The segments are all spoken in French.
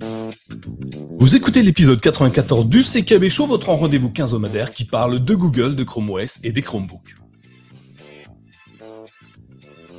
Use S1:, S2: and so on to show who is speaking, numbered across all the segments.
S1: Vous écoutez l'épisode 94 du CKB Show, votre rendez-vous quinzomadaire qui parle de Google, de Chrome OS et des Chromebooks.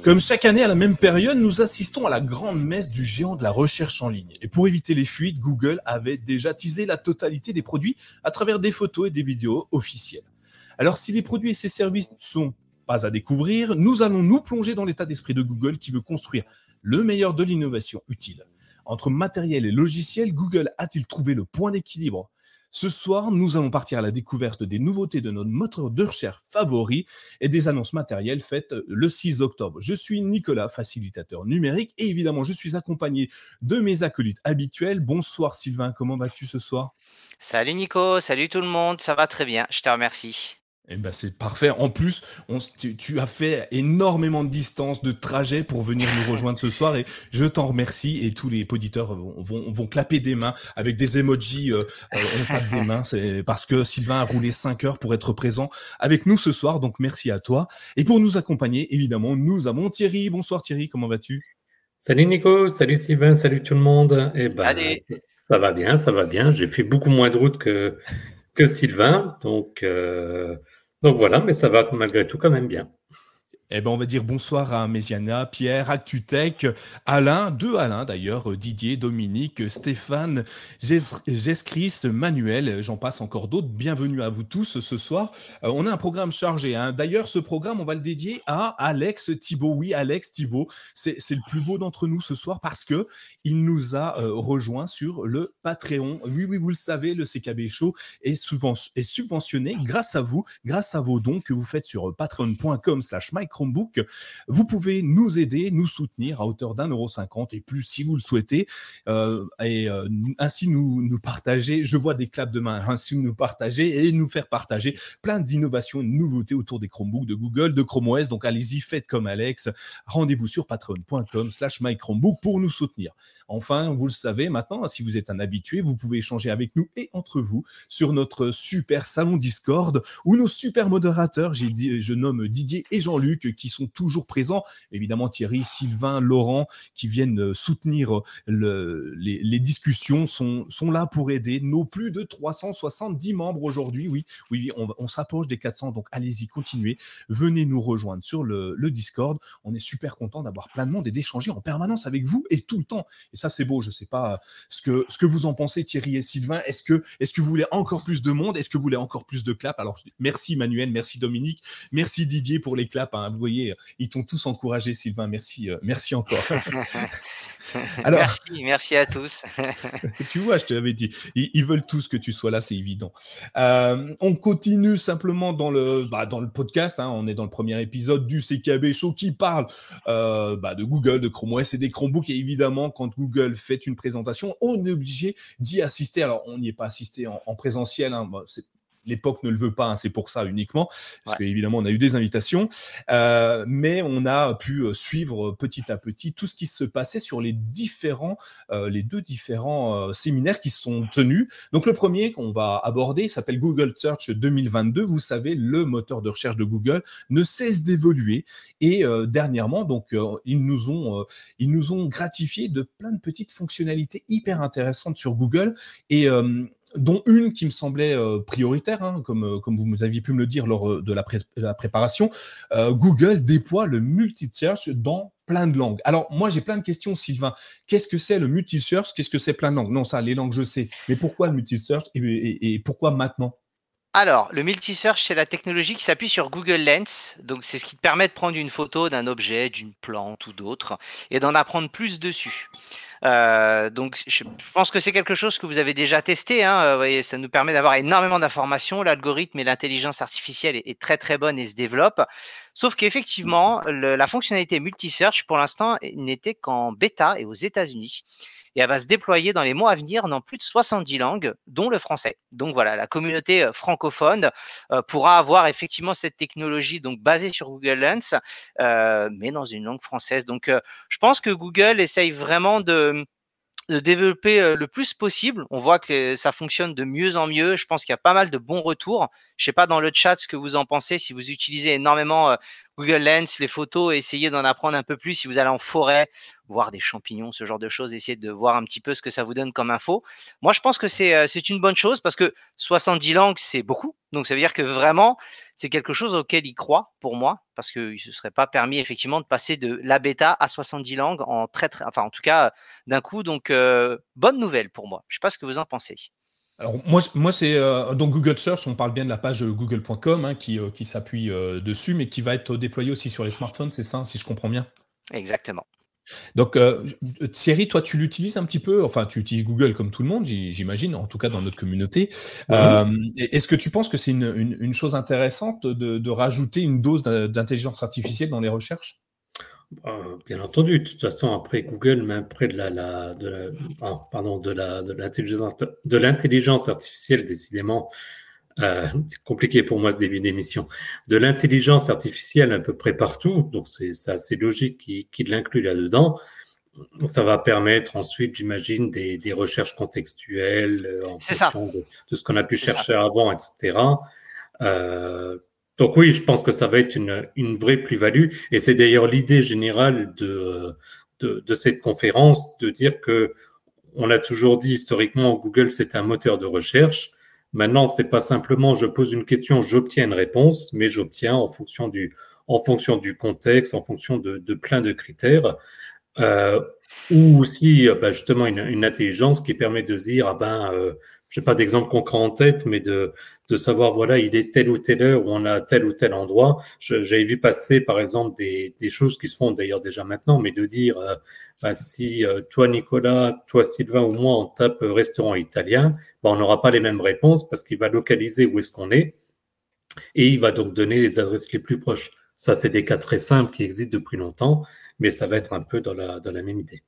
S1: Comme chaque année à la même période, nous assistons à la grande messe du géant de la recherche en ligne. Et pour éviter les fuites, Google avait déjà teasé la totalité des produits à travers des photos et des vidéos officielles. Alors si les produits et ses services ne sont pas à découvrir, nous allons nous plonger dans l'état d'esprit de Google qui veut construire le meilleur de l'innovation utile. Entre matériel et logiciel, Google a-t-il trouvé le point d'équilibre? Ce soir, nous allons partir à la découverte des nouveautés de notre moteur de recherche favori et des annonces matérielles faites le 6 octobre. Je suis Nicolas, facilitateur numérique, et évidemment, je suis accompagné de mes acolytes habituels. Bonsoir Sylvain, comment vas-tu ce soir?
S2: Salut Nico, salut tout le monde, ça va très bien, je te remercie.
S1: Eh ben c'est parfait. En plus, on, tu, tu, as fait énormément de distance, de trajet pour venir nous rejoindre ce soir et je t'en remercie. Et tous les auditeurs vont, vont, vont clapper des mains avec des emojis. Euh, euh on tape des mains. C'est parce que Sylvain a roulé 5 heures pour être présent avec nous ce soir. Donc merci à toi. Et pour nous accompagner, évidemment, nous avons Thierry. Bonsoir Thierry, comment vas-tu?
S3: Salut Nico, salut Sylvain, salut tout le monde. Et eh ben, ça va bien, ça va bien. J'ai fait beaucoup moins de route que que Sylvain, donc. Euh... Donc voilà, mais ça va malgré tout quand même bien.
S1: Eh ben, on va dire bonsoir à Méziana, Pierre, ActuTech, Alain, deux Alain d'ailleurs, Didier, Dominique, Stéphane, Geskris, Manuel, j'en passe encore d'autres. Bienvenue à vous tous ce soir. Euh, on a un programme chargé. Hein. D'ailleurs, ce programme, on va le dédier à Alex Thibault. Oui, Alex Thibault, c'est le plus beau d'entre nous ce soir parce que il nous a euh, rejoint sur le Patreon. Oui, oui, vous le savez, le CKB Show est, subventionné grâce à vous, grâce à vos dons que vous faites sur patreon.com slash. Vous pouvez nous aider, nous soutenir à hauteur d'un euro cinquante et plus si vous le souhaitez, euh, et euh, ainsi nous, nous partager. Je vois des claps de main, ainsi nous partager et nous faire partager plein d'innovations et de nouveautés autour des Chromebooks de Google, de Chrome OS. Donc allez-y, faites comme Alex. Rendez-vous sur patreon.com/slash mychromebook pour nous soutenir. Enfin, vous le savez maintenant, si vous êtes un habitué, vous pouvez échanger avec nous et entre vous sur notre super salon Discord où nos super modérateurs, je nomme Didier et Jean-Luc, qui sont toujours présents. Évidemment, Thierry, Sylvain, Laurent, qui viennent euh, soutenir le, les, discussions, sont, là pour aider nos plus de 370 membres aujourd'hui. Oui, oui, on, on s'approche des 400, donc allez-y, continuez. Venez nous rejoindre sur le, le Discord. On est super content d'avoir plein de monde et d'échanger en permanence avec vous et tout le temps. Et ça, c'est beau. Je ne sais pas ce que, ce que vous en pensez, Thierry et Sylvain. Est-ce que, est que vous voulez encore plus de monde? Est-ce que vous voulez encore plus de claps Alors, merci Manuel, merci Dominique, merci Didier pour les claps. Hein. Vous voyez, ils t'ont tous encouragé, Sylvain. Merci, euh, merci encore.
S2: Alors, merci, merci à tous.
S1: tu vois, je te l'avais dit. Ils, veulent tous que tu sois là, c'est évident. Euh, on continue simplement dans le, bah, dans le podcast. Hein. on est dans le premier épisode du CKB Show qui parle euh, bah, de Google, de Chrome OS et des Chromebooks. Et évidemment, quand Google fait une présentation, on est obligé d'y assister. Alors, on n'y est pas assisté en, en présentiel. Hein. c'est l'époque ne le veut pas, hein, c'est pour ça uniquement, parce ouais. qu'évidemment on a eu des invitations, euh, mais on a pu euh, suivre petit à petit tout ce qui se passait sur les différents, euh, les deux différents euh, séminaires qui sont tenus. Donc le premier qu'on va aborder s'appelle Google Search 2022. Vous savez, le moteur de recherche de Google ne cesse d'évoluer et euh, dernièrement, donc ils nous ont, ils nous ont gratifié de plein de petites fonctionnalités hyper intéressantes sur Google et dont une qui me semblait euh, prioritaire, hein, comme, euh, comme vous aviez pu me le dire lors euh, de la, pré la préparation. Google déploie le multi-search dans plein de langues. Alors, moi, j'ai plein de questions, Sylvain. Qu'est-ce que c'est le multi-search? Qu'est-ce que c'est plein de langues? Non, ça, les langues, je sais. Mais pourquoi le multi-search et pourquoi maintenant?
S2: Alors, le multi-search, c'est la technologie qui s'appuie sur Google Lens. Donc, c'est ce qui te permet de prendre une photo d'un objet, d'une plante ou d'autre, et d'en apprendre plus dessus. Euh, donc, je pense que c'est quelque chose que vous avez déjà testé. Hein. Vous ça nous permet d'avoir énormément d'informations. L'algorithme et l'intelligence artificielle est, est, très très bonne et se développe. Sauf qu'effectivement, la fonctionnalité multi-search, pour l'instant, n'était qu'en bêta et aux États-Unis et elle va se déployer dans les mois à venir dans plus de 70 langues, dont le français. Donc voilà, la communauté francophone euh, pourra avoir effectivement cette technologie donc basée sur Google Lens, euh, mais dans une langue française. Donc euh, je pense que Google essaye vraiment de de développer le plus possible. On voit que ça fonctionne de mieux en mieux. Je pense qu'il y a pas mal de bons retours. Je sais pas dans le chat ce que vous en pensez. Si vous utilisez énormément Google Lens, les photos, essayez d'en apprendre un peu plus. Si vous allez en forêt, voir des champignons, ce genre de choses, essayez de voir un petit peu ce que ça vous donne comme info. Moi, je pense que c'est c'est une bonne chose parce que 70 langues, c'est beaucoup. Donc, ça veut dire que vraiment, c'est quelque chose auquel il croit pour moi parce qu'il ne se serait pas permis effectivement de passer de la bêta à 70 langues en très, très enfin en tout cas d'un coup. Donc euh, bonne nouvelle pour moi. Je ne sais pas ce que vous en pensez.
S1: Alors moi, moi c'est euh, donc Google Search, on parle bien de la page google.com hein, qui, euh, qui s'appuie dessus, mais qui va être déployée aussi sur les smartphones, c'est ça, si je comprends bien?
S2: Exactement.
S1: Donc, Thierry, toi, tu l'utilises un petit peu, enfin, tu utilises Google comme tout le monde, j'imagine, en tout cas dans notre communauté. Est-ce que tu penses que c'est une, chose intéressante de, de rajouter une dose d'intelligence artificielle dans les recherches?
S3: Euh, bien entendu, de toute façon, après Google, mais après de la, de la, ah, pardon, de la, de l'intelligence, de l'intelligence artificielle, décidément, euh, c'est compliqué pour moi ce début d'émission, de l'intelligence artificielle à peu près partout, donc c'est assez logique qu'il l'inclut là-dedans. Ça va permettre ensuite, j'imagine, des, des, recherches contextuelles euh, en fonction de, de, ce qu'on a pu chercher avant, etc. Euh, donc oui, je pense que ça va être une, une vraie plus-value. Et c'est d'ailleurs l'idée générale de, de, de, cette conférence, de dire que on a toujours dit historiquement Google c'est un moteur de recherche. Maintenant, c'est pas simplement je pose une question, j'obtiens une réponse, mais j'obtiens en fonction du en fonction du contexte, en fonction de, plein de critères. Euh, ou aussi bah, justement une, une, intelligence qui permet de dire ah ben euh, je n'ai pas d'exemple concret en tête, mais de, de savoir, voilà, il est telle ou telle heure où on a tel ou tel endroit. J'avais vu passer, par exemple, des, choses qui se font d'ailleurs déjà maintenant, mais de dire, euh, bah, si euh, toi, Nicolas, toi, Sylvain ou moi, on tape restaurant italien, bah, on n'aura pas les mêmes réponses parce qu'il va localiser où est-ce qu'on est et il va donc donner les adresses les plus proches. Ça, c'est des cas très simples qui existent depuis longtemps, mais ça va être un peu dans la même idée.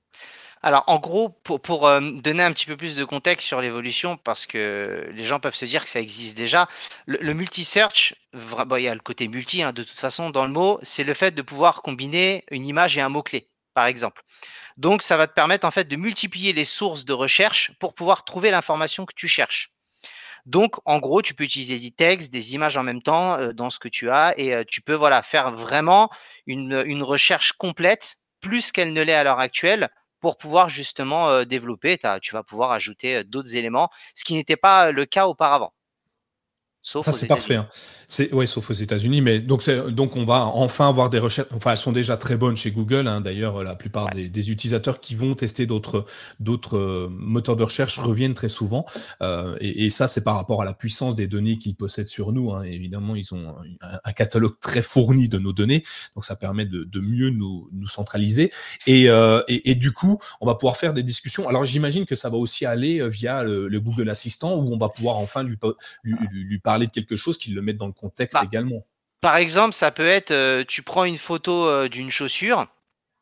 S2: Alors, en gros, pour, euh, donner un petit peu plus de contexte sur l'évolution, parce que les gens peuvent se dire que ça existe déjà, le, multi-search, il y a le côté multi, hein, de toute façon, dans le mot, c'est le fait de pouvoir combiner une image et un mot-clé, par exemple. Donc, ça va te permettre en fait de multiplier les sources de recherche pour pouvoir trouver l'information que tu cherches. Donc, en gros, tu peux utiliser des textes, des images en même temps euh, dans ce que tu as, et euh, tu peux voilà faire vraiment une, une recherche complète, plus qu'elle ne l'est à l'heure actuelle, pour pouvoir justement développer. Tu vas pouvoir ajouter d'autres éléments, ce qui n'était pas le cas auparavant
S1: ça, c'est parfait. Hein. C'est ouais, sauf aux États-Unis, mais donc donc on va enfin avoir des recherches. Enfin, elles sont déjà très bonnes chez Google. Hein. D'ailleurs, la plupart des, utilisateurs qui vont tester d'autres d'autres euh, moteurs de recherche reviennent très souvent. Euh, et, ça, c'est par rapport à la puissance des données qu'ils possèdent sur nous. Hein. Évidemment, ils ont un, catalogue très fourni de nos données, donc ça permet de, de mieux nous, nous centraliser. Et, euh, et, et, du coup, on va pouvoir faire des discussions. Alors, j'imagine que ça va aussi aller via le, le, Google Assistant, où on va pouvoir enfin lui, lui, lui parler de quelque chose, qu'ils le mettent dans le contexte bah, également.
S2: Par exemple, ça peut être, euh, tu prends une photo euh, d'une chaussure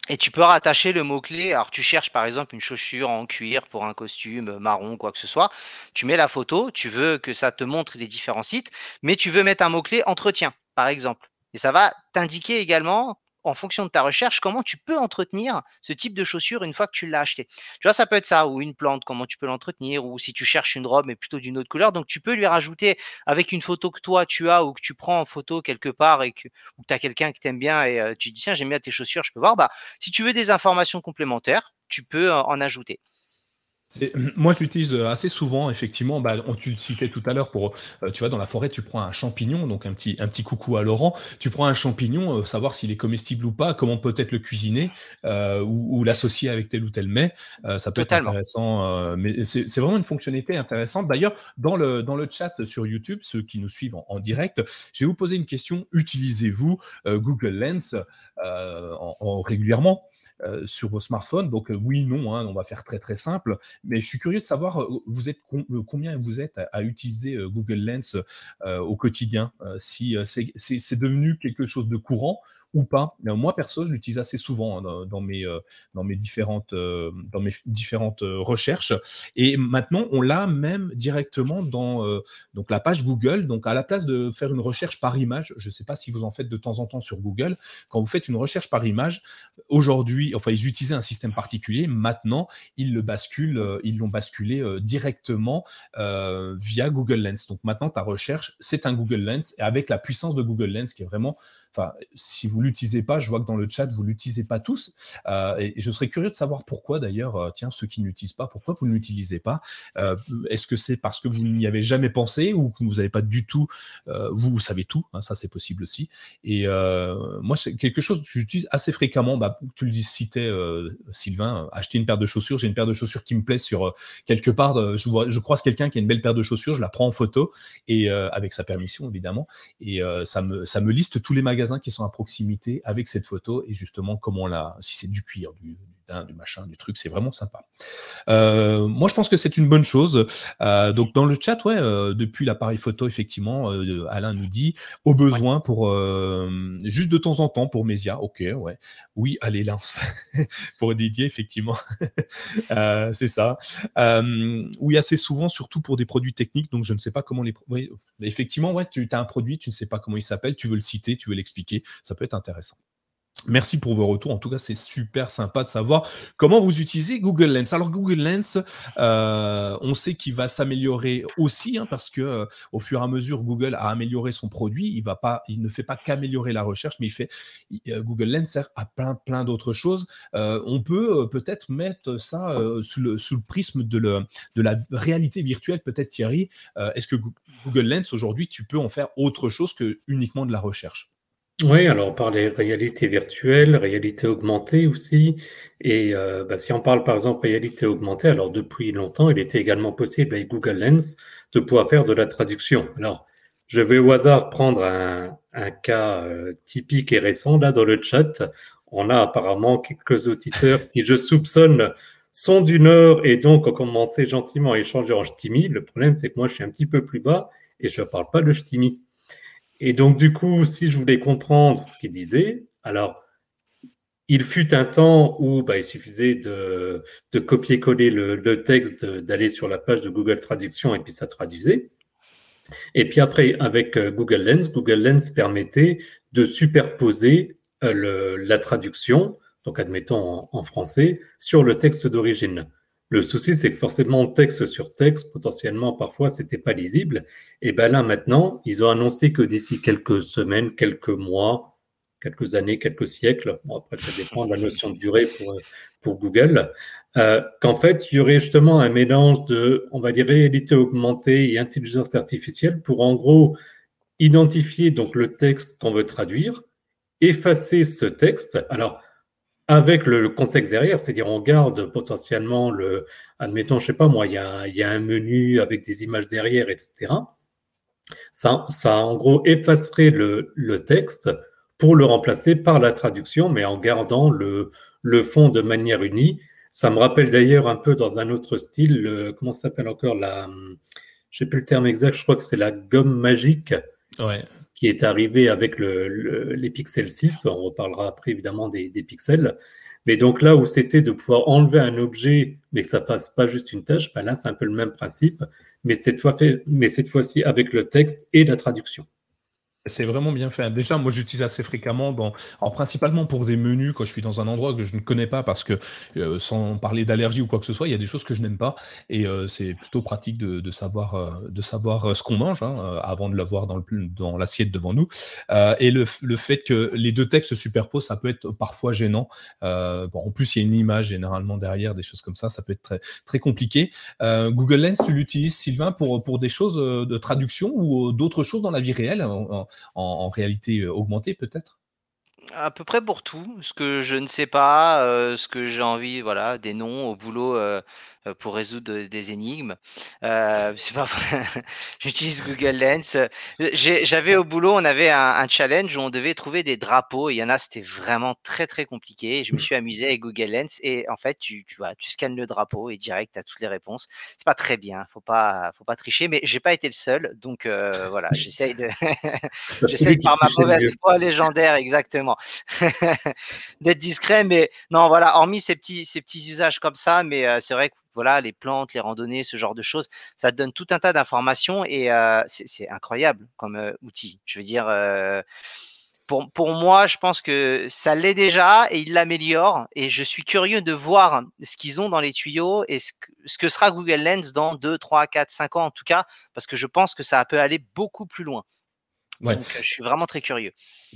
S2: et tu peux rattacher le mot-clé. Alors, tu cherches par exemple une chaussure en cuir pour un costume marron, quoi que ce soit. Tu mets la photo, tu veux que ça te montre les différents sites, mais tu veux mettre un mot-clé entretien, par exemple. Et ça va t'indiquer également en fonction de ta recherche, comment tu peux entretenir ce type de chaussure une fois que tu l'as acheté. Tu vois, ça peut être ça, ou une plante, comment tu peux l'entretenir, ou si tu cherches une robe mais plutôt d'une autre couleur. Donc, tu peux lui rajouter avec une photo que toi tu as ou que tu prends en photo quelque part et que tu as quelqu'un qui t'aime bien et euh, tu dis tiens, j'aime bien tes chaussures, je peux voir. Bah, si tu veux des informations complémentaires, tu peux euh, en ajouter.
S1: Moi, j'utilise euh, assez souvent, effectivement. Bah, on, tu le citais tout à l'heure pour, euh, tu vois, dans la forêt, tu prends un champignon, donc un petit, un petit coucou à Laurent. Tu prends un champignon, euh, savoir s'il est comestible ou pas, comment peut-être le cuisiner ou, l'associer avec tel ou tel mets. ça peut être intéressant. mais c'est vraiment une fonctionnalité intéressante. D'ailleurs, dans le, dans le chat sur YouTube, ceux qui nous suivent en, direct, je vais vous poser une question. Utilisez-vous Google Lens en, régulièrement? euh, sur vos smartphones. Donc euh, oui, non, hein, on va faire très très simple. Mais je suis curieux de savoir euh, vous êtes combien vous êtes à, utiliser Google Lens au quotidien. si c'est devenu quelque chose de courant ou pas. Mais moi, perso, je l'utilise assez souvent hein, dans, mes, dans mes différentes, dans mes différentes recherches. Et maintenant, on l'a même directement dans donc la page Google. Donc, à la place de faire une recherche par image, je ne sais pas si vous en faites de temps en temps sur Google, quand vous faites une recherche par image, aujourd'hui, enfin, ils utilisaient un système particulier. Maintenant, ils le basculent, ils l'ont basculé directement via Google Lens. Donc, maintenant, ta recherche, c'est un Google Lens et avec la puissance de Google Lens qui est vraiment Enfin, si vous l'utilisez pas, je vois que dans le chat, vous l'utilisez pas tous. Euh, et je serais curieux de savoir pourquoi d'ailleurs, euh, tiens, ceux qui n'utilisent pas, pourquoi vous ne l'utilisez pas? Euh, Est-ce que c'est parce que vous n'y avez jamais pensé ou que vous n'avez pas du tout, vous, vous savez tout, hein, ça c'est possible aussi. Et moi, c'est quelque chose que j'utilise assez fréquemment. Bah, tu le dis, citais Sylvain, acheter une paire de chaussures. J'ai une paire de chaussures qui me plaît sur quelque part. je, vois, je croise quelqu'un qui a une belle paire de chaussures, je la prends en photo et avec sa permission évidemment. Et ça me ça me liste tous les magasins qui sont à proximité avec cette photo et justement comment la, si c'est du cuir, du, du machin, du truc, c'est vraiment sympa. Euh, moi, je pense que c'est une bonne chose. Euh, donc, dans le chat, ouais, euh, depuis l'appareil photo, effectivement, Alain nous dit au besoin pour juste de temps en temps pour Mésia. Ok, ouais. Oui, allez, lance. pour Didier, effectivement. c'est ça. oui, assez souvent, surtout pour des produits techniques. Donc, je ne sais pas comment les. effectivement, ouais, tu as un produit, tu ne sais pas comment il s'appelle, tu veux le citer, tu veux l'expliquer. Ça peut être intéressant. Merci pour vos retours. En tout cas, c'est super sympa de savoir comment vous utilisez Google Lens. Alors Google Lens, euh, on sait qu'il va s'améliorer aussi hein, parce que euh, au fur et à mesure Google a amélioré son produit, il ne fait pas qu'améliorer la recherche, mais euh, Google Lens sert à plein plein d'autres choses. on peut peut-être mettre ça sous le, prisme de, de la réalité virtuelle, peut-être Thierry. Est-ce que Google Lens aujourd'hui, tu peux en faire autre chose que uniquement de la recherche?
S3: Oui, alors on parlait réalité virtuelle, réalité augmentée aussi. Et euh, bah, si on parle par exemple réalité augmentée, alors depuis longtemps, il était également possible avec Google Lens de pouvoir faire de la traduction. Alors, je vais au hasard prendre un, cas euh, typique et récent là dans le chat. On a apparemment quelques auditeurs qui, je soupçonne, sont du Nord et donc ont commencé gentiment à échanger en ch'timi. Le problème, c'est que moi, je suis un petit peu plus bas et je ne parle pas le ch'timi. Et donc, du coup, si je voulais comprendre ce qu'il disait, alors, il fut un temps où bah, il suffisait de, de copier-coller le, le, texte, d'aller sur la page de Google Traduction et puis ça traduisait. Et puis après, avec euh, Google Lens, Google Lens permettait de superposer euh, le, la traduction, donc admettons en français, sur le texte d'origine. Le souci, c'est que forcément, texte sur texte, potentiellement, parfois, c'était pas lisible. Et ben là, maintenant, ils ont annoncé que d'ici quelques semaines, quelques mois, quelques années, quelques siècles, bon, après, ça dépend de la notion de durée pour, pour Google, euh, qu'en fait, il y aurait justement un mélange de, on va dire, réalité augmentée et intelligence artificielle pour, en gros, identifier donc le texte qu'on veut traduire, effacer ce texte. Alors, avec le, contexte derrière, c'est-à-dire on garde potentiellement le, admettons, je sais pas moi, il y a, un menu avec des images derrière, etc. Ça, ça en gros effacerait le, texte pour le remplacer par la traduction, mais en gardant le, fond de manière unie. Ça me rappelle d'ailleurs un peu dans un autre style, le, comment s'appelle encore la, je sais plus le terme exact, je crois que c'est la gomme magique. Qui est arrivé avec le, les pixels 6. On reparlera après évidemment des, pixels. Mais donc là où c'était de pouvoir enlever un objet, mais que ça fasse pas juste une tâche, ben là c'est un peu le même principe, mais cette fois fait, mais cette fois-ci avec le texte et la traduction.
S1: C'est vraiment bien fait. Déjà, moi, j'utilise assez fréquemment, dans, alors principalement pour des menus, quand je suis dans un endroit que je ne connais pas, parce que euh, sans parler d'allergie ou quoi que ce soit, il y a des choses que je n'aime pas, et euh, c'est plutôt pratique de, de savoir, euh, de savoir ce qu'on mange hein, avant de l'avoir dans, le, dans l'assiette devant nous. et le, le, fait que les deux textes se superposent, ça peut être parfois gênant. bon, en plus, il y a une image généralement derrière, des choses comme ça, ça peut être très, très compliqué. Google Lens, tu l'utilises, Sylvain, pour, pour des choses de traduction ou d'autres choses dans la vie réelle réalité euh, augmentée peut-être?
S2: À peu près pour tout, ce que je ne sais pas, euh, ce que j'ai envie, voilà, des noms au boulot. Euh, pour résoudre des énigmes. Euh, J'utilise Google Lens. J'avais au boulot, on avait un, challenge où on devait trouver des drapeaux. Il y en a, c'était vraiment très très compliqué. Je me suis amusé avec Google Lens et en fait, tu, tu, vois, tu scannes le drapeau et direct, tu as toutes les réponses. C'est pas très bien, faut pas, faut pas tricher, mais j'ai pas été le seul. Donc euh, voilà, j'essaye de, j'essaye par ma mauvaise foi légendaire, exactement, d'être discret. Mais non, voilà, hormis ces petits, ces petits usages comme ça, mais euh, c'est vrai que voilà, les plantes, les randonnées, ce genre de choses, ça te donne tout un tas d'informations et euh, c'est incroyable comme euh, outil. Je veux dire, euh, pour, pour, moi, je pense que ça l'est déjà et ils l'améliorent. Et je suis curieux de voir ce qu'ils ont dans les tuyaux et ce que, ce que sera Google Lens dans 2, 3, 4, 5 ans en tout cas, parce que je pense que ça peut aller beaucoup plus loin. Donc, je suis vraiment très curieux.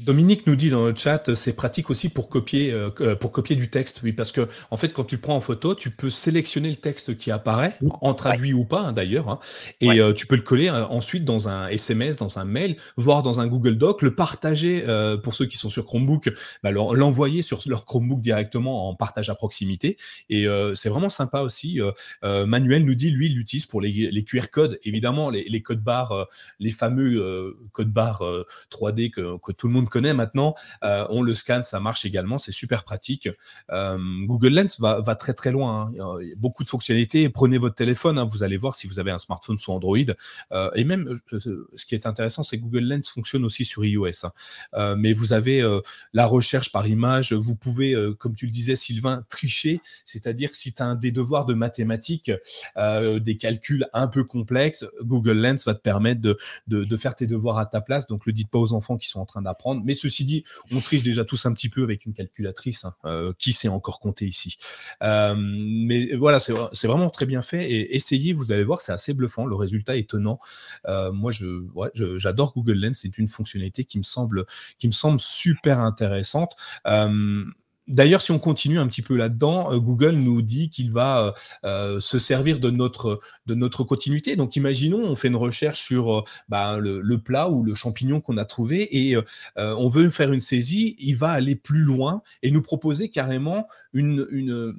S1: Dominique nous dit dans le chat, c'est pratique aussi pour copier, euh, euh, pour copier du texte, oui, parce que en fait, quand tu prends en photo, tu peux sélectionner le texte qui apparaît, en traduit ou pas hein, d'ailleurs, hein, et euh, tu peux le coller ensuite dans un SMS, dans un mail, voire dans un Google Doc, le partager pour ceux qui sont sur Chromebook, bah, l'envoyer sur leur Chromebook directement en partage à proximité, et c'est vraiment sympa aussi. Manuel nous dit, lui, il l'utilise pour les, les, QR codes, évidemment, les, les codes barres, les fameux codes barres 3D que, que tout le monde connaît maintenant. Euh, on le scanne, ça marche également, c'est super pratique. Euh, Google Lens va, très très loin. Hein. Beaucoup de fonctionnalités. Prenez votre téléphone, hein, vous allez voir si vous avez un smartphone sous Android. Euh, et même, ce qui est intéressant, c'est que Google Lens fonctionne aussi sur iOS. Hein. mais vous avez la recherche par image. Vous pouvez, comme tu le disais, Sylvain, tricher. C'est-à-dire si tu as un des devoirs de mathématiques, des calculs un peu complexes, Google Lens va te permettre de, de faire tes devoirs à ta place. Donc, le dites pas aux enfants qui sont en train d'apprendre mais ceci dit, on triche déjà tous un petit peu avec une calculatrice. Hein, euh, qui sait encore compter ici euh, Mais voilà, c'est vraiment très bien fait. Et essayez, vous allez voir, c'est assez bluffant. Le résultat est étonnant. Euh, moi, j'adore Google Lens. C'est une fonctionnalité qui me semble super intéressante. D'ailleurs, si on continue un petit peu là-dedans, euh, Google nous dit qu'il va euh, euh, se servir de notre, continuité. Donc, imaginons, on fait une recherche sur bah, le, plat ou le champignon qu'on a trouvé et on veut faire une saisie. Il va aller plus loin et nous proposer carrément une, une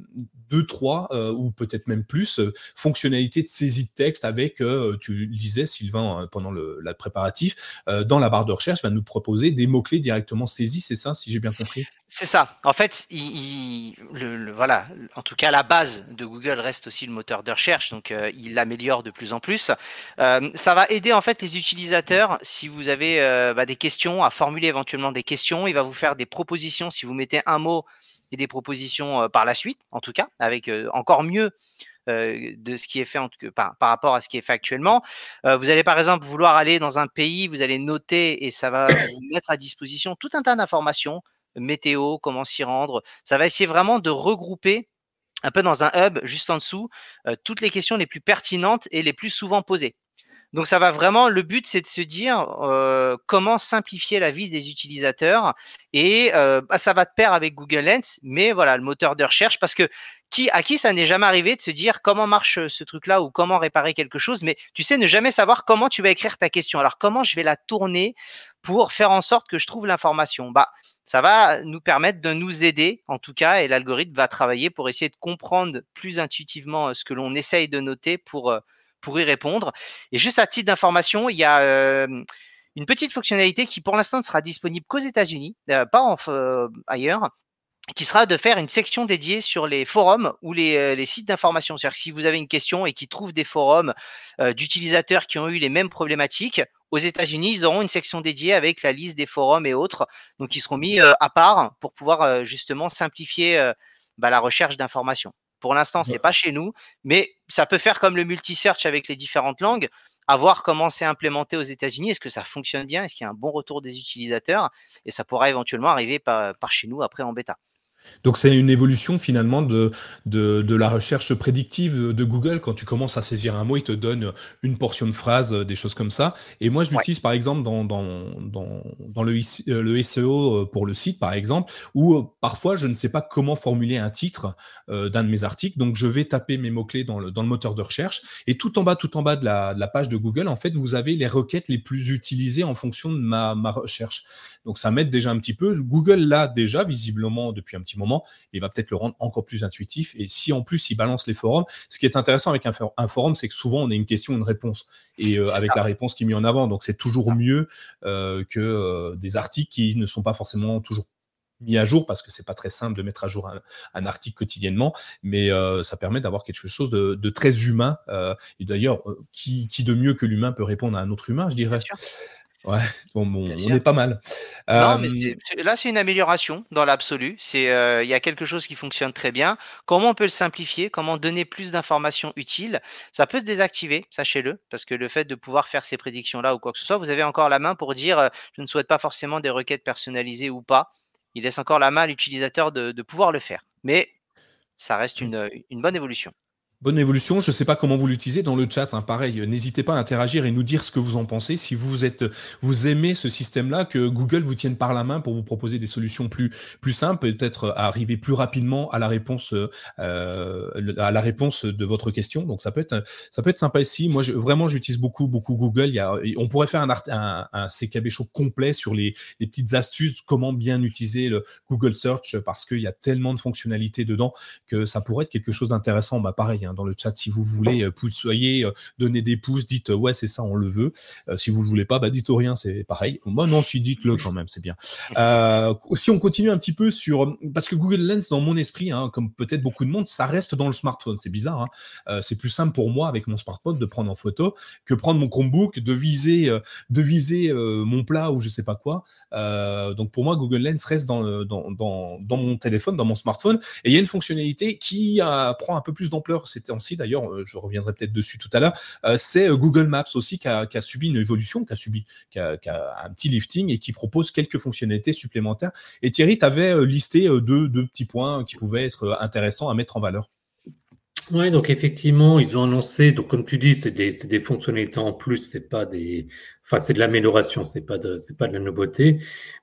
S1: deux, trois ou peut-être même plus fonctionnalités de saisie de texte avec, tu le disais, Sylvain, pendant le la préparatif, dans la barre de recherche, va nous proposer des mots-clés directement saisis. C'est ça, si j'ai bien compris?
S2: C'est ça. En fait, il, le, voilà. En tout cas, la base de Google reste aussi le moteur de recherche, donc euh, il l'améliore de plus en plus. Euh, ça va aider en fait les utilisateurs si vous avez euh, bah, des questions à formuler éventuellement des questions. Il va vous faire des propositions si vous mettez un mot et des propositions par la suite, en tout cas, avec encore mieux de ce qui est fait en, par, par, rapport à ce qui est fait actuellement. vous allez par exemple vouloir aller dans un pays, vous allez noter et ça va vous mettre à disposition tout un tas d'informations météo, comment s'y rendre. Ça va essayer vraiment de regrouper un peu dans un hub juste en dessous euh, toutes les questions les plus pertinentes et les plus souvent posées. Donc ça va vraiment, le but c'est de se dire euh, comment simplifier la vie des utilisateurs et euh, bah, ça va de pair avec Google Lens, mais voilà le moteur de recherche parce que qui à qui ça n'est jamais arrivé de se dire comment marche ce truc-là ou comment réparer quelque chose, mais tu sais ne jamais savoir comment tu vas écrire ta question. Alors comment je vais la tourner pour faire en sorte que je trouve l'information? Bah ça va nous permettre de nous aider en tout cas et l'algorithme va travailler pour essayer de comprendre plus intuitivement euh, ce que l'on essaye de noter pour pour y répondre. Et juste à titre d'information, il y a euh, une petite fonctionnalité qui pour l'instant ne sera disponible qu'aux États-Unis, euh, pas euh, ailleurs, qui sera de faire une section dédiée sur les forums ou les, les sites d'information. C'est-à-dire que si vous avez une question et qui trouve des forums d'utilisateurs qui ont eu les mêmes problématiques, aux États-Unis, ils auront une section dédiée avec la liste des forums et autres, donc ils seront mis à part pour pouvoir justement simplifier bah, la recherche d'informations. Pour l'instant, c'est pas chez nous, mais ça peut faire comme le multi-search avec les différentes langues, à voir comment c'est implémenté aux États-Unis. Est-ce que ça fonctionne bien? Est-ce qu'il y a un bon retour des utilisateurs? Et ça pourra éventuellement arriver par chez nous après en bêta.
S1: Donc c'est une évolution finalement de, de, la recherche prédictive de Google. Quand tu commences à saisir un mot, il te donne une portion de phrase, des choses comme ça. Et moi, je l'utilise par exemple dans, dans, dans, le, le, SEO pour le site, par exemple, où euh, parfois je ne sais pas comment formuler un titre euh, d'un de mes articles. Donc je vais taper mes mots-clés dans le, dans le moteur de recherche. Et tout en bas, tout en bas de la, de la page de Google, en fait, vous avez les requêtes les plus utilisées en fonction de ma, ma recherche. Donc ça m'aide déjà un petit peu. Google l'a déjà visiblement depuis un petit petit moment, il va peut-être le rendre encore plus intuitif. Et si en plus il balance les forums, ce qui est intéressant avec un, forum, c'est que souvent on a une question, une réponse, et euh, avec la réponse qui est mise en avant. Donc c'est toujours mieux euh, que des articles qui ne sont pas forcément toujours mis à jour parce que c'est pas très simple de mettre à jour un, article quotidiennement, mais euh, ça permet d'avoir quelque chose de, très humain. Euh, et d'ailleurs, euh, qui, de mieux que l'humain peut répondre à un autre humain, je dirais. Ouais, bon, on est pas mal.
S2: là, c'est une amélioration dans l'absolu. C'est, il y a quelque chose qui fonctionne très bien. Comment on peut le simplifier? Comment donner plus d'informations utiles? Ça peut se désactiver, sachez-le, parce que le fait de pouvoir faire ces prédictions-là ou quoi que ce soit, vous avez encore la main pour dire, je ne souhaite pas forcément des requêtes personnalisées ou pas il laisse encore la main à l'utilisateur de, de, pouvoir le faire. Mais ça reste une, une bonne évolution.
S1: Bonne évolution. Je ne sais pas comment vous l'utilisez dans le chat. Hein. Pareil, n'hésitez pas à interagir et nous dire ce que vous en pensez. Si vous êtes, vous aimez ce système-là, que Google vous tienne par la main pour vous proposer des solutions plus plus simples, peut-être arriver plus rapidement à la réponse euh, à la réponse de votre question. Donc ça peut être ça peut être sympa ici. Moi, je, vraiment, j'utilise beaucoup beaucoup Google. Il y a, on pourrait faire un, un, un CKB show complet sur les, les petites astuces, comment bien utiliser le Google Search parce qu'il y a tellement de fonctionnalités dedans que ça pourrait être quelque chose d'intéressant. Bah pareil. Hein, Hein, dans le chat si vous voulez euh, soyez euh, donner des pouces, dites euh, ouais c'est ça, on le veut. si vous ne voulez pas, bah dites rien, c'est pareil. Moi non, je dites-le quand même, c'est bien. si on continue un petit peu sur, parce que Google Lens dans mon esprit, hein, comme peut-être beaucoup de monde, ça reste dans le smartphone. C'est bizarre. Hein. c'est plus simple pour moi avec mon smartphone de prendre en photo que prendre mon Chromebook, de viser, de viser mon plat ou je sais pas quoi. donc pour moi, Google Lens reste dans, dans, dans, dans, mon téléphone, dans mon smartphone. Et il y a une fonctionnalité qui prend un peu plus d'ampleur ces d'ailleurs, euh, je reviendrai peut-être dessus tout à l'heure, euh, c'est euh, Google Maps aussi qui a, subi une évolution, qui a subi qui a, un petit lifting et qui propose quelques fonctionnalités supplémentaires. Et Thierry, tu avais listé deux, deux petits points qui pouvaient être intéressants à mettre en valeur.
S3: Oui, donc effectivement, ils ont annoncé, donc comme tu dis, c'est des, des, fonctionnalités en plus, c'est pas des, enfin c'est de l'amélioration, c'est pas c'est pas de la nouveauté,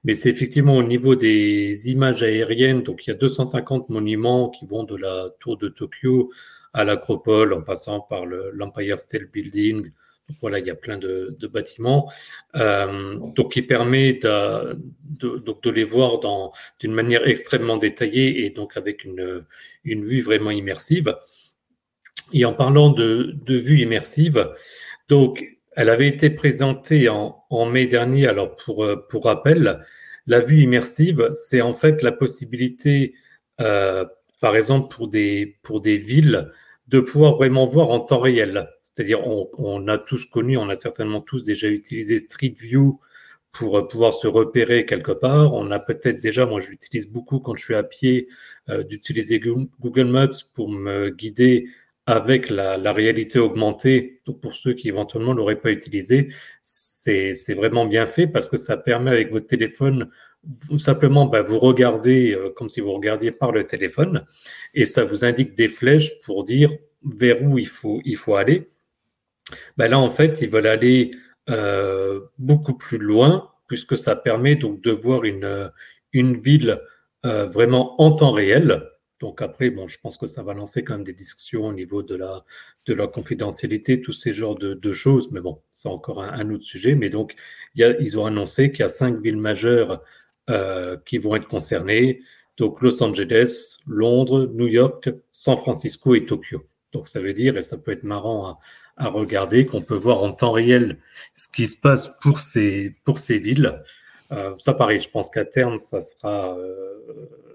S3: mais c'est effectivement au niveau des images aériennes, donc il y a 250 monuments qui vont de la tour de Tokyo à l'Acropole, en passant par l'Empire State Building. Donc voilà, il y a plein de, bâtiments. Euh, donc, qui permet de, donc de les voir d'une manière extrêmement détaillée et donc avec une, une vue vraiment immersive. Et en parlant de, de vue immersive, donc elle avait été présentée en, en mai dernier. Alors pour, pour rappel, la vue immersive, c'est en fait la possibilité, euh, par exemple pour des, pour des villes, de pouvoir vraiment voir en temps réel. C'est-à-dire, on, a tous connu, on a certainement tous déjà utilisé Street View pour euh, pouvoir se repérer quelque part. On a peut-être déjà, moi je l'utilise beaucoup quand je suis à pied, euh, d'utiliser Google Maps pour me guider avec la, réalité augmentée. Pour ceux qui éventuellement l'auraient pas utilisé, c'est vraiment bien fait parce que ça permet avec votre téléphone simplement bah, vous regardez euh, comme si vous regardiez par le téléphone et ça vous indique des flèches pour dire vers où il faut, aller. Bah, là, en fait, ils veulent aller euh, beaucoup plus loin puisque ça permet donc de voir une, une ville euh, vraiment en temps réel. Donc après, bon, je pense que ça va lancer quand même des discussions au niveau de la, de la confidentialité, tous ces genres de, de choses. Mais bon, c'est encore un, autre sujet. Mais donc, y a, ils ont annoncé qu'il y a cinq villes majeures euh, qui vont être concernés. Donc Los Angeles, Londres, New York, San Francisco et Tokyo. Donc ça veut dire, et ça peut être marrant à, à regarder, qu'on peut voir en temps réel ce qui se passe pour ces, pour ces villes. Euh, ça pareil, je pense qu'à terme, ça sera, euh,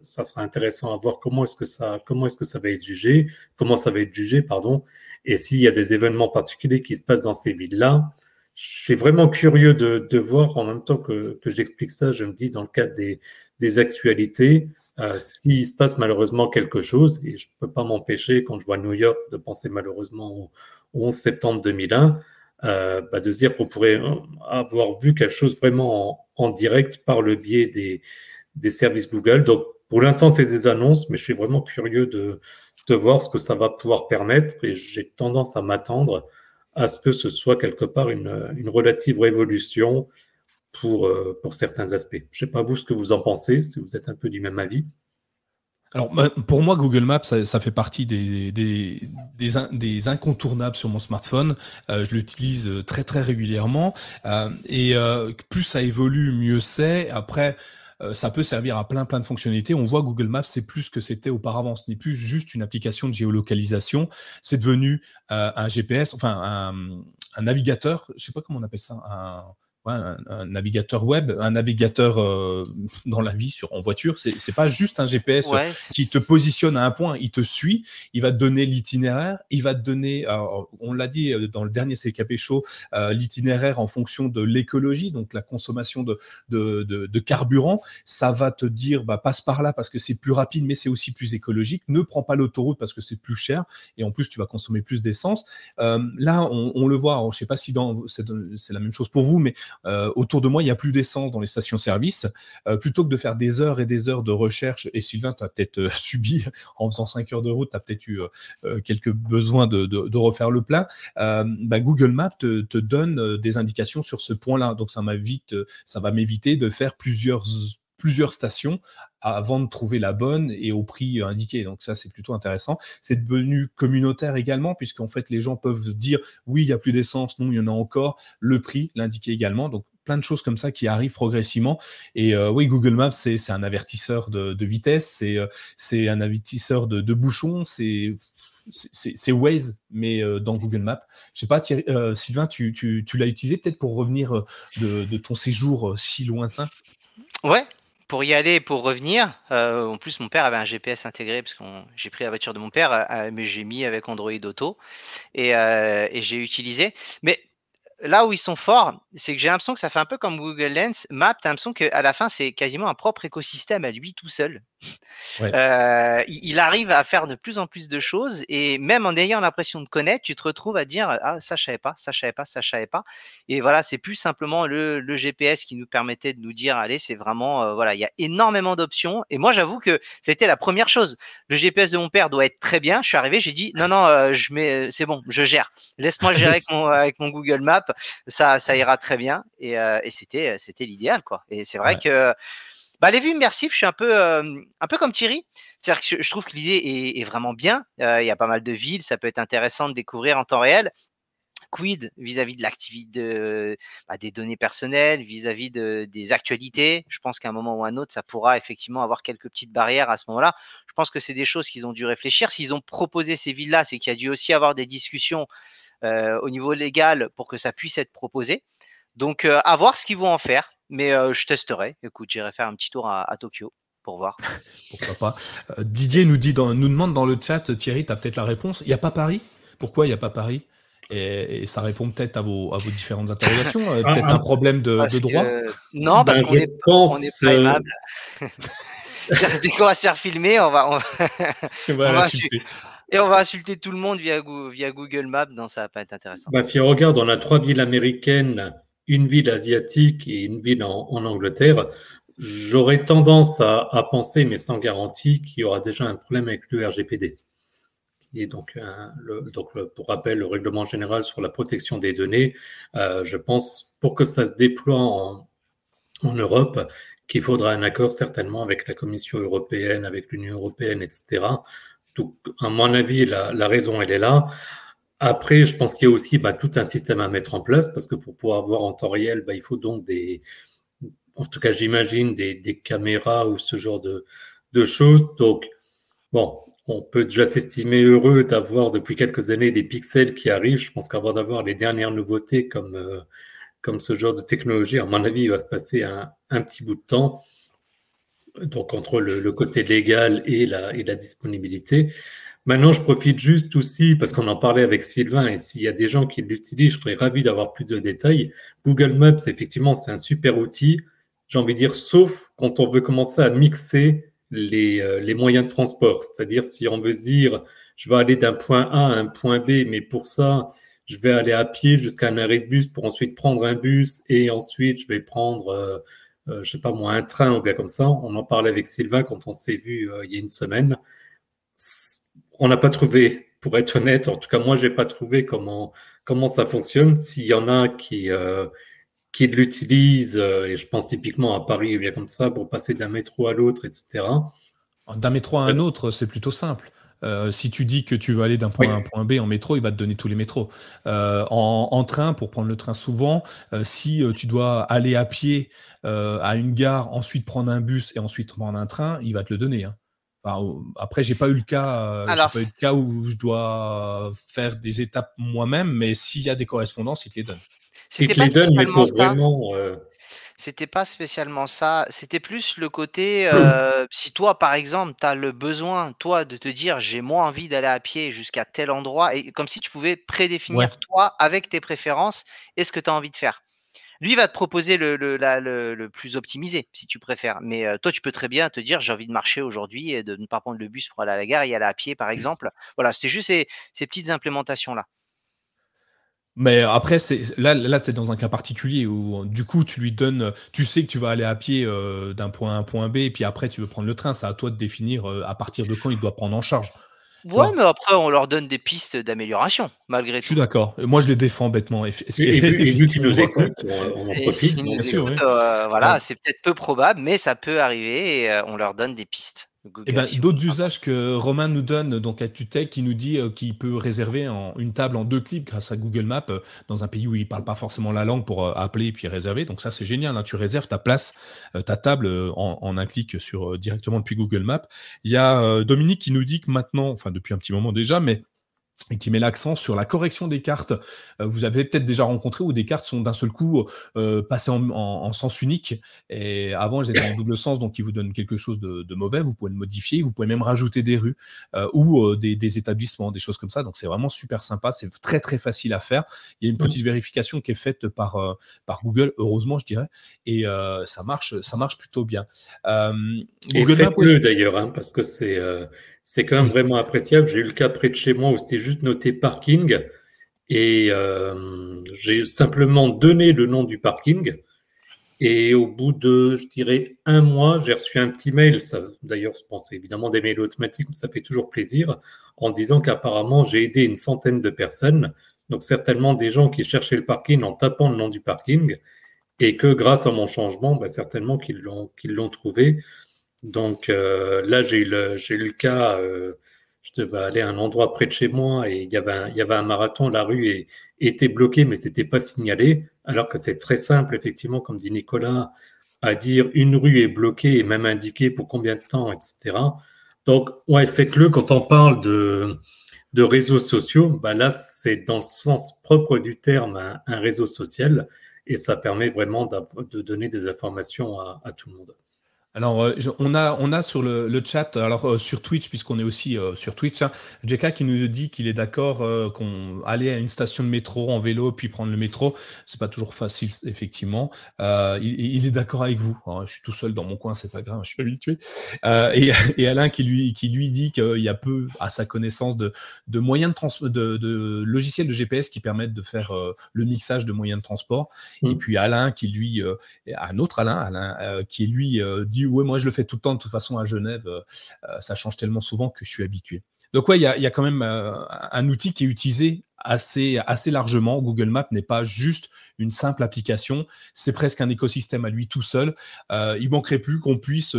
S3: ça sera intéressant à voir comment est-ce que ça, comment est-ce que ça va être jugé, comment ça va être jugé, pardon, et s'il y a des événements particuliers qui se passent dans ces villes-là, je suis vraiment curieux de, de, voir en même temps que, que j'explique ça, je me dis dans le cadre des, des actualités, euh, s'il se passe malheureusement quelque chose, et je ne peux pas m'empêcher quand je vois New York de penser malheureusement au, 11 septembre 2001, euh, bah de se dire qu'on pourrait avoir vu quelque chose vraiment en, en direct par le biais des, des services Google. Donc pour l'instant c'est des annonces, mais je suis vraiment curieux de, de voir ce que ça va pouvoir permettre et j'ai tendance à m'attendre à ce que ce soit quelque part une, une relative révolution pour, euh, pour certains aspects. Je ne sais pas vous ce que vous en pensez, si vous êtes un peu du même avis.
S1: Alors, bah, pour moi, Google Maps, ça, fait partie des, des, des, incontournables sur mon smartphone. Euh, je l'utilise très, très régulièrement. Euh, et euh, plus ça évolue, mieux c'est. Après, ça peut servir à plein plein de fonctionnalités. On voit Google Maps, c'est plus que c'était auparavant. Ce n'est plus juste une application de géolocalisation. C'est devenu un GPS, enfin un, navigateur. Je sais pas comment on appelle ça. Un, navigateur web, un navigateur euh, dans la vie sur en voiture. C'est, c'est pas juste un GPS qui te positionne à un point, il te suit, il va te donner l'itinéraire, il va te donner, on l'a dit euh, dans le dernier CKP Show, euh, l'itinéraire en fonction de l'écologie, donc la consommation de, de, de, carburant. Ça va te dire, bah, passe par là parce que c'est plus rapide, mais c'est aussi plus écologique. Ne prends pas l'autoroute parce que c'est plus cher et en plus tu vas consommer plus d'essence. là, on, le voit. je sais pas si dans, c'est, c'est la même chose pour vous, mais euh, autour de moi, il n'y a plus d'essence dans les stations-service. Euh, plutôt que de faire des heures et des heures de recherche, et Sylvain, tu as peut-être euh, subi, en faisant 5 heures de route, tu as peut-être eu quelques besoins de, refaire le plein, bah, Google Maps te, donne des indications sur ce point-là. Donc ça ça va m'éviter de faire plusieurs plusieurs stations avant de trouver la bonne et au prix indiqué. Donc ça, c'est plutôt intéressant. C'est devenu communautaire également, puisqu'en fait, les gens peuvent dire oui, il n'y a plus d'essence, non, il y en a encore, le prix, l'indiquer également. Donc plein de choses comme ça qui arrivent progressivement. Et euh, oui, Google Maps, c'est un avertisseur de, vitesse, euh, c'est un avertisseur de, de bouchons, c'est c'est Waze, mais euh, dans Google Maps. Je sais pas, Sylvain, tu, tu, tu l'as utilisé peut-être pour revenir de, de, ton séjour si lointain?
S2: Ouais, pour y aller pour revenir, euh, en plus mon père avait un GPS intégré parce que j'ai pris la voiture de mon père, euh, mais j'ai mis avec Android Auto et, euh, et j'ai utilisé. Mais là où ils sont forts, c'est que j'ai l'impression que ça fait un peu comme Google Lens. Map, tu as l'impression qu'à la fin, c'est quasiment un propre écosystème à lui tout seul. Euh, il, arrive à faire de plus en plus de choses et même en ayant l'impression de connaître, tu te retrouves à dire ah ça je savais pas, ça je savais pas, ça je savais pas. Et voilà, c'est plus simplement le, le, GPS qui nous permettait de nous dire allez, c'est vraiment euh, voilà, il y a énormément d'options. Et moi j'avoue que c'était la première chose. Le GPS de mon père doit être très bien. Je suis arrivé, j'ai dit non non, euh, je mets, c'est bon, je gère. Laisse-moi gérer avec mon, avec mon Google Maps ça, ça ira très bien. Et, euh, et c'était, c'était l'idéal, quoi. Et c'est vrai que bah, les vues immersives, je suis un peu, euh, un peu comme Thierry. C'est-à-dire que je, trouve que l'idée est, est, vraiment bien. Euh, il y a pas mal de villes, ça peut être intéressant de découvrir en temps réel. Quid vis-à-vis de l'activité de, bah, des données personnelles, vis-à-vis de, des actualités? Je pense qu'à un moment ou un autre, ça pourra effectivement avoir quelques petites barrières à ce moment-là. Je pense que c'est des choses qu'ils ont dû réfléchir. S'ils ont proposé ces villes-là, c'est qu'il y a dû aussi avoir des discussions euh, au niveau légal pour que ça puisse être proposé. Donc, euh, à voir ce qu'ils vont en faire. Mais euh, je testerai. Écoute, j'irai faire un petit tour à, Tokyo pour voir.
S1: Pourquoi pas. Didier nous, dit nous demande dans le chat, Thierry, tu as peut-être la réponse. Il n'y a pas Paris? Pourquoi il n'y a pas Paris? Et, ça répond peut-être à vos, à vos différentes interrogations. peut-être un problème de, droit
S2: Non, parce ben, qu'on est, on est pas aimable. Dès qu'on va se faire filmer, on va, on va, et on va insulter tout le monde via, Google Maps, non, ça va pas être intéressant.
S3: Bah, si on regarde, on a trois villes américaines, une ville asiatique et une ville en, Angleterre. J'aurais tendance à, penser, mais sans garantie, qu'il y aura déjà un problème avec le RGPD. Est donc, le, donc pour rappel, le règlement général sur la protection des données. Euh, je pense, pour que ça se déploie en Europe, qu'il faudra un accord certainement avec la Commission européenne, avec l'Union européenne, etc. Donc, à mon avis, la, raison, elle est là. Après, je pense qu'il y a aussi bah, tout un système à mettre en place parce que pour pouvoir voir en temps réel, bah, il faut donc des, en tout cas, j'imagine des, caméras ou ce genre de, choses. Donc, bon, on peut déjà s'estimer heureux d'avoir depuis quelques années des pixels qui arrivent. Je pense qu'avant d'avoir les dernières nouveautés comme, euh, ce genre de technologie, à mon avis, il va se passer un petit bout de temps donc entre le, côté légal et la, et la disponibilité. Maintenant, je profite juste aussi, parce qu'on en parlait avec Sylvain, et s'il y a des gens qui l'utilisent, je serais ravi d'avoir plus de détails. Google Maps, effectivement, c'est un super outil, j'ai envie de dire, sauf quand on veut commencer à mixer les, euh, les moyens de transport. C'est-à-dire, si on veut se dire, je vais aller d'un point A à un point B, mais pour ça, je vais aller à pied jusqu'à un arrêt de bus pour ensuite prendre un bus, et ensuite, je vais prendre... Euh, je sais pas moi, un train ou bien comme ça. On en parlait avec Sylvain quand on s'est vu euh, il y a une semaine. On n'a pas trouvé, pour être honnête, en tout cas moi, j'ai pas trouvé comment, comment ça fonctionne. S'il y en a qui, euh, qui l'utilisent, et je pense typiquement à Paris ou bien comme ça, pour passer d'un métro à l'autre, etc.
S1: D'un métro à un autre, c'est plutôt simple. Si tu dis que tu veux aller d'un point A à un point B en métro, il va te donner tous les métros. En, train, pour prendre le train souvent, si tu dois aller à pied à une gare, ensuite prendre un bus et ensuite prendre un train, il va te le donner. Hein. après, j'ai pas eu le cas, pas eu le cas où je dois faire des étapes moi-même, mais s'il y a des correspondances, il te les donne.
S2: C'était pas spécialement ça. Euh, c'était pas spécialement ça. C'était plus le côté, euh, si toi, par exemple, tu as le besoin, toi, de te dire j'ai moins envie d'aller à pied jusqu'à tel endroit, et comme si tu pouvais prédéfinir, toi, avec tes préférences, et ce que tu as envie de faire. Lui va te proposer le, le, plus optimisé, si tu préfères. Mais euh, toi, tu peux très bien te dire j'ai envie de marcher aujourd'hui et de ne pas prendre le bus pour aller à la gare et aller à pied, par exemple. Voilà, c'était juste ces, ces petites implémentations-là.
S1: Mais après, c'est là, là tu es dans un cas particulier où du coup, tu lui donnes, tu sais que tu vas aller à pied euh, d'un point A à un point B, et puis après, tu veux prendre le train. C'est à toi de définir euh, à partir de quand il doit prendre en charge.
S2: Ouais, mais après, on leur donne des pistes d'amélioration, malgré tout.
S1: Je suis d'accord. Moi, je les défends bêtement. Et,
S3: et, nous qui nous écoutent, on, en profite.
S2: Euh, voilà, c'est peut-être peu probable, mais ça peut arriver et on leur donne des pistes.
S1: Eh ben, d'autres usages que Romain nous donne donc à Tutech, qui nous dit euh, qu'il peut réserver en, une table en deux clics grâce à Google Maps euh, dans un pays où il parle pas forcément la langue pour euh, appeler et puis réserver. Donc ça c'est génial. Hein. Tu réserves ta place, ta table en, un clic sur directement depuis Google Maps. Il y a Dominique qui nous dit que maintenant, enfin depuis un petit moment déjà, mais et qui met l'accent sur la correction des cartes. Euh, vous avez peut-être déjà rencontré où des cartes sont d'un seul coup euh, passées en, sens unique et avant elles étaient en double sens, donc ils vous donnent quelque chose de, mauvais. Vous pouvez le modifier, vous pouvez même rajouter des rues euh, ou des, établissements, des choses comme ça. Donc c'est vraiment super sympa, c'est très très facile à faire. Il y a une mmh. petite vérification qui est faite par par Google, heureusement je dirais, et ça marche ça marche plutôt bien.
S3: Google et d'ailleurs, hein, parce que c'est c'est quand même vraiment appréciable. J'ai eu le cas près de chez moi où c'était juste noté parking et euh, j'ai simplement donné le nom du parking. Et au bout de, je dirais, un mois, j'ai reçu un petit mail. D'ailleurs, je pense évidemment des mails automatiques, mais ça fait toujours plaisir, en disant qu'apparemment j'ai aidé une centaine de personnes. Donc certainement des gens qui cherchaient le parking en tapant le nom du parking, et que grâce à mon changement, bah, certainement qu'ils l'ont qu'ils l'ont trouvé. Donc euh, là, j'ai eu, le, cas, euh, je devais aller à un endroit près de chez moi et il y avait un, marathon, la rue était bloquée, mais c'était pas signalé, alors que c'est très simple, effectivement, comme dit Nicolas, à dire une rue est bloquée et même indiquée pour combien de temps, etc. Donc, ouais, faites-le quand on parle de, réseaux sociaux, bah là, c'est dans le sens propre du terme un, réseau social et ça permet vraiment de donner des informations à tout le monde.
S1: Alors, euh, on, a, on a sur le, le chat, alors euh, sur Twitch, puisqu'on est aussi euh, sur Twitch, hein, JK qui nous dit qu'il est d'accord qu'on aller à une station de métro en vélo puis prendre le métro, c'est pas toujours facile, effectivement. Il, il, est d'accord avec vous. Hein, je suis tout seul dans mon coin, c'est pas grave, je suis habitué. Et, et, Alain qui lui, qui lui dit qu'il y a peu, à sa connaissance, de, de moyens de, trans de, de logiciels de GPS qui permettent de faire le mixage de moyens de transport. Et mmh. puis Alain qui lui, un autre Alain, Alain qui lui dit ouais, moi je le fais tout le temps de toute façon à Genève, euh, euh, ça change tellement souvent que je suis habitué. Donc ouais, il y a, quand même euh, un outil qui est utilisé assez, assez largement. Google Maps n'est pas juste une simple application, c'est presque un écosystème à lui tout seul. Euh, il manquerait plus qu'on puisse.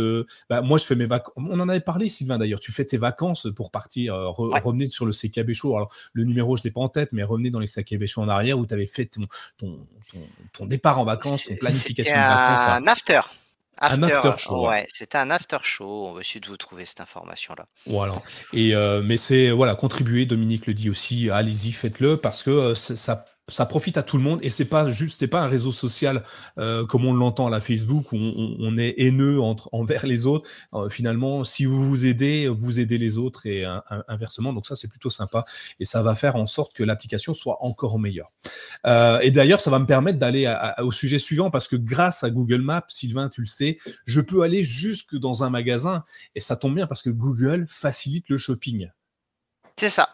S1: bah, moi, je fais mes vacances. On en avait parlé, Sylvain, d'ailleurs. Tu fais tes vacances pour partir, revenir sur le CKB Show. Alors, le numéro, je ne l'ai pas en tête, mais revenez dans les CKB Show en arrière où tu avais fait ton, ton, ton, départ en vacances, ton planification de vacances.
S2: Un after un after show. Ouais, c'était un after show. On va essayer de vous trouver cette information-là.
S1: Voilà. Et euh, mais c'est voilà, contribuer. Dominique le dit aussi. Allez-y, faites-le parce que euh, ça ça profite à tout le monde et c'est pas juste c'est pas un réseau social euh, comme on l'entend à la Facebook où on, est haineux entre envers les autres. Euh, finalement si vous vous aidez vous aidez les autres et inversement. Donc ça c'est plutôt sympa et ça va faire en sorte que l'application soit encore meilleure. Euh, et d'ailleurs ça va me permettre d'aller au sujet suivant parce que grâce à Google Maps Sylvain tu le sais je peux aller jusque dans un magasin et ça tombe bien parce que Google facilite le shopping.
S2: C'est ça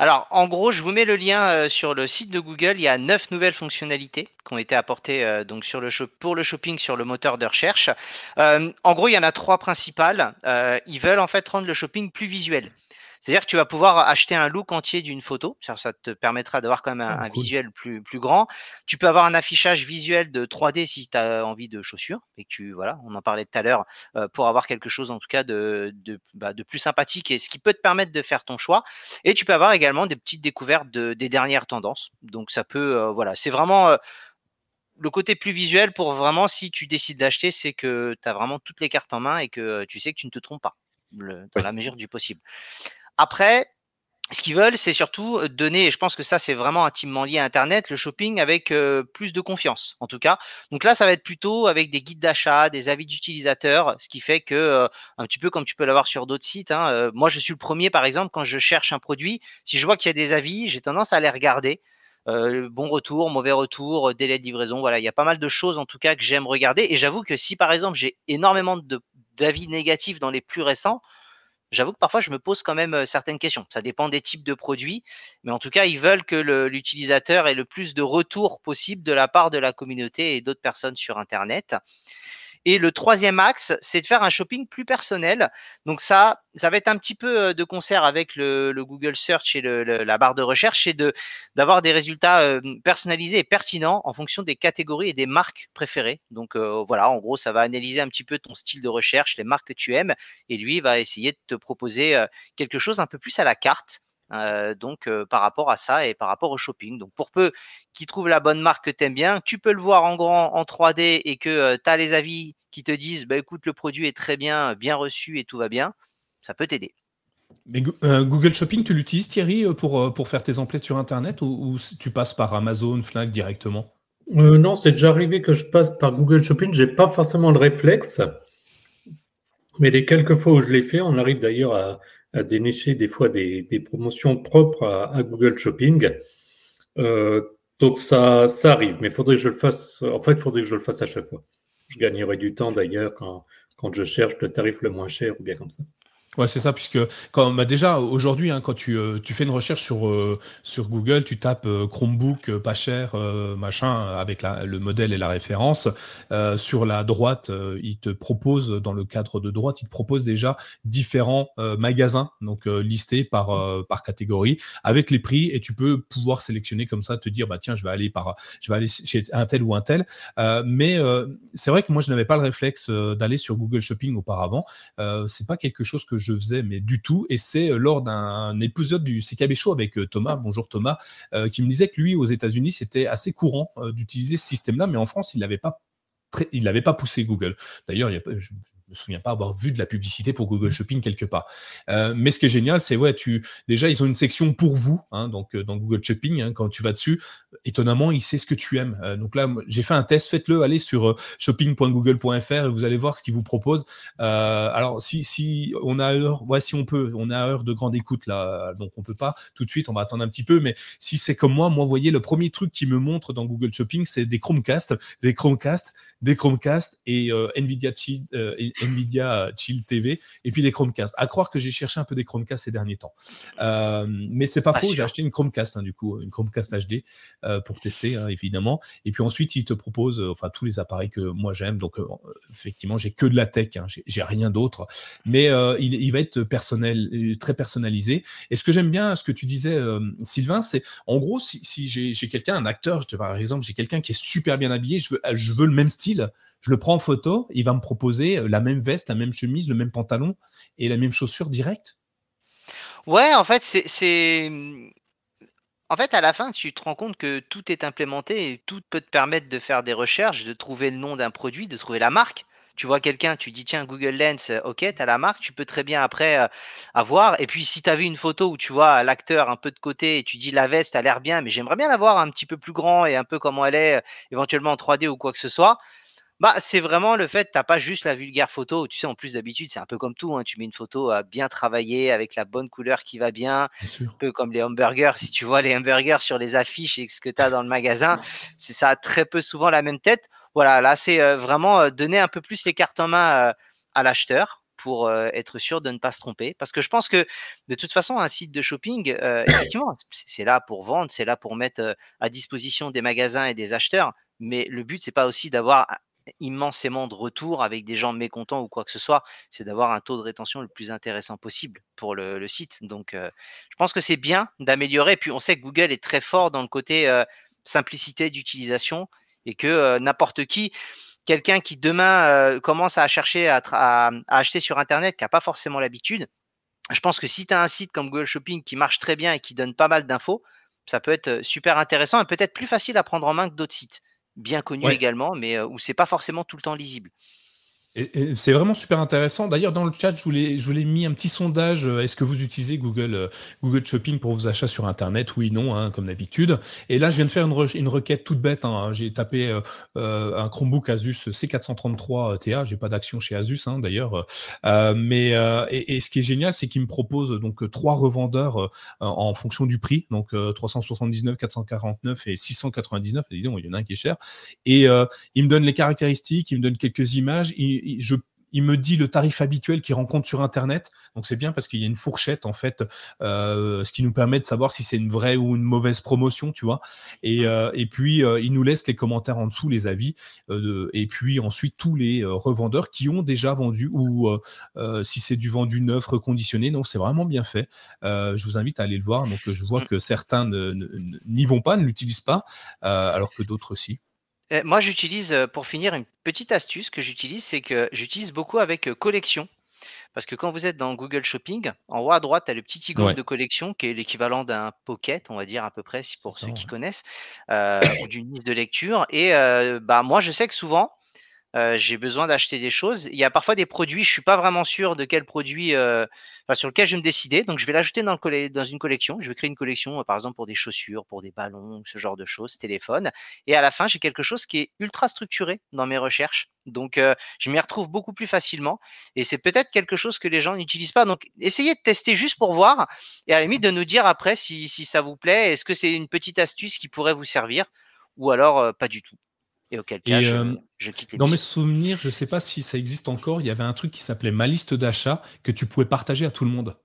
S2: alors, en gros, je vous mets le lien euh, sur le site de Google. Il y a neuf nouvelles fonctionnalités qui ont été apportées euh, donc sur le pour le shopping sur le moteur de recherche. Euh, en gros, il y en a trois principales. ils veulent en fait rendre le shopping plus visuel. C'est-à-dire que tu vas pouvoir acheter un look entier d'une photo. Ça, te permettra d'avoir quand même un, ah, visuel plus, plus grand. Tu peux avoir un affichage visuel de 3D si tu as envie de chaussures et que tu, voilà, on en parlait tout à l'heure, euh, pour avoir quelque chose en tout cas de, de, bah, de, plus sympathique et ce qui peut te permettre de faire ton choix. Et tu peux avoir également des petites découvertes de, des dernières tendances. Donc ça peut, euh, voilà, c'est vraiment euh, le côté plus visuel pour vraiment, si tu décides d'acheter, c'est que tu as vraiment toutes les cartes en main et que tu sais que tu ne te trompes pas dans la mesure du possible. Après, ce qu'ils veulent, c'est surtout euh, donner, et je pense que ça, c'est vraiment intimement lié à Internet, le shopping avec euh, plus de confiance, en tout cas. Donc là, ça va être plutôt avec des guides d'achat, des avis d'utilisateurs, ce qui fait que, euh, un petit peu comme tu peux l'avoir sur d'autres sites, hein, moi, je suis le premier, par exemple, quand je cherche un produit, si je vois qu'il y a des avis, j'ai tendance à les regarder. bon retour, mauvais retour, délai de livraison, voilà, il y a pas mal de choses en tout cas que j'aime regarder. Et j'avoue que si par exemple j'ai énormément d'avis négatifs dans les plus récents, j'avoue que parfois je me pose quand même certaines questions. Ça dépend des types de produits, mais en tout cas, ils veulent que l'utilisateur ait le plus de retours possible de la part de la communauté et d'autres personnes sur Internet. Et le troisième axe, c'est de faire un shopping plus personnel. Donc ça, ça va être un petit peu euh, de concert avec le, Google Search et la barre de recherche, et de d'avoir des résultats euh, personnalisés et pertinents en fonction des catégories et des marques préférées. Donc euh, voilà, en gros, ça va analyser un petit peu ton style de recherche, les marques que tu aimes, et lui va essayer de te proposer quelque chose un peu plus à la carte. Donc par rapport à ça et par rapport au shopping. Donc pour peu qu'ils trouvent la bonne marque que tu aimes bien, tu peux le voir en grand en 3D et que tu as les avis qui te disent bah écoute le produit est très bien, bien reçu et tout va bien, ça peut t'aider.
S1: Mais Google Shopping, tu l'utilises Thierry pour, pour faire tes emplettes sur Internet ou, tu passes par Amazon, Fnac directement?
S3: Non, c'est déjà arrivé que je passe par Google Shopping. J'ai pas forcément le réflexe. Mais les quelques fois où je l'ai fait, on arrive d'ailleurs à, à dénicher des fois des, promotions propres à, Google Shopping. Euh, donc ça, ça arrive, mais faudrait que je le fasse. En fait, il faudrait que je le fasse à chaque fois. Je gagnerai du temps d'ailleurs quand, quand je cherche le tarif le moins cher ou bien comme ça.
S1: Ouais, c'est ça, puisque quand, bah déjà aujourd'hui, hein, quand tu, euh, tu, fais une recherche sur, euh, sur Google, tu tapes euh, Chromebook pas cher, machin, avec le modèle et la référence. sur la droite, il te propose, dans le cadre de droite, il te propose déjà différents magasins, donc listés par, par catégorie, avec les prix, et tu peux pouvoir sélectionner comme ça, te dire, bah tiens, je vais aller par, je vais aller chez un tel ou un tel. mais c'est vrai que moi, je n'avais pas le réflexe d'aller sur Google Shopping auparavant. c'est pas quelque chose que je faisais, mais du tout. Et c'est euh, lors d'un épisode du CKB Show avec euh, Thomas, bonjour Thomas, euh, qui me disait que lui, aux États-Unis, c'était assez courant d'utiliser ce système-là, mais en France, il n'avait pas il n'avait pas poussé Google. D'ailleurs, je ne me souviens pas avoir vu de la publicité pour Google Shopping quelque part. mais ce qui est génial, c'est ouais, tu déjà ils ont une section pour vous, hein, donc dans Google Shopping, hein, quand tu vas dessus, étonnamment, il sait ce que tu aimes. Euh, donc là, j'ai fait un test, faites-le, allez sur euh, shopping.google.fr et vous allez voir ce qu'il vous propose. Euh, alors, si, si on a heure, ouais, si on peut, on a heure de grande écoute là, donc on peut pas tout de suite, on va attendre un petit peu. Mais si c'est comme moi, moi, voyez, le premier truc qui me montre dans Google Shopping, c'est des Chromecast, des Chromecast, des Chromecast et Nvidia Chill, Nvidia Chill TV et puis des Chromecast. À croire que j'ai cherché un peu des Chromecast ces derniers temps. mais c'est pas, faux, j'ai acheté une Chromecast hein, du coup, une Chromecast HD. Euh, pour tester, hein, évidemment. Et puis ensuite, il te propose, euh, enfin, tous les appareils que moi j'aime. Donc, euh, effectivement, j'ai que de la tech, hein, j'ai rien d'autre. Mais il, va être personnel, très personnalisé. Et ce que j'aime bien, ce que tu disais, Sylvain, c'est en gros, si, j'ai quelqu'un, un acteur, par exemple, j'ai quelqu'un qui est super bien habillé, je veux, je veux le même style je le prends en photo, il va me proposer la même veste, la même chemise, le même pantalon et la même chaussure direct
S2: Ouais, en fait, c'est en fait, à la fin, tu te rends compte que tout est implémenté et tout peut te permettre de faire des recherches, de trouver le nom d'un produit, de trouver la marque. Tu vois quelqu'un, tu dis tiens, Google Lens, euh, ok, tu as la marque, tu peux très bien après euh, avoir. Et puis, si tu as vu une photo où tu vois l'acteur un peu de côté et tu dis la veste a l'air bien, mais j'aimerais bien la voir un petit peu plus grand et un peu comment elle est, euh, éventuellement en 3D ou quoi que ce soit, bah, c'est vraiment le fait, t'as pas juste la vulgaire photo. Tu sais, en plus d'habitude, c'est un peu comme tout. Hein, tu mets une photo à bien travailler avec la bonne couleur qui va bien, un peu comme les hamburgers. Si tu vois les hamburgers sur les affiches et ce que tu as dans le magasin, c'est ça a très peu souvent la même tête. Voilà, là, c'est euh, vraiment euh, donner un peu plus les cartes en main euh, à l'acheteur pour être sûr de ne pas se tromper. Parce que je pense que de toute façon, un site de shopping, effectivement, c'est là pour vendre, c'est là pour mettre à disposition des magasins et des acheteurs. Mais le but, c'est pas aussi d'avoir immensément de retours avec des gens mécontents ou quoi que ce soit. C'est d'avoir un taux de rétention le plus intéressant possible pour le, site. Donc, euh, je pense que c'est bien d'améliorer. Puis, on sait que Google est très fort dans le côté euh, simplicité d'utilisation et que euh, n'importe qui, quelqu'un qui demain commence à chercher à, à, acheter sur Internet, qui n'a pas forcément l'habitude, je pense que si tu as un site comme Google Shopping qui marche très bien et qui donne pas mal d'infos, ça peut être super intéressant et peut-être plus facile à prendre en main que d'autres sites bien connu également, mais où c'est pas forcément tout le temps lisible
S1: c'est vraiment super intéressant. D'ailleurs, dans le chat, je vous l'ai mis un petit sondage. Euh, est-ce que vous utilisez Google, euh, Google Shopping pour vos achats sur Internet? Oui, non, hein, comme d'habitude. Et là, je viens de faire une, requête toute bête. Hein. J'ai tapé euh, un Chromebook Asus C433 TA. J'ai pas d'action chez Asus, hein, d'ailleurs. mais et, ce qui est génial, c'est qu'il me propose donc trois revendeurs en fonction du prix, donc 379, 449 et 699. Et il y en a un qui est cher. Et il me donne les caractéristiques, il me donne quelques images me dit le tarif habituel qu'il rencontre sur Internet. Donc c'est bien parce qu'il y a une fourchette en fait, euh, ce qui nous permet de savoir si c'est une vraie ou une mauvaise promotion, tu vois. Et, euh, puis euh, il nous laisse les commentaires en dessous, les avis, et puis ensuite tous les revendeurs qui ont déjà vendu ou si c'est du vendu neuf, reconditionné. Donc c'est vraiment bien fait. je vous invite à aller le voir. Donc je vois mm. que certains n'y vont pas, ne l'utilisent pas, alors que d'autres aussi.
S2: Euh, moi, j'utilise, euh, pour finir, une petite astuce que j'utilise, c'est que j'utilise beaucoup avec euh, collection. Parce que quand vous êtes dans Google Shopping, en haut à droite, tu as le petit icône de collection qui est l'équivalent d'un pocket, on va dire à peu près, pour ceux qui connaissent, ou d'une liste de lecture. Et bah, moi, je sais que souvent, j'ai besoin d'acheter des choses. Il y a parfois des produits, je suis pas vraiment sûr de quel produit, euh, enfin, sur lequel je vais me décider. Donc, je vais l'ajouter dans, dans, une collection. Je vais créer une collection, par exemple, pour des chaussures, pour des ballons, ce genre de choses, téléphone. Et à la fin, j'ai quelque chose qui est ultra structuré dans mes recherches. Donc, je m'y retrouve beaucoup plus facilement. Et c'est peut-être quelque chose que les gens n'utilisent pas. Donc, essayez de tester juste pour voir. Et à la limite, de nous dire après si, si ça vous plaît. Est-ce que c'est une petite astuce qui pourrait vous servir? Ou alors pas du tout. Et auquel cas, euh, je, quitte les
S1: Dans mes souvenirs, je ne sais pas si ça existe encore, il y avait un truc qui s'appelait ma liste d'achat que tu pouvais partager à tout le monde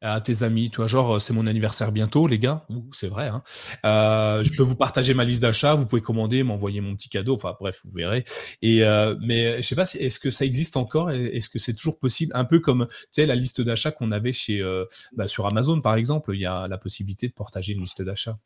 S1: à tes amis, tu vois, genre euh, c'est mon anniversaire bientôt, les gars, c'est vrai. Hein. Euh, je peux vous partager ma liste d'achat, vous pouvez commander, m'envoyer mon petit cadeau, enfin bref, vous verrez. Et euh, mais je sais pas, est-ce que ça existe encore Est-ce que c'est toujours possible? Un peu comme tu sais la liste d'achat qu'on avait chez bah, sur Amazon par exemple, il y a la possibilité de partager une liste d'achat.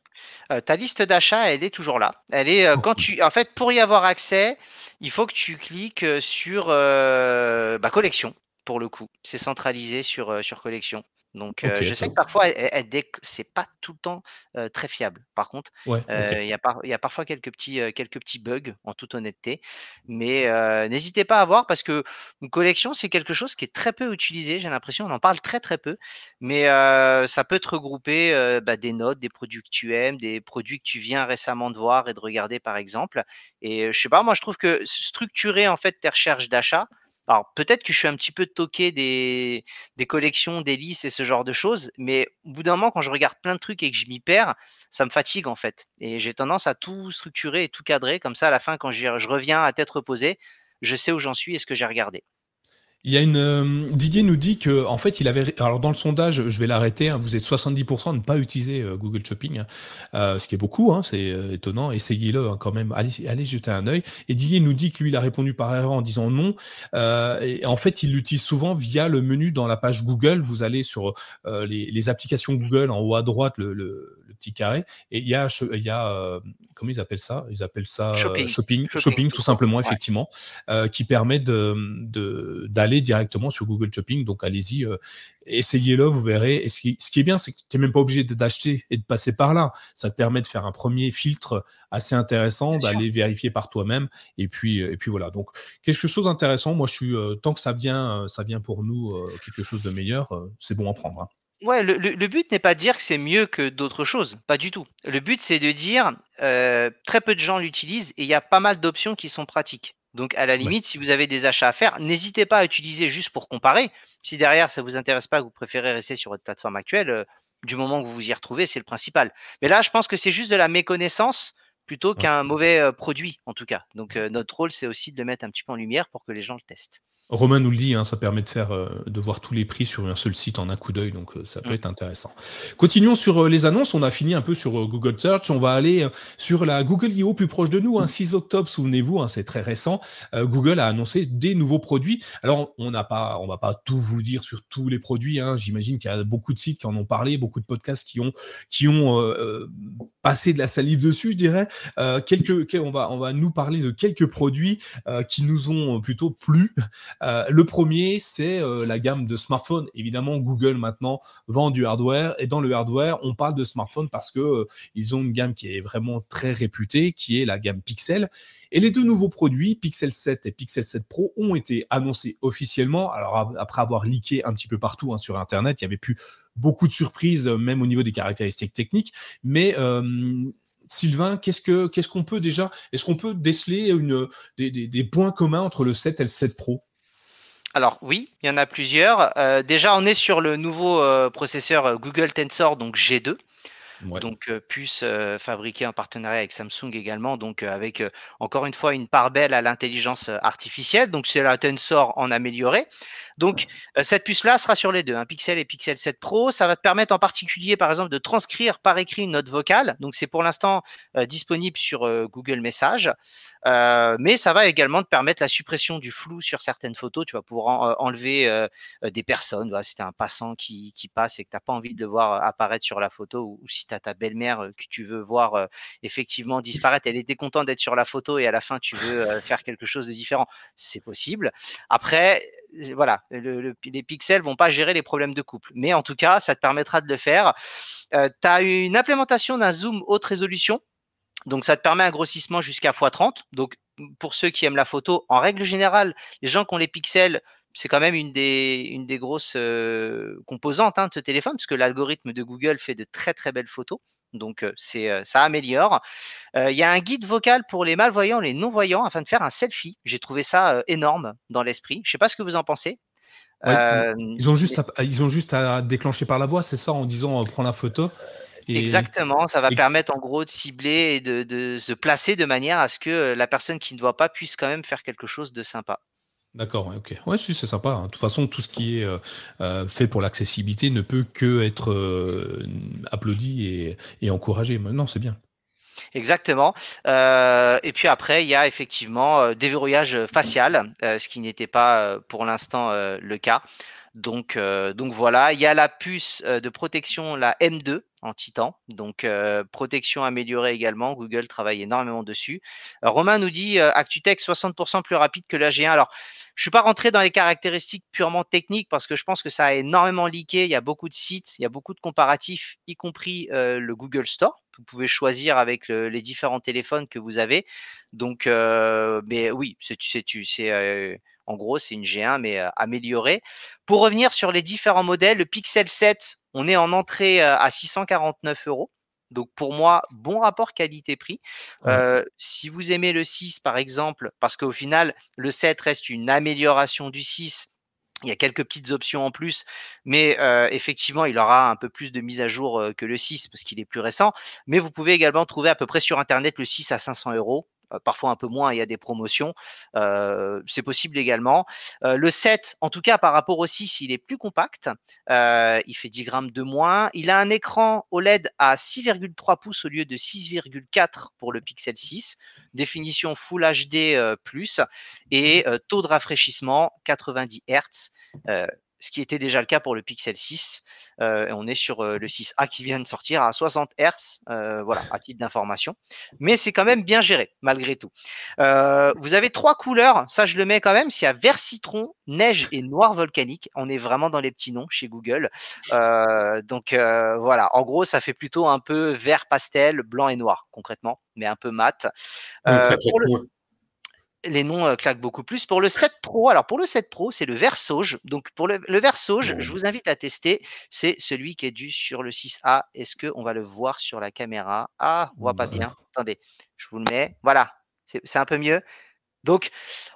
S2: ta liste d'achat, elle est toujours là. Elle est quand tu, en fait, pour y avoir accès, il faut que tu cliques sur bah, collection pour le coup. C'est centralisé sur sur collection. Donc, je sais que parfois, elle, c'est pas tout le temps très fiable. Par contre, il y, a parfois quelques petits, quelques petits bugs, en toute honnêteté. Mais n'hésitez pas à voir parce que une collection, c'est quelque chose qui est très peu utilisé. J'ai l'impression, on en parle très très peu. Mais ça peut te regrouper bah, des notes, des produits que tu aimes, des produits que tu viens récemment de voir et de regarder, par exemple. Et je sais pas, moi, je trouve que structurer en fait tes recherches d'achat, alors peut-être que je suis un petit peu toqué des, des collections, des listes et ce genre de choses, mais au bout d'un moment, quand je regarde plein de trucs et que je m'y perds, ça me fatigue en fait. Et j'ai tendance à tout structurer et tout cadrer, comme ça à la fin, quand je reviens à tête reposée, je sais où j'en suis et ce que j'ai regardé.
S1: Il y a une euh, Didier nous dit que en fait il avait alors dans le sondage je vais l'arrêter hein, vous êtes 70% à ne pas utiliser euh, Google Shopping hein, euh, ce qui est beaucoup hein, c'est étonnant. Essayez-le quand même. Allez, allez jeter un œil. Et Didier nous dit que lui il a répondu par erreur en disant non. Et en fait il l'utilise souvent via le menu dans la page Google. Vous allez sur les, applications Google en haut à droite le petit carré. Et il y a, il y a euh, comment ils appellent ça? Ils appellent ça euh, shopping, shopping, shopping, tout, simplement, effectivement, euh, qui permet de, d'aller directement sur Google Shopping. Donc allez-y, essayez-le, vous verrez. Et ce qui, ce qui est bien, c'est que tu n'es même pas obligé d'acheter et de passer par là. Ça te permet de faire un premier filtre assez intéressant, d'aller vérifier par toi-même. Et puis, et puis voilà. Donc quelque chose d'intéressant. Moi, je suis tant que ça vient, ça vient pour nous quelque chose de meilleur. c'est bon à prendre. Hein.
S2: Ouais, le, but n'est pas de dire que c'est mieux que d'autres choses, pas du tout. Le but, c'est de dire euh, très peu de gens l'utilisent et il y a pas mal d'options qui sont pratiques. Donc, à la limite, si vous avez des achats à faire, n'hésitez pas à utiliser juste pour comparer. Si derrière ça vous intéresse pas, que vous préférez rester sur votre plateforme actuelle, euh, du moment que vous vous y retrouvez, c'est le principal. Mais là, je pense que c'est juste de la méconnaissance plutôt qu'un mauvais produit en tout cas. Donc notre rôle c'est aussi de le mettre un petit peu en lumière pour que les gens le testent.
S1: Romain nous le dit, hein, ça permet de faire, euh, de voir tous les prix sur un seul site en un coup d'œil, donc euh, ça peut mm. être intéressant. Continuons sur euh, les annonces. On a fini un peu sur Google Search. On va aller sur la Google I.O. plus proche de nous. Un hein, 6 octobre, souvenez-vous, hein, c'est très récent. Google a annoncé des nouveaux produits. Alors, on n'a pas, on va pas tout vous dire sur tous les produits. J'imagine qu'il y a beaucoup de sites qui en ont parlé, beaucoup de podcasts qui ont, qui ont passé de la salive dessus, je dirais. Quelques, on va, on va nous parler de quelques produits qui nous ont plutôt plu. Euh, le premier, c'est euh, la gamme de smartphones. Évidemment, Google maintenant vend du hardware et dans le hardware, on parle de smartphones parce que euh, ils ont une gamme qui est vraiment très réputée, qui est la gamme Pixel. Et les deux nouveaux produits, Pixel 7 et Pixel 7 Pro, ont été annoncés officiellement. Alors après avoir leaké un petit peu partout hein, sur Internet, il y avait plus beaucoup de surprises, même au niveau des caractéristiques techniques. Mais Sylvain, qu'est-ce que qu'est-ce qu'on peut déjà Est-ce qu'on peut déceler une, des, des, points communs entre le 7 et le 7 Pro?
S2: Alors oui, il y en a plusieurs. Euh, déjà, on est sur le nouveau euh, processeur euh, Google Tensor, donc G2. Donc puce fabriquée en partenariat avec Samsung également, donc avec encore une fois une part belle à l'intelligence artificielle. Donc c'est la Tensor en amélioré. Donc, euh, cette puce-là sera sur les deux, hein, Pixel et Pixel 7 Pro. Ça va te permettre en particulier, par exemple, de transcrire par écrit une note vocale. Donc, c'est pour l'instant euh, disponible sur euh, Google Message. mais ça va également te permettre la suppression du flou sur certaines photos. Tu vas pouvoir enlever des personnes. Si tu un passant qui, passe et que tu n'as pas envie de le voir apparaître sur la photo, ou, si tu as ta belle-mère que tu veux voir effectivement disparaître, elle était contente d'être sur la photo et à la fin tu veux faire quelque chose de différent, c'est possible. Après, voilà, les pixels vont pas gérer les problèmes de couple. Mais en tout cas, ça te permettra de le faire. Euh, tu as une implémentation d'un zoom haute résolution. Donc ça te permet un grossissement jusqu'à x30. Donc pour ceux qui aiment la photo, en règle générale, les gens qui ont les pixels, c'est quand même une des, une des grosses euh, composantes hein, de ce téléphone, parce que l'algorithme de Google fait de très très belles photos. Donc euh, c'est euh, ça améliore. Il y a un guide vocal pour les malvoyants, les non-voyants, afin de faire un selfie. J'ai trouvé ça énorme dans l'esprit. Je ne sais pas ce que vous en pensez.
S1: ils, ont juste à, ils ont juste à déclencher par la voix, c'est ça, en disant prends la photo.
S2: Exactement, ça va permettre en gros de cibler et de, de, se placer de manière à ce que la personne qui ne voit pas puisse quand même faire quelque chose de sympa.
S1: D'accord, ok. Ouais, c'est sympa. Hein. De toute façon, tout ce qui est euh, euh, fait pour l'accessibilité ne peut que être euh, applaudi et, et encouragé. Non, c'est bien.
S2: Exactement. et puis après, il y a effectivement déverrouillage facial, ce qui n'était pas pour l'instant le cas. Donc, donc voilà, il y a la puce de protection, la M2 en titan. Donc protection améliorée également. Google travaille énormément dessus. Romain nous dit ActuTech 60% plus rapide que la G1. Alors je suis pas rentré dans les caractéristiques purement techniques parce que je pense que ça a énormément leaké. Il y a beaucoup de sites, il y a beaucoup de comparatifs, y compris euh, le Google Store. Vous pouvez choisir avec les différents téléphones que vous avez. Donc, euh, oui, c'est, c'est, euh, en gros, c'est une G1 mais améliorée. Pour revenir sur les différents modèles, le Pixel 7, on est en entrée à 649 euros. Donc pour moi, bon rapport qualité-prix. Euh, si vous aimez le 6 par exemple, parce qu'au final, le 7 reste une amélioration du 6, il y a quelques petites options en plus, mais euh, effectivement, il aura un peu plus de mise à jour euh, que le 6 parce qu'il est plus récent. Mais vous pouvez également trouver à peu près sur Internet le 6 à 500 euros. Euh, parfois un peu moins, il y a des promotions. Euh, c'est possible également. Euh, le 7, en tout cas par rapport au 6, il est plus compact. il fait 10 grammes de moins. Il a un écran OLED à 6,3 pouces au lieu de 6,4 pour le Pixel 6. Définition Full HD et taux de rafraîchissement 90 Hz ce qui était déjà le cas pour le Pixel 6. Euh, on est sur euh, le 6A qui vient de sortir à 60 Hz, euh, voilà, à titre d'information. Mais c'est quand même bien géré, malgré tout. vous avez trois couleurs, ça je le mets quand même, s'il y a vert citron, neige et noir volcanique. On est vraiment dans les petits noms chez Google. donc voilà, en gros, ça fait plutôt un peu vert pastel, blanc et noir, concrètement, mais un peu mat les noms euh, claquent beaucoup plus. Pour le 7 Pro, alors pour le 7 Pro, c'est le Versauge. Donc pour le, le Versauge, je vous invite à tester. C'est celui qui est dû sur le 6A. Est-ce qu'on va le voir sur la caméra? Ah, on voit pas bah. bien. Attendez, je vous le mets. Voilà, c'est un peu mieux. Donc,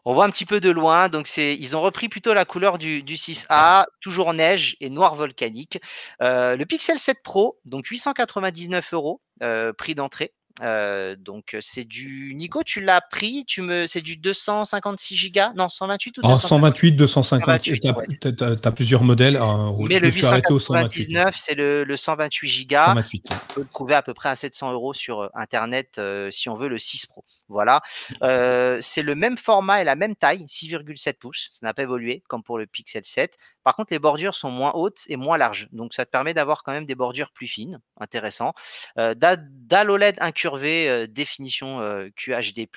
S2: on voit un petit peu de loin. Donc, c'est, ils ont repris plutôt la couleur du, du 6A, toujours neige et noir volcanique. Euh, le Pixel 7 Pro, donc 899 euros, euh, prix d'entrée. Euh, donc c'est du Nico, tu l'as pris, tu me, c'est du 256 Go Non, 128 ou
S1: 128, 256. Tu as, plusieurs modèles. Hein,
S2: Mais le 899, c'est le, le, 128 Go. 128. On peut le trouver à peu près à 700 euros sur euh, Internet si on veut le 6 Pro. Voilà. c'est le même format et la même taille, 6,7 pouces. Ça n'a pas évolué comme pour le Pixel 7. Par contre, les bordures sont moins hautes et moins larges. Donc ça te permet d'avoir quand même des bordures plus fines. Intéressant. Euh, dalle OLED euh, définition euh, QHD+,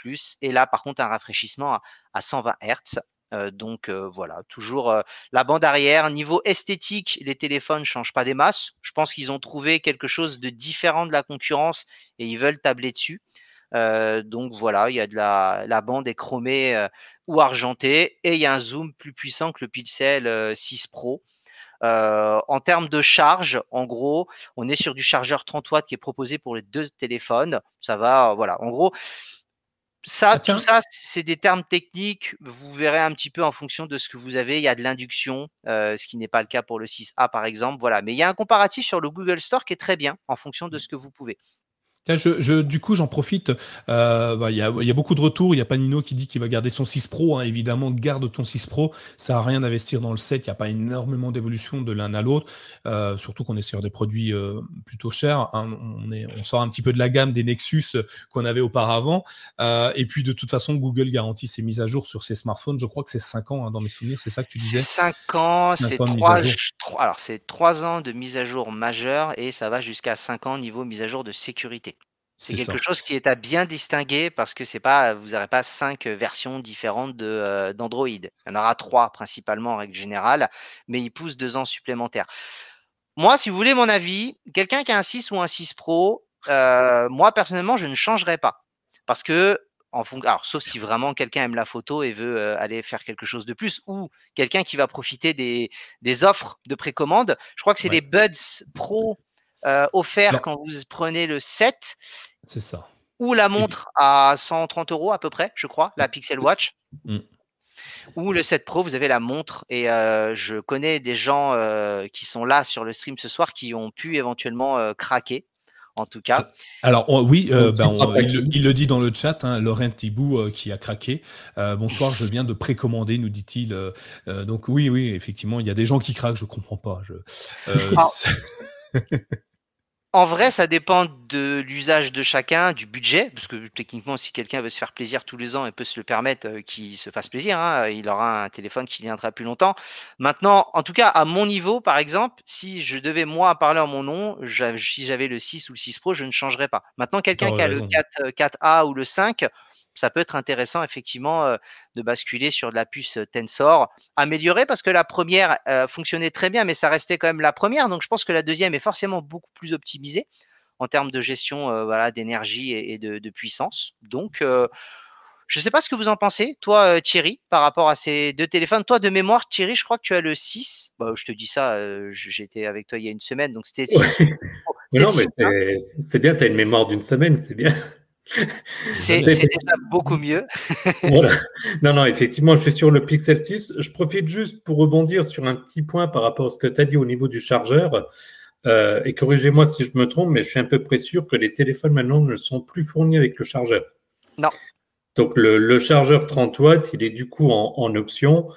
S2: et là par contre un rafraîchissement à, 120 Hz. donc voilà, toujours la bande arrière. Niveau esthétique, les téléphones changent pas des masses. Je pense qu'ils ont trouvé quelque chose de différent de la concurrence et ils veulent tabler dessus. donc voilà, il y a de la, la bande est chromée ou argentée et il y a un zoom plus puissant que le Pixel 6 Pro. Euh, en termes de charge, en gros, on est sur du chargeur 30 watts qui est proposé pour les deux téléphones. Ça va, voilà. En gros, ça, tout ça, c'est des termes techniques. Vous verrez un petit peu en fonction de ce que vous avez. Il y a de l'induction, euh, ce qui n'est pas le cas pour le 6A par exemple. Voilà. Mais il y a un comparatif sur le Google Store qui est très bien en fonction de mmh. ce que vous pouvez.
S1: Je, du coup, j'en profite. Euh, bah, il y, a, beaucoup de retours. Il y a Panino qui dit qu'il va garder son 6 Pro. Hein. Évidemment, garde ton 6 Pro. Ça n'a rien d'investir dans le 7. Il n'y a pas énormément d'évolution de l'un à l'autre. Euh, surtout qu'on est sur des produits euh, plutôt chers. Hein. On, est, on sort un petit peu de la gamme des Nexus qu'on avait auparavant. et puis, de toute façon, Google garantit ses mises à jour sur ses smartphones. Je crois que c'est 5 ans hein, dans mes souvenirs. C'est ça que tu disais?
S2: 5 ans. C'est 3, alors, c'est 3 ans de mise à jour majeure et ça va jusqu'à 5 ans niveau mise à jour de sécurité. C'est quelque chose qui est à bien distinguer parce que c'est pas, vous n'aurez pas cinq versions différentes de, euh, d'Android. Il y en aura trois principalement en règle générale, mais il pousse deux ans supplémentaires. Moi, si vous voulez mon avis, quelqu'un qui a un 6 ou un 6 Pro, euh, moi personnellement, je ne changerai pas parce que en fond, alors sauf si vraiment quelqu'un aime la photo et veut euh, aller faire quelque chose de plus, ou quelqu'un qui va profiter des, des offres de précommande. Je crois que c'est les Buds Pro offerts quand vous prenez le 7
S1: c'est ça.
S2: Ou la montre à 130 euros à peu près, je crois, la Pixel Watch. Mm. Ou le 7 Pro, vous avez la montre. Et euh, je connais des gens euh, qui sont là sur le stream ce soir qui ont pu éventuellement euh, craquer en tout cas.
S1: Alors oui, ben, il, le dit dans le chat, hein, Laurent Thibou qui a craqué. bonsoir, je viens de précommander, nous dit-il. donc oui, oui, effectivement, il y a des gens qui craquent, je comprends pas. Je, ah.
S2: En vrai, ça dépend de l'usage de chacun, du budget, parce que techniquement, si quelqu'un veut se faire plaisir tous les ans et peut se le permettre, euh, qu'il se fasse plaisir, hein, il aura un téléphone qui viendra plus longtemps. Maintenant, en tout cas, à mon niveau, par exemple, si je devais moi parler en mon nom, si j'avais le 6 ou le 6 Pro, je ne changerais pas. Maintenant, quelqu'un qui a le 4, 4A euh, ou le 5, ça peut être intéressant effectivement euh, de basculer sur de la puce euh, Tensor améliorée parce que la première euh, fonctionnait très bien, mais ça restait quand même la première. Donc je pense que la deuxième est forcément beaucoup plus optimisée en termes de gestion voilà, d'énergie et, de, puissance. Donc je ne sais pas ce que vous en pensez, toi Thierry, par rapport à ces deux téléphones. Toi de mémoire, Thierry, je crois que tu as le 6. Bah, je te dis ça, j'étais avec toi il y a une semaine, donc c'était
S3: non, mais c'est bien, tu as une mémoire d'une semaine, c'est bien.
S2: C'est déjà beaucoup mieux.
S3: voilà. Non, non, effectivement, je suis sur le Pixel 6. Je profite juste pour rebondir sur un petit point par rapport à ce que tu as dit au niveau du chargeur. Euh, et corrigez-moi si je me trompe, mais je suis un peu près sûr que les téléphones maintenant ne sont plus fournis avec le chargeur.
S2: Non.
S3: Donc le, chargeur 30 watts, il est du coup en, option.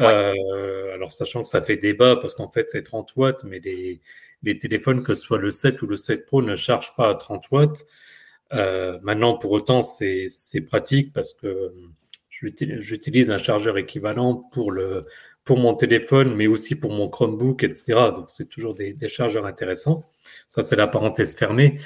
S3: Euh, alors sachant que ça fait débat parce qu'en fait c'est 30 watts, mais les, les, téléphones, que ce soit le 7 ou le 7 Pro, ne chargent pas à 30 watts. Euh, maintenant, pour autant, c'est pratique parce que j'utilise un chargeur équivalent pour, le, pour mon téléphone, mais aussi pour mon Chromebook, etc. Donc, c'est toujours des, des, chargeurs intéressants. Ça, c'est la parenthèse fermée.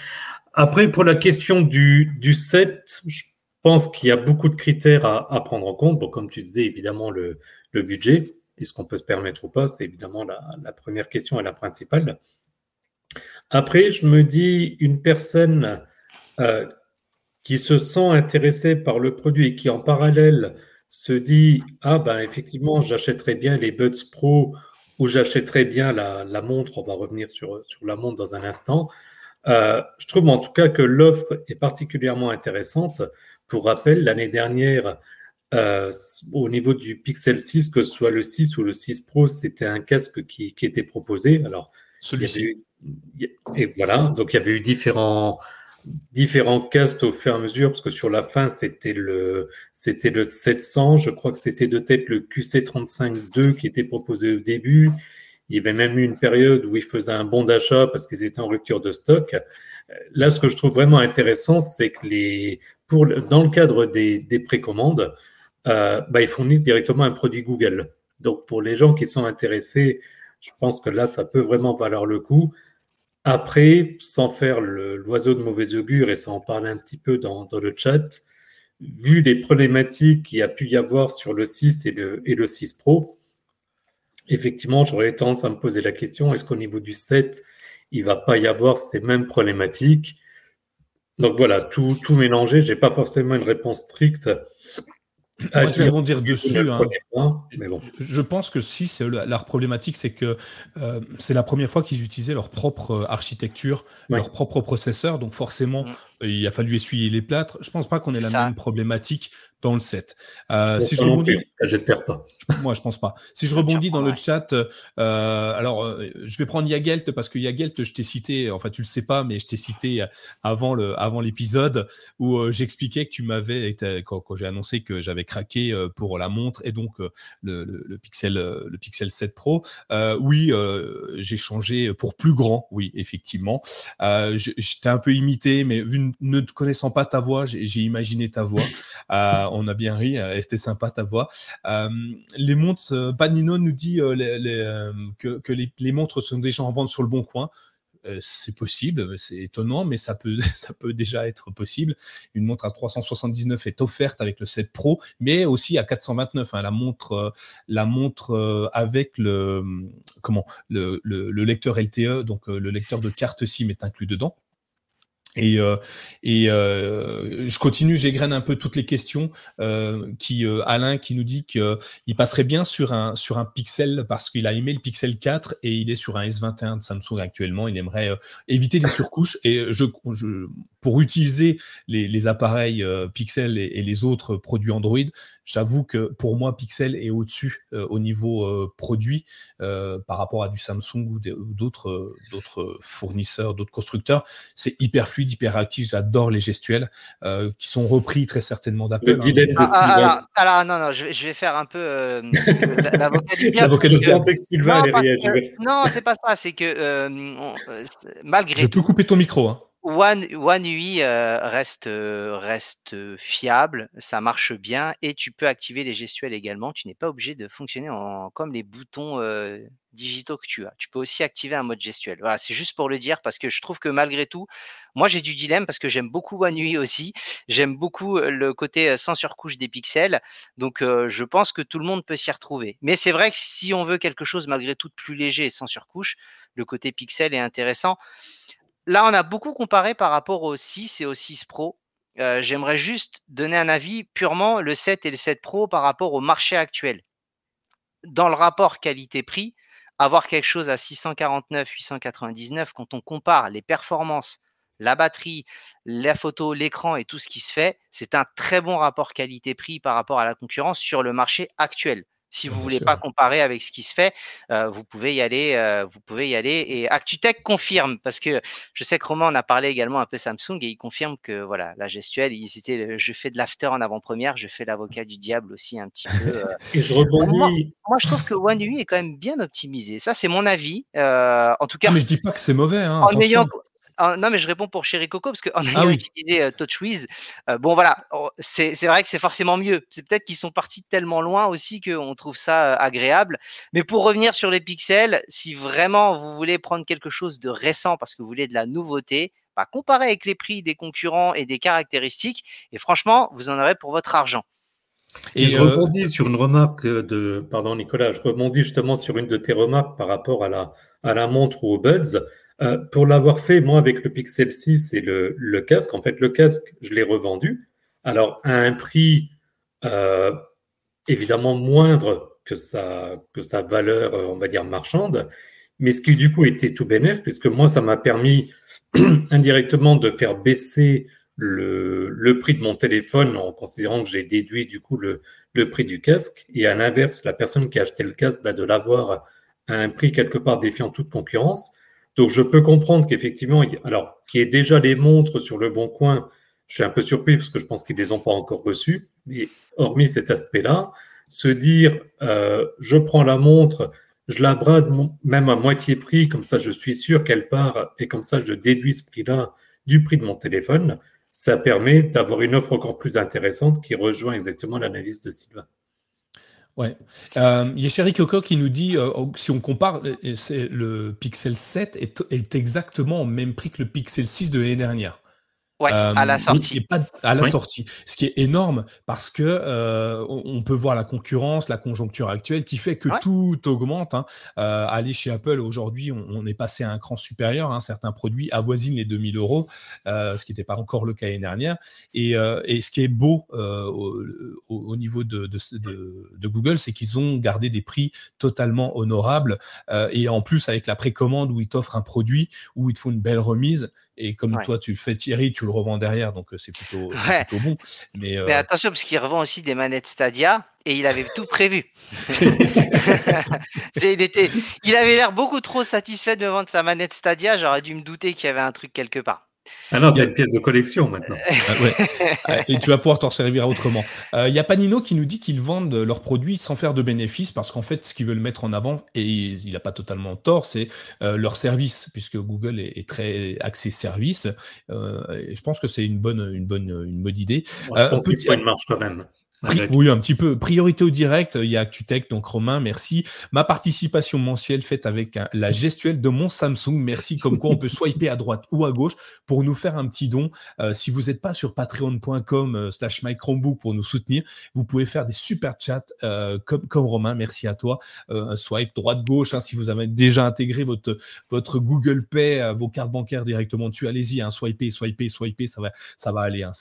S3: Après, pour la question du, du set, je pense qu'il y a beaucoup de critères à, à, prendre en compte. Bon, comme tu disais, évidemment, le, le budget. Est-ce qu'on peut se permettre ou pas C'est évidemment la, la, première question et la principale. Après, je me dis, une personne euh, qui se sent intéressé par le produit et qui en parallèle se dit ah ben effectivement j'achèterais bien les Buds Pro ou j'achèterais bien la, la, montre, on va revenir sur, sur la montre dans un instant. Euh, je trouve en tout cas que l'offre est particulièrement intéressante. Pour rappel, l'année dernière, euh, au niveau du Pixel 6, que ce soit le 6 ou le 6 Pro, c'était un casque qui, qui était proposé. Alors,
S1: celui-ci.
S3: Et voilà, donc il y avait eu différents, différents castes au fur et à mesure, parce que sur la fin, c'était le, c'était le 700. Je crois que c'était de tête le QC35-2 qui était proposé au début. Il y avait même eu une période où ils faisaient un bon d'achat parce qu'ils étaient en rupture de stock. Là, ce que je trouve vraiment intéressant, c'est que les, pour, dans le cadre des, des précommandes, euh, bah, ils fournissent directement un produit Google. Donc, pour les gens qui sont intéressés, je pense que là, ça peut vraiment valoir le coup. Après, sans faire l'oiseau de mauvais augure et sans en parler un petit peu dans, le chat, vu les problématiques qu'il y a pu y avoir sur le 6 et le, et le 6 Pro, effectivement, j'aurais tendance à me poser la question, est-ce qu'au niveau du 7, il ne va pas y avoir ces mêmes problématiques? Donc voilà, tout mélangé, je n'ai pas forcément une réponse stricte
S1: moi, je vais rebondir dessus. Hein. Mais bon. Je pense que si, c'est leur problématique, c'est que euh, c'est la première fois qu'ils utilisaient leur propre euh, architecture, leur propre processeur. Donc forcément, mm. il a fallu essuyer les plâtres. Je pense pas qu'on ait la même problématique dans le set. Euh, si je rebondis,
S3: j'espère pas.
S1: Moi, je pense pas. Si je rebondis dans le chat, euh, alors euh, je vais prendre Yagelt parce que Yagelt, je t'ai cité, enfin tu le sais pas, mais je t'ai cité avant le avant l'épisode où euh, j'expliquais que tu m'avais quand, quand j'ai annoncé que j'avais craqué pour la montre et donc le, le, Pixel le Pixel 7 Pro. oui, j'ai changé pour plus grand. Oui, effectivement. je t'ai un peu imité, mais vu ne connaissant pas ta voix, j'ai imaginé ta voix on a bien ri, euh, c'était sympa ta voix. Euh, les montres, Panino euh, nous dit que, les, montres sont déjà en vente sur le bon coin. c'est possible, c'est étonnant, mais ça peut, déjà être possible. Une montre à 379 est offerte avec le 7 Pro, mais aussi à 429. Hein. la montre, la montre avec le, comment, le, lecteur LTE, donc le lecteur de carte SIM est inclus dedans. Et, euh, euh, je continue, j'égrène un peu toutes les questions. Euh, qui Alain qui nous dit qu'il passerait bien sur un sur un Pixel parce qu'il a aimé le Pixel 4 et il est sur un S21 de Samsung actuellement. Il aimerait éviter les surcouches et je, pour utiliser les, appareils Pixel et, et, les autres produits Android, J'avoue que pour moi, Pixel est au-dessus au niveau produit par rapport à du Samsung ou d'autres fournisseurs, d'autres constructeurs. C'est hyper fluide, hyper réactif. J'adore les gestuels qui sont repris très certainement d'Apple.
S2: Hein. Ah, ah, alors, alors, non, non, je, je, vais faire un peu l'avocat du diable. L'avocat
S1: du
S2: Non, c'est pas ça. C'est que malgré.
S1: Je peux couper ton micro. Hein.
S2: One, UI euh, reste, euh, reste fiable, ça marche bien et tu peux activer les gestuels également. Tu n'es pas obligé de fonctionner en, comme les boutons euh, digitaux que tu as. Tu peux aussi activer un mode gestuel. Voilà, c'est juste pour le dire parce que je trouve que malgré tout, moi j'ai du dilemme parce que j'aime beaucoup One UI aussi. J'aime beaucoup le côté sans surcouche des pixels. Donc je pense que tout le monde peut s'y retrouver. Mais c'est vrai que si on veut quelque chose malgré tout de plus léger et sans surcouche, le côté pixel est intéressant. Là, on a beaucoup comparé par rapport au 6 et au 6 Pro. Euh, j'aimerais juste donner un avis purement le 7 et le 7 Pro par rapport au marché actuel. Dans le rapport qualité-prix, avoir quelque chose à 649, 899, quand on compare les performances, la batterie, la photo, l'écran et tout ce qui se fait, c'est un très bon rapport qualité-prix par rapport à la concurrence sur le marché actuel. Si vous voulez pas comparer avec ce qui se fait, euh, vous pouvez y aller. Euh, vous pouvez y aller. Et ActuTech confirme parce que je sais que Romain en a parlé également un peu Samsung et il confirme que voilà la gestuelle, ils étaient. Je fais de l'after en avant-première, je fais l'avocat du diable aussi un petit peu. Euh.
S3: et je rebondis.
S2: Moi, je trouve que One UI est quand même bien optimisé. Ça, c'est mon avis. en tout cas.
S1: Mais je dis pas que c'est mauvais. Hein,
S2: en ayant non, mais je réponds pour Chéri Coco parce qu'en ayant ah utilisé euh, TouchWiz, euh, bon voilà, oh, c'est vrai que c'est forcément mieux. C'est peut-être qu'ils sont partis tellement loin aussi qu'on trouve ça euh, agréable. Mais pour revenir sur les pixels, si vraiment vous voulez prendre quelque chose de récent parce que vous voulez de la nouveauté, bah, comparez avec les prix des concurrents et des caractéristiques. Et franchement, vous en aurez pour votre argent.
S3: Et, je rebondis sur une remarque de, pardon Nicolas, je rebondis justement sur une de tes remarques par rapport à la, à la montre ou aux buds. Euh, pour l'avoir fait, moi, avec le Pixel 6 et le, casque, en fait, le casque, je l'ai revendu. Alors, à un prix euh, évidemment moindre que sa, que sa valeur, euh, on va dire, marchande, mais ce qui, du coup, était tout bénéf, puisque moi, ça m'a permis indirectement de faire baisser le, le, prix de mon téléphone en considérant que j'ai déduit, du coup, le, le prix du casque. Et à l'inverse, la personne qui a acheté le casque, bah, de l'avoir à un prix quelque part défiant toute concurrence. Donc je peux comprendre qu'effectivement, alors qu'il y ait déjà les montres sur le bon coin, je suis un peu surpris parce que je pense qu'ils ne les ont pas encore reçues. Mais hormis cet aspect-là, se dire euh, je prends la montre, je la brade même à moitié prix, comme ça je suis sûr qu'elle part et comme ça je déduis ce prix-là du prix de mon téléphone, ça permet d'avoir une offre encore plus intéressante qui rejoint exactement l'analyse de Sylvain.
S1: Ouais. Euh, il y a Chéri Coco qui nous dit, euh, si on compare, c'est le Pixel 7 est, est, exactement au même prix que le Pixel 6 de l'année dernière.
S2: Ouais, à la sortie.
S1: pas à la sortie. Ce qui est énorme parce que euh, on peut voir la concurrence, la conjoncture actuelle qui fait que tout augmente. Hein. Euh, aller chez Apple aujourd'hui, on, est passé à un cran supérieur. Hein. Certains produits avoisinent les 2000 euros, euh, ce qui n'était pas encore le cas l'année dernière. Et, et, ce qui est beau au, au, niveau de, de, de, Google, c'est qu'ils ont gardé des prix totalement honorables. et en plus, avec la précommande où ils t'offrent un produit, où ils te font une belle remise, et comme toi, tu fais Thierry, tu le revends derrière, donc c'est plutôt, plutôt, bon.
S2: Mais, attention, parce qu'il revend aussi des manettes Stadia et il avait tout prévu. il, était, il avait l'air beaucoup trop satisfait de me vendre sa manette Stadia. J'aurais dû me douter qu'il y avait un truc quelque part.
S3: Ah non, tu as une pièce de collection maintenant.
S1: Ah, et tu vas pouvoir t'en servir autrement. Il euh, y a Panino qui nous dit qu'ils vendent leurs produits sans faire de bénéfices parce qu'en fait, ce qu'ils veulent mettre en avant, et il n'a pas totalement tort, c'est euh, leur service, puisque Google est, très axé service. Euh, et je pense que c'est une bonne, une, bonne, une bonne idée.
S3: je pense qu'il faut une marche quand même.
S1: Oui, un petit peu. Priorité au direct, il y a ActuTech, donc Romain, merci. Ma participation mensuelle faite avec la gestuelle de mon Samsung, merci. Comme quoi, on peut swiper à droite ou à gauche pour nous faire un petit don. Euh, si vous n'êtes pas sur patreon.com euh, slash mychromebook pour nous soutenir, vous pouvez faire des super chats euh, comme, comme Romain, merci à toi. un swipe droite-gauche, hein, si vous avez déjà intégré votre, votre Google Pay, vos cartes bancaires directement dessus, allez-y, hein, swiper, swiper, swiper, ça va, ça va aller. Hein,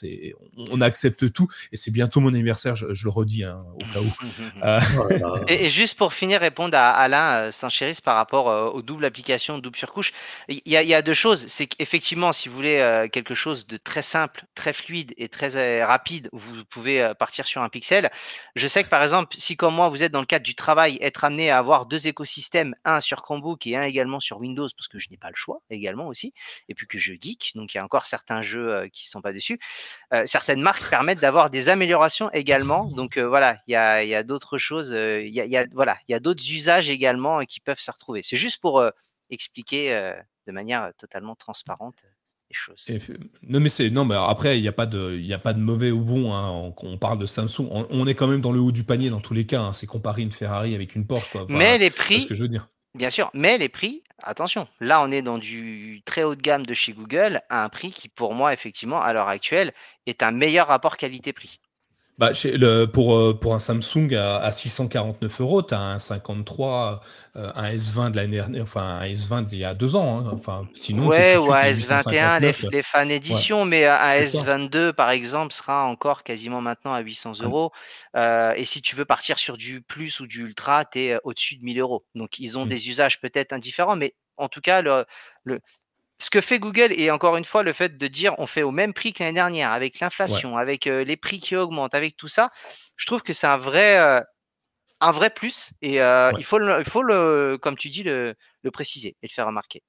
S1: on accepte tout et c'est bientôt mon anniversaire je, le redis hein, au cas où.
S2: Euh, oh et, juste pour finir, répondre à Alain euh, Saint-Chéris par rapport euh, aux doubles applications, double surcouche, il y, a, deux choses. C'est qu'effectivement, si vous voulez quelque chose de très simple, très fluide et très rapide, vous pouvez partir sur un pixel. Je sais que par exemple, si comme moi, vous êtes dans le cadre du travail, être amené à avoir deux écosystèmes, un sur Chromebook et un également sur Windows, parce que je n'ai pas le choix également aussi, et puis que je geek, donc il y a encore certains jeux qui ne sont pas dessus. certaines marques permettent d'avoir des améliorations également donc euh, voilà, il y a, d'autres choses, euh, il y a, voilà, il y a d'autres usages également euh, qui peuvent se retrouver. C'est juste pour expliquer de manière totalement transparente les choses.
S1: non mais c'est non mais après il n'y a pas de il a pas de mauvais ou bon. Hein, on, parle de Samsung, on, est quand même dans le haut du panier dans tous les cas. Hein. c'est comparer une Ferrari avec une Porsche.
S2: mais les prix. Ce que je veux dire. Bien sûr, mais les prix, attention, là on est dans du très haut de gamme de chez Google à un prix qui pour moi effectivement à l'heure actuelle est un meilleur rapport qualité-prix.
S1: Bah, le, pour, euh, pour un Samsung à, 649 euros, tu as un 53, euh, un S20 de l'année dernière, enfin un S20 d'il y a deux ans. Hein. Enfin, sinon,
S2: ouais, ou un S21, les, les fan édition, mais un S22 par exemple sera encore quasiment maintenant à 800 ah. euros. Euh, et si tu veux partir sur du plus ou du ultra, tu es au-dessus de 1000 euros. Donc ils ont mmh. des usages peut-être indifférents, mais en tout cas, le, le, ce que fait Google, et encore une fois, le fait de dire on fait au même prix que l'année dernière, avec l'inflation, avec euh, les prix qui augmentent, avec tout ça, je trouve que c'est un vrai, euh, un vrai plus. Et euh, il faut, le, il faut le, comme tu dis, le, le préciser et le faire remarquer.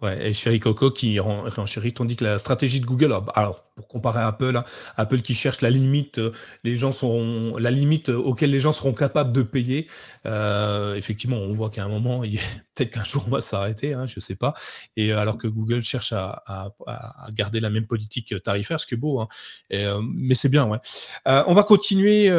S1: Ouais, et Chéri Coco qui renchérit, on dit que la stratégie de Google, alors pour comparer à Apple, hein, Apple qui cherche la limite, euh, les gens sont la limite auquel les gens seront capables de payer. Euh, effectivement, on voit qu'à un moment, peut-être qu'un jour on va s'arrêter, hein, je sais pas. Et alors que Google cherche à, garder la même politique tarifaire, ce qui est beau. Hein. Euh, mais c'est bien, on va continuer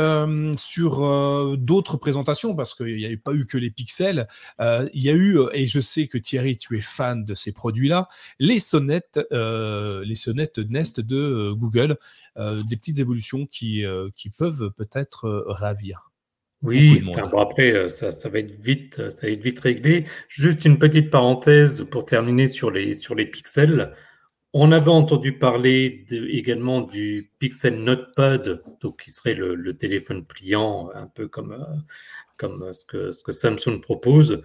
S1: sur d'autres présentations parce qu'il n'y avait pas eu que les pixels. Il y a eu, et je sais que Thierry, tu es fan de ces produits-là, les sonnettes, euh, les sonnettes Nest de euh, Google, euh, des petites évolutions qui, qui peuvent peut-être ravir.
S3: Oui, après, ça, va être vite, ça va être vite réglé. Juste une petite parenthèse pour terminer sur les, sur les pixels. On avait entendu parler également du Pixel Notepad, donc qui serait le, téléphone pliant, un peu comme, comme ce, que, ce que Samsung propose.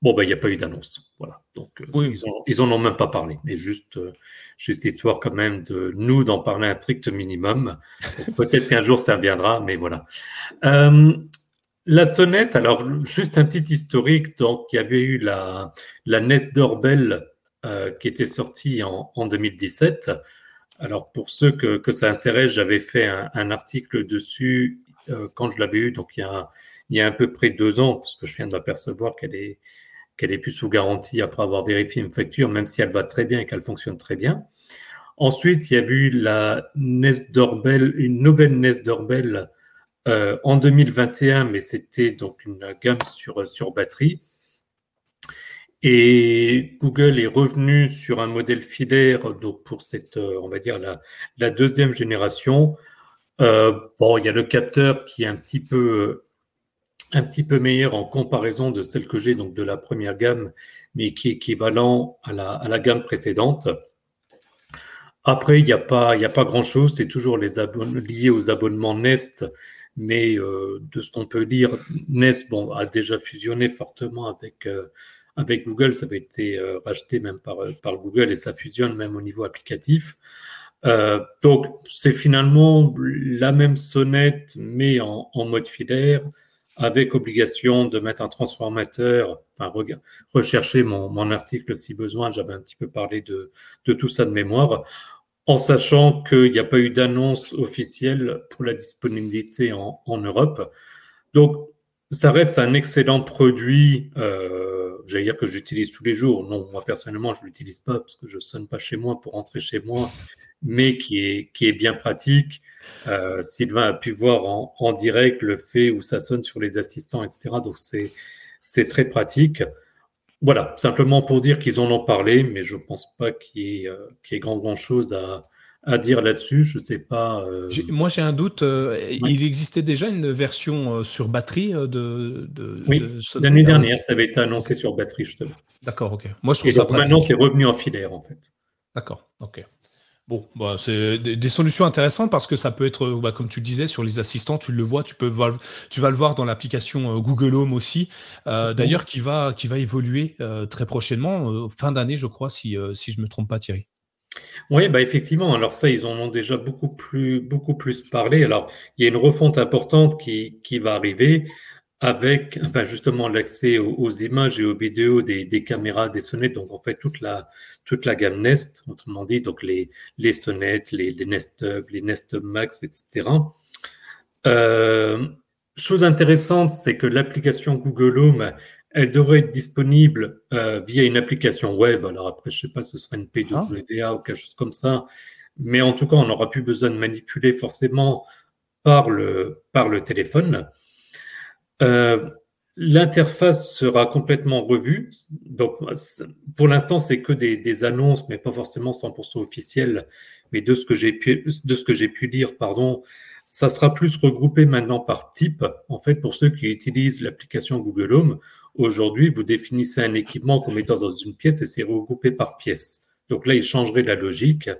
S3: Bon, ben, il n'y a pas eu d'annonce. Voilà. Donc, euh, oui. ils, n'en ont même pas parlé. Mais juste, euh, juste histoire quand même de nous d'en parler un strict minimum. Peut-être qu'un jour ça viendra, mais voilà. Euh, La sonnette, alors juste un petit historique, donc il y avait eu la, la Nest Doorbell euh, qui était sortie en, 2017. Alors pour ceux que, ça intéresse, j'avais fait un, article dessus quand je l'avais eu, donc il y, a, il y a à peu près deux ans, parce que je viens de m'apercevoir qu'elle est, qu'elle est plus sous garantie après avoir vérifié une facture, même si elle va très bien et qu'elle fonctionne très bien. Ensuite, il y a eu la Nest Doorbell, une nouvelle Nest Doorbell euh, en 2021, mais c'était donc une gamme sur, batterie. Et Google est revenu sur un modèle filaire donc pour cette, euh, on va dire, la, la deuxième génération. Euh, bon, il y a le capteur qui est un petit peu un petit peu meilleur en comparaison de celle que j'ai, donc de la première gamme, mais qui est équivalent à la, à la gamme précédente. Après, il n'y a pas, pas grand-chose, c'est toujours les lié aux abonnements Nest, mais euh, de ce qu'on peut lire, Nest bon, a déjà fusionné fortement avec, euh, avec Google, ça avait été euh, racheté même par, par Google et ça fusionne même au niveau applicatif. donc, c'est finalement la même sonnette, mais en mode filaire, avec obligation de mettre un transformateur, enfin, rechercher mon, article si besoin, j'avais un petit peu parlé de, tout ça de mémoire, en sachant qu'il n'y a pas eu d'annonce officielle pour la disponibilité en, en, Europe. Donc, ça reste un excellent produit, euh, j'allais dire que j'utilise tous les jours. Non, moi personnellement, je ne l'utilise pas parce que je ne sonne pas chez moi pour rentrer chez moi mais qui est, qui est bien pratique. Euh, Sylvain a pu voir en, en, direct le fait où ça sonne sur les assistants, etc. Donc c'est, c'est très pratique. Voilà, simplement pour dire qu'ils en ont parlé, mais je ne pense pas qu'il y ait, euh, qu'il y ait grand, grand chose à, à dire là-dessus. Je sais pas. Euh...
S1: Moi, j'ai un doute. Euh, il existait déjà une version euh, sur batterie de. de
S3: oui, l'année dernière, ça avait été annoncé sur batterie, justement.
S1: D'accord, ok. Moi,
S3: je trouve Et ça donc, Maintenant, c'est revenu en filaire, en fait.
S1: D'accord, ok. Bon, bah, c'est des, solutions intéressantes parce que ça peut être, bah, comme tu le disais, sur les assistants, tu le vois, tu peux tu vas le voir dans l'application euh, Google Home aussi. Euh, d'ailleurs, qui va, qui va évoluer euh, très prochainement, fin d'année, je crois, si, si je me trompe pas, Thierry.
S3: Oui, bah effectivement. Alors ça, ils en ont déjà beaucoup plus, beaucoup plus parlé. Alors, il y a une refonte importante qui, qui va arriver avec ben justement l'accès aux, images et aux vidéos des, des, caméras, des sonnettes, donc en fait toute la, toute la gamme Nest, autrement dit, donc les, les sonnettes, les, les Nest Hub, les Nest Max, etc. Euh, chose intéressante, c'est que l'application Google Home, elle devrait être disponible euh, via une application web. Alors après, je sais pas, ce sera une PWA ah. ou quelque chose comme ça, mais en tout cas, on n'aura plus besoin de manipuler forcément par le, par le téléphone. Euh, l'interface sera complètement revue. Donc, pour l'instant, c'est que des, annonces, mais pas forcément 100% officielles. Mais de ce que j'ai pu, de ce que j'ai pu lire, pardon, ça sera plus regroupé maintenant par type. En fait, pour ceux qui utilisent l'application Google Home, aujourd'hui, vous définissez un équipement qu'on met dans une pièce et c'est regroupé par pièce. Donc là, il changerait la logique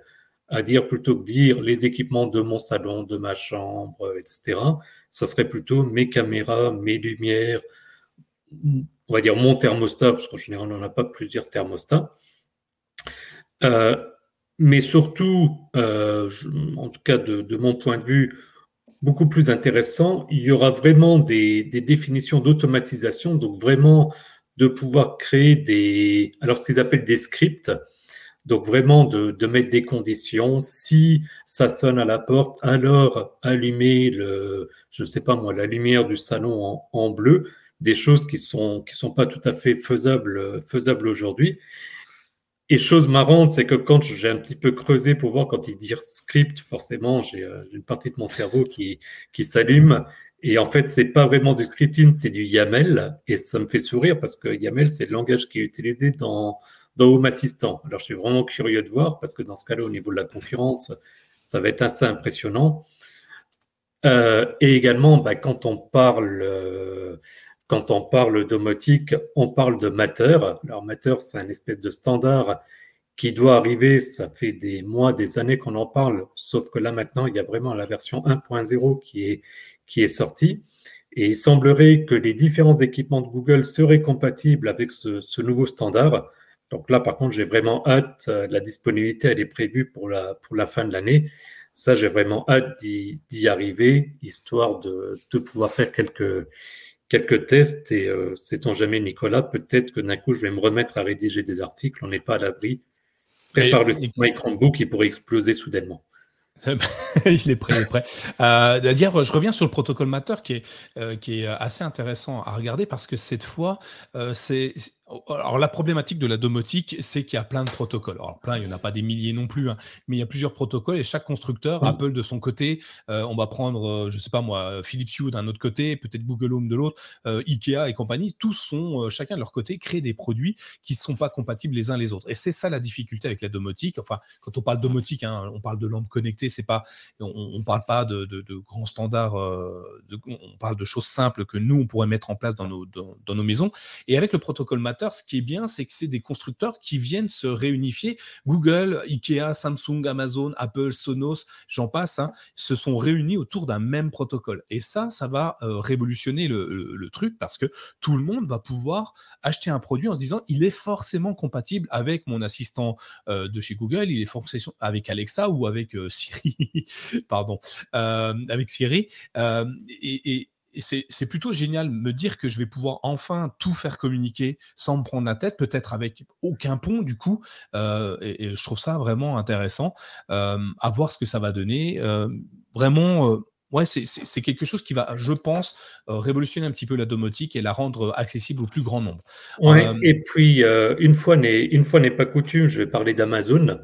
S3: à dire plutôt que dire les équipements de mon salon, de ma chambre, etc ça serait plutôt mes caméras, mes lumières, on va dire mon thermostat, parce qu'en général, on n'a pas plusieurs thermostats. Euh, mais surtout, euh, en tout cas de, mon point de vue, beaucoup plus intéressant, il y aura vraiment des, des définitions d'automatisation, donc vraiment de pouvoir créer des, alors ce qu'ils appellent des scripts, donc vraiment de, mettre des conditions. Si ça sonne à la porte, alors allumer le, je sais pas moi, la lumière du salon en, en bleu, des choses qui sont qui sont pas tout à fait faisables faisables aujourd'hui. Et chose marrante, c'est que quand j'ai un petit peu creusé pour voir quand ils disent script, forcément, j'ai euh, une partie de mon cerveau qui qui s'allume. Et en fait, c'est pas vraiment du scripting, c'est du YAML. Et ça me fait sourire parce que YAML, c'est le langage qui est utilisé dans dans Home Assistant. Alors, je suis vraiment curieux de voir parce que dans ce cas-là, au niveau de la concurrence, ça va être assez impressionnant. Euh, et également, bah, quand on parle, euh, on parle on parle de Matter. Alors, Matter, c'est un espèce de standard qui doit arriver. Ça fait des mois, des années qu'on en parle, sauf que là, maintenant, il y a vraiment la version 1.0 qui est, qui est sortie. Et il semblerait que les différents équipements de Google seraient compatibles avec ce nouveau standard. Donc là, par contre, j'ai vraiment hâte. Euh, la disponibilité, elle est prévue pour la, pour la fin de l'année. Ça, j'ai vraiment hâte d'y arriver, histoire de, de, pouvoir faire quelques, quelques tests et euh, sait-on jamais, Nicolas, peut-être que d'un coup, je vais me remettre à rédiger des articles. On n'est pas à l'abri. Prépare le site MyChromebook qui pourrait exploser soudainement.
S1: il est prêt, il est prêt. Euh, D'ailleurs, je reviens sur le protocole Matter qui est, euh, qui est assez intéressant à regarder parce que cette fois, euh, c'est alors la problématique de la domotique, c'est qu'il y a plein de protocoles. Alors plein, il n'y en a pas des milliers non plus, hein, mais il y a plusieurs protocoles et chaque constructeur, mmh. Apple de son côté, euh, on va prendre, euh, je sais pas moi, Philips Hue d'un autre côté, peut-être Google Home de l'autre, euh, Ikea et compagnie, tous sont chacun de leur côté créent des produits qui ne sont pas compatibles les uns les autres. Et c'est ça la difficulté avec la domotique. Enfin, quand on parle domotique, hein, on parle de lampes connectées, c'est pas, on, ne parle pas de, grands standards, on parle de choses simples que nous on pourrait mettre en place dans nos, dans, nos maisons. Et avec le protocole MAT ce qui est bien, c'est que c'est des constructeurs qui viennent se réunifier. Google, Ikea, Samsung, Amazon, Apple, Sonos, j'en passe, hein, se sont réunis autour d'un même protocole. Et ça, ça va euh, révolutionner le, truc parce que tout le monde va pouvoir acheter un produit en se disant, il est forcément compatible avec mon assistant euh, de chez Google, il est forcément avec Alexa ou avec euh, Siri, pardon, avec Siri. et c'est plutôt génial me dire que je vais pouvoir enfin tout faire communiquer sans me prendre la tête, peut-être avec aucun pont du coup. Euh, et, je trouve ça vraiment intéressant euh, à voir ce que ça va donner. Euh, vraiment, ouais, c'est quelque chose qui va, je pense, révolutionner un petit peu la domotique et la rendre accessible au plus grand nombre.
S3: Ouais, et puis, une fois n'est pas coutume, je vais parler d'Amazon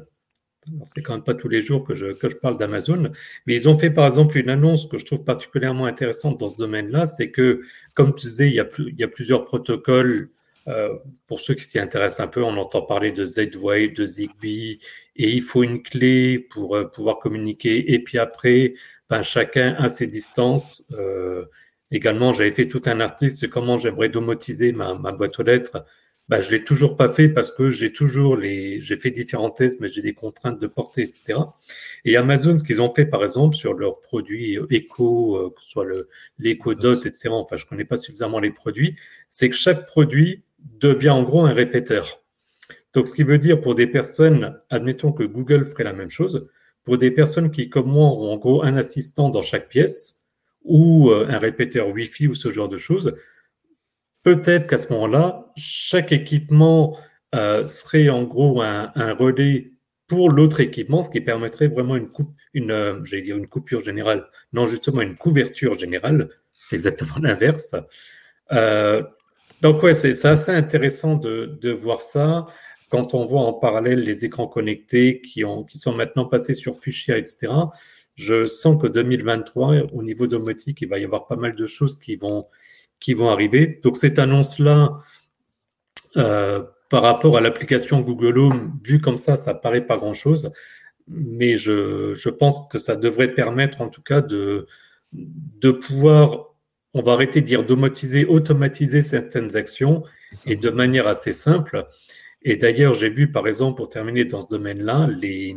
S3: c'est quand même pas tous les jours que je, que je parle d'Amazon, mais ils ont fait par exemple une annonce que je trouve particulièrement intéressante dans ce domaine-là, c'est que, comme tu disais, il y a, plus, il y a plusieurs protocoles. Euh, pour ceux qui s'y intéressent un peu, on entend parler de Z-Wave, de Zigbee, et il faut une clé pour euh, pouvoir communiquer. Et puis après, ben, chacun a ses distances. Euh, également, j'avais fait tout un article sur comment j'aimerais domotiser ma, ma boîte aux lettres bah, je l'ai toujours pas fait parce que j'ai toujours les, j'ai fait différents tests, mais j'ai des contraintes de portée, etc. Et Amazon, ce qu'ils ont fait, par exemple, sur leurs produits Echo, euh, que ce soit le, l'Echo Dot, etc. Enfin, je connais pas suffisamment les produits, c'est que chaque produit devient en gros un répéteur. Donc, ce qui veut dire pour des personnes, admettons que Google ferait la même chose, pour des personnes qui, comme moi, ont en gros un assistant dans chaque pièce ou euh, un répéteur Wi-Fi ou ce genre de choses, Peut-être qu'à ce moment-là, chaque équipement euh, serait en gros un, relais pour l'autre équipement, ce qui permettrait vraiment une, euh, coupure générale. Non, justement, une couverture générale. C'est exactement l'inverse. Euh, donc, ouais, c'est assez intéressant de, voir ça. Quand on voit en parallèle les écrans connectés qui, qui sont maintenant passés sur Fuchsia, etc., je sens que 2023, au niveau domotique, il va y avoir pas mal de choses qui vont, qui vont arriver. Donc cette annonce-là, euh, par rapport à l'application Google Home, vu comme ça, ça paraît pas grand-chose, mais je, je, pense que ça devrait permettre en tout cas de, de pouvoir, on va arrêter de dire domotiser, automatiser certaines actions et de manière assez simple. Et d'ailleurs, j'ai vu, par exemple, pour terminer dans ce domaine-là, les,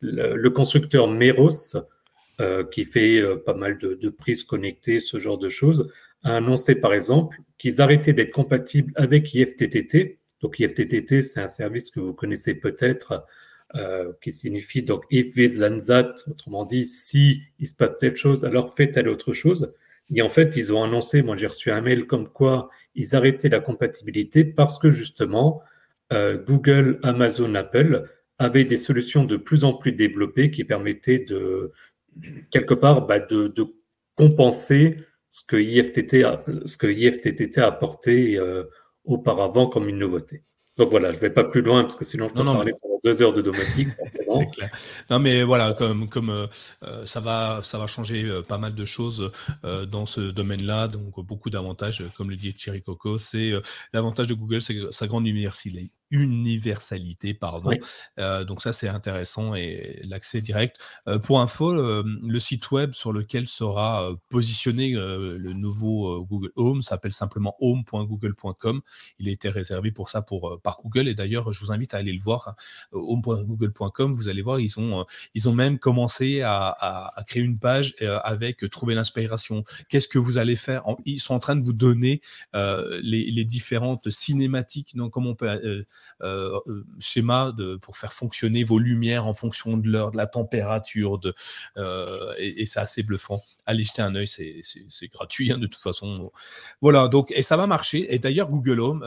S3: le, constructeur Meros, euh, qui fait euh, pas mal de, de, prises connectées, ce genre de choses, a annoncé par exemple qu'ils arrêtaient d'être compatibles avec IFTTT. Donc IFTTT, c'est un service que vous connaissez peut-être, euh, qui signifie donc if autrement dit, si il se passe telle chose, alors faites telle autre chose. Et en fait, ils ont annoncé, moi j'ai reçu un mail comme quoi ils arrêtaient la compatibilité parce que justement, euh, Google, Amazon, Apple avaient des solutions de plus en plus développées qui permettaient de, quelque part, bah, de, de compenser ce que IFTT a, ce que IFTTT a apporté euh, auparavant comme une nouveauté. Donc voilà, je ne vais pas plus loin parce que sinon je peux parler pendant deux heures de domotique.
S1: c'est clair. Non mais voilà, comme, comme euh, euh, ça, va, ça va changer pas mal de choses dans ce domaine-là, donc beaucoup d'avantages, comme le dit Thierry Coco, c'est l'avantage de Google, c'est sa grande université universalité, pardon. Euh, donc ça, c'est intéressant et l'accès direct. Euh, pour info, euh, le site web sur lequel sera positionné le nouveau Google Home s'appelle simplement home.google.com. Il a été réservé pour ça pour, par Google et d'ailleurs, je vous invite à aller le voir. home.google.com, vous allez voir, ils ont, ont même commencé à, créer une page avec trouver l'inspiration. Qu'est-ce que vous allez faire Ils sont en train de vous donner les, différentes cinématiques, donc comment schéma de, pour faire fonctionner vos lumières en fonction de l'heure, de la température, de, et, c'est assez bluffant. Allez jeter un œil, c'est gratuit hein, de toute façon. Voilà, donc et ça va marcher. Et d'ailleurs, Google Home,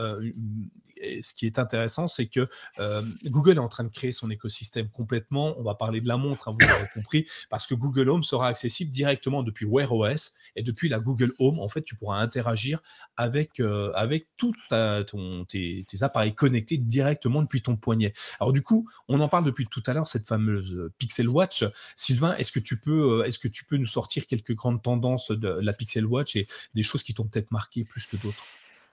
S1: et ce qui est intéressant, c'est que euh, Google est en train de créer son écosystème complètement. On va parler de la montre, hein, vous l'avez compris, parce que Google Home sera accessible directement depuis Wear OS et depuis la Google Home. En fait, tu pourras interagir avec, euh, avec tous tes, appareils connectés directement depuis ton poignet. Alors du coup, on en parle depuis tout à l'heure, cette fameuse Pixel Watch. Sylvain, est-ce que, tu peux, euh, est-ce que tu peux nous sortir quelques grandes tendances de la Pixel Watch et des choses qui t'ont peut-être marqué plus que d'autres?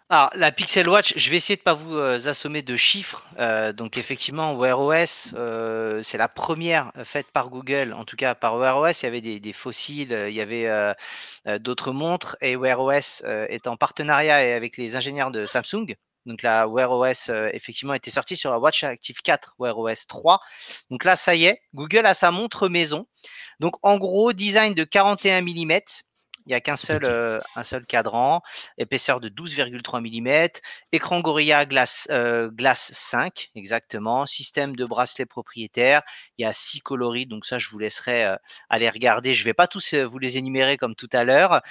S2: Alors, la Pixel Watch, je vais essayer de pas vous euh, assommer de chiffres. Euh, donc, effectivement, Wear OS, euh, c'est la première faite par Google. En tout cas, par Wear OS, il y avait des, fossiles, il y avait d'autres montres. Et Wear OS est en partenariat avec les ingénieurs de Samsung. Donc, la Wear OS, effectivement, était sortie sur la Watch Active 4, Wear OS 3. Donc là, ça y est, Google a sa montre maison. Donc, en gros, design de 41 mm il n'y a qu'un seul, euh, un seul cadran, épaisseur de 12,3 mm, écran Gorilla Glass, euh, Glass 5, exactement, système de bracelet propriétaire. Il y a six coloris, donc ça, je vous laisserai euh, aller regarder. Je ne vais pas tous vous les énumérer comme tout à l'heure.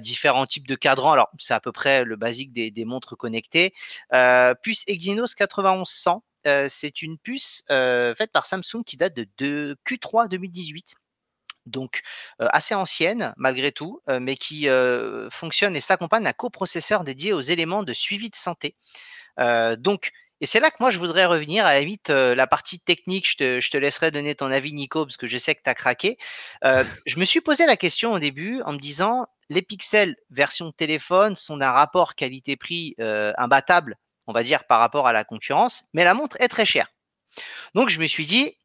S2: différents types de cadrans. Alors, c'est à peu près le basique des, des montres connectées. puce Exynos 9100. c'est une puce faite par Samsung qui date de, de Q3 2018 donc assez ancienne malgré tout, mais qui fonctionne et s'accompagne d'un coprocesseur dédié aux éléments de suivi de santé. donc, et c'est là que moi je voudrais revenir. À la limite, la partie technique, je te, je te, laisserai donner ton avis, Nico, parce que je sais que tu as craqué. je me suis posé la question au début en me disant les pixels version téléphone sont d'un rapport qualité-prix imbattable, on va dire, par rapport à la concurrence, mais la montre est très chère. Donc je me suis dit,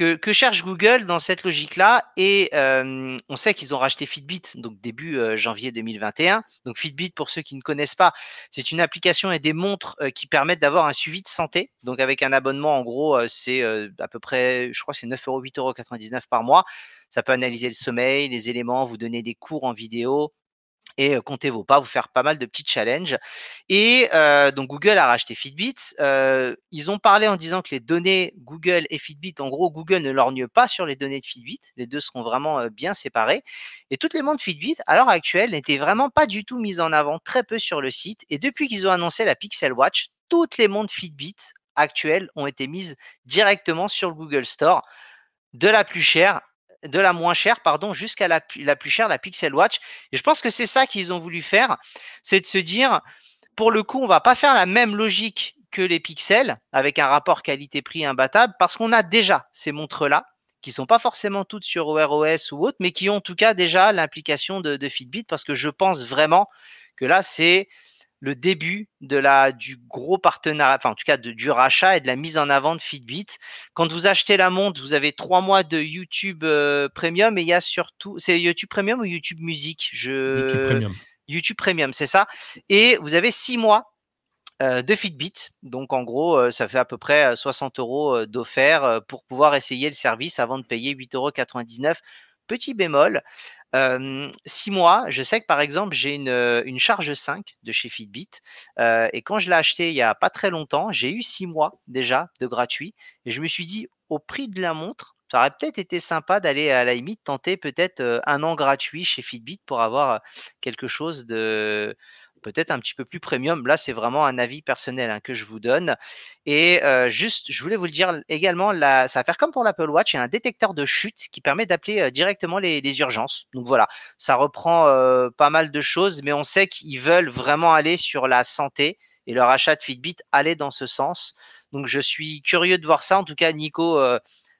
S2: que, cherche Google dans cette logique-là Et euh, on sait qu'ils ont racheté Fitbit, donc début euh, janvier 2021. Donc Fitbit, pour ceux qui ne connaissent pas, c'est une application et des montres euh, qui permettent d'avoir un suivi de santé. Donc avec un abonnement, en gros, c'est à peu près, je crois, c'est 9 euros, 8,99 euros par mois. Ça peut analyser le sommeil, les éléments, vous donner des cours en vidéo, et comptez vos pas, vous faire pas mal de petits challenges. Et donc Google a racheté Fitbit. ils ont parlé en disant que les données Google et Fitbit, en gros, Google ne lorgne pas sur les données de Fitbit. Les deux seront vraiment bien séparés. Et toutes les montres Fitbit, à l'heure actuelle, n'étaient vraiment pas du tout mises en avant, très peu sur le site. Et depuis qu'ils ont annoncé la Pixel Watch, toutes les montres Fitbit actuelles ont été mises directement sur le Google Store, de la plus chère de la moins chère, pardon, jusqu'à la, plus chère, la Pixel Watch. Et je pense que c'est ça qu'ils ont voulu faire, c'est de se dire, pour le coup, on va pas faire la même logique que les pixels, avec un rapport qualité-prix imbattable, parce qu'on a déjà ces montres-là, qui sont pas forcément toutes sur Wear OS ou autre, mais qui ont en tout cas déjà l'implication de Fitbit, parce que je pense vraiment que là, c'est le début de la du gros partenariat, enfin en tout cas de, du rachat et de la mise en avant de Fitbit. Quand vous achetez la montre, vous avez trois mois de YouTube euh, Premium et il y a surtout, c'est YouTube Premium ou YouTube Musique
S1: Je... YouTube Premium.
S2: YouTube Premium, c'est ça. Et vous avez six mois euh, de Fitbit. Donc en gros, euh, ça fait à peu près 60 euros d'offert pour pouvoir essayer le service avant de payer 8,99 euros. Petit bémol, six mois, je sais que par exemple, j'ai une, une, charge 5 de chez Fitbit. et quand je l'ai acheté il y a pas très longtemps, j'ai eu six mois déjà de gratuit. Et je me suis dit, au prix de la montre, ça aurait peut-être été sympa d'aller à la limite tenter peut-être un an gratuit chez Fitbit pour avoir quelque chose de, peut-être un petit peu plus premium. Là, c'est vraiment un avis personnel hein, que je vous donne. Et euh, juste, je voulais vous le dire également, ça va faire comme pour l'Apple Watch, il y a un détecteur de chute qui permet d'appeler euh, directement les, urgences. Donc voilà, ça reprend euh, pas mal de choses, mais on sait qu'ils veulent vraiment aller sur la santé et leur achat de Fitbit allait dans ce sens. Donc je suis curieux de voir ça. En tout cas, Nico,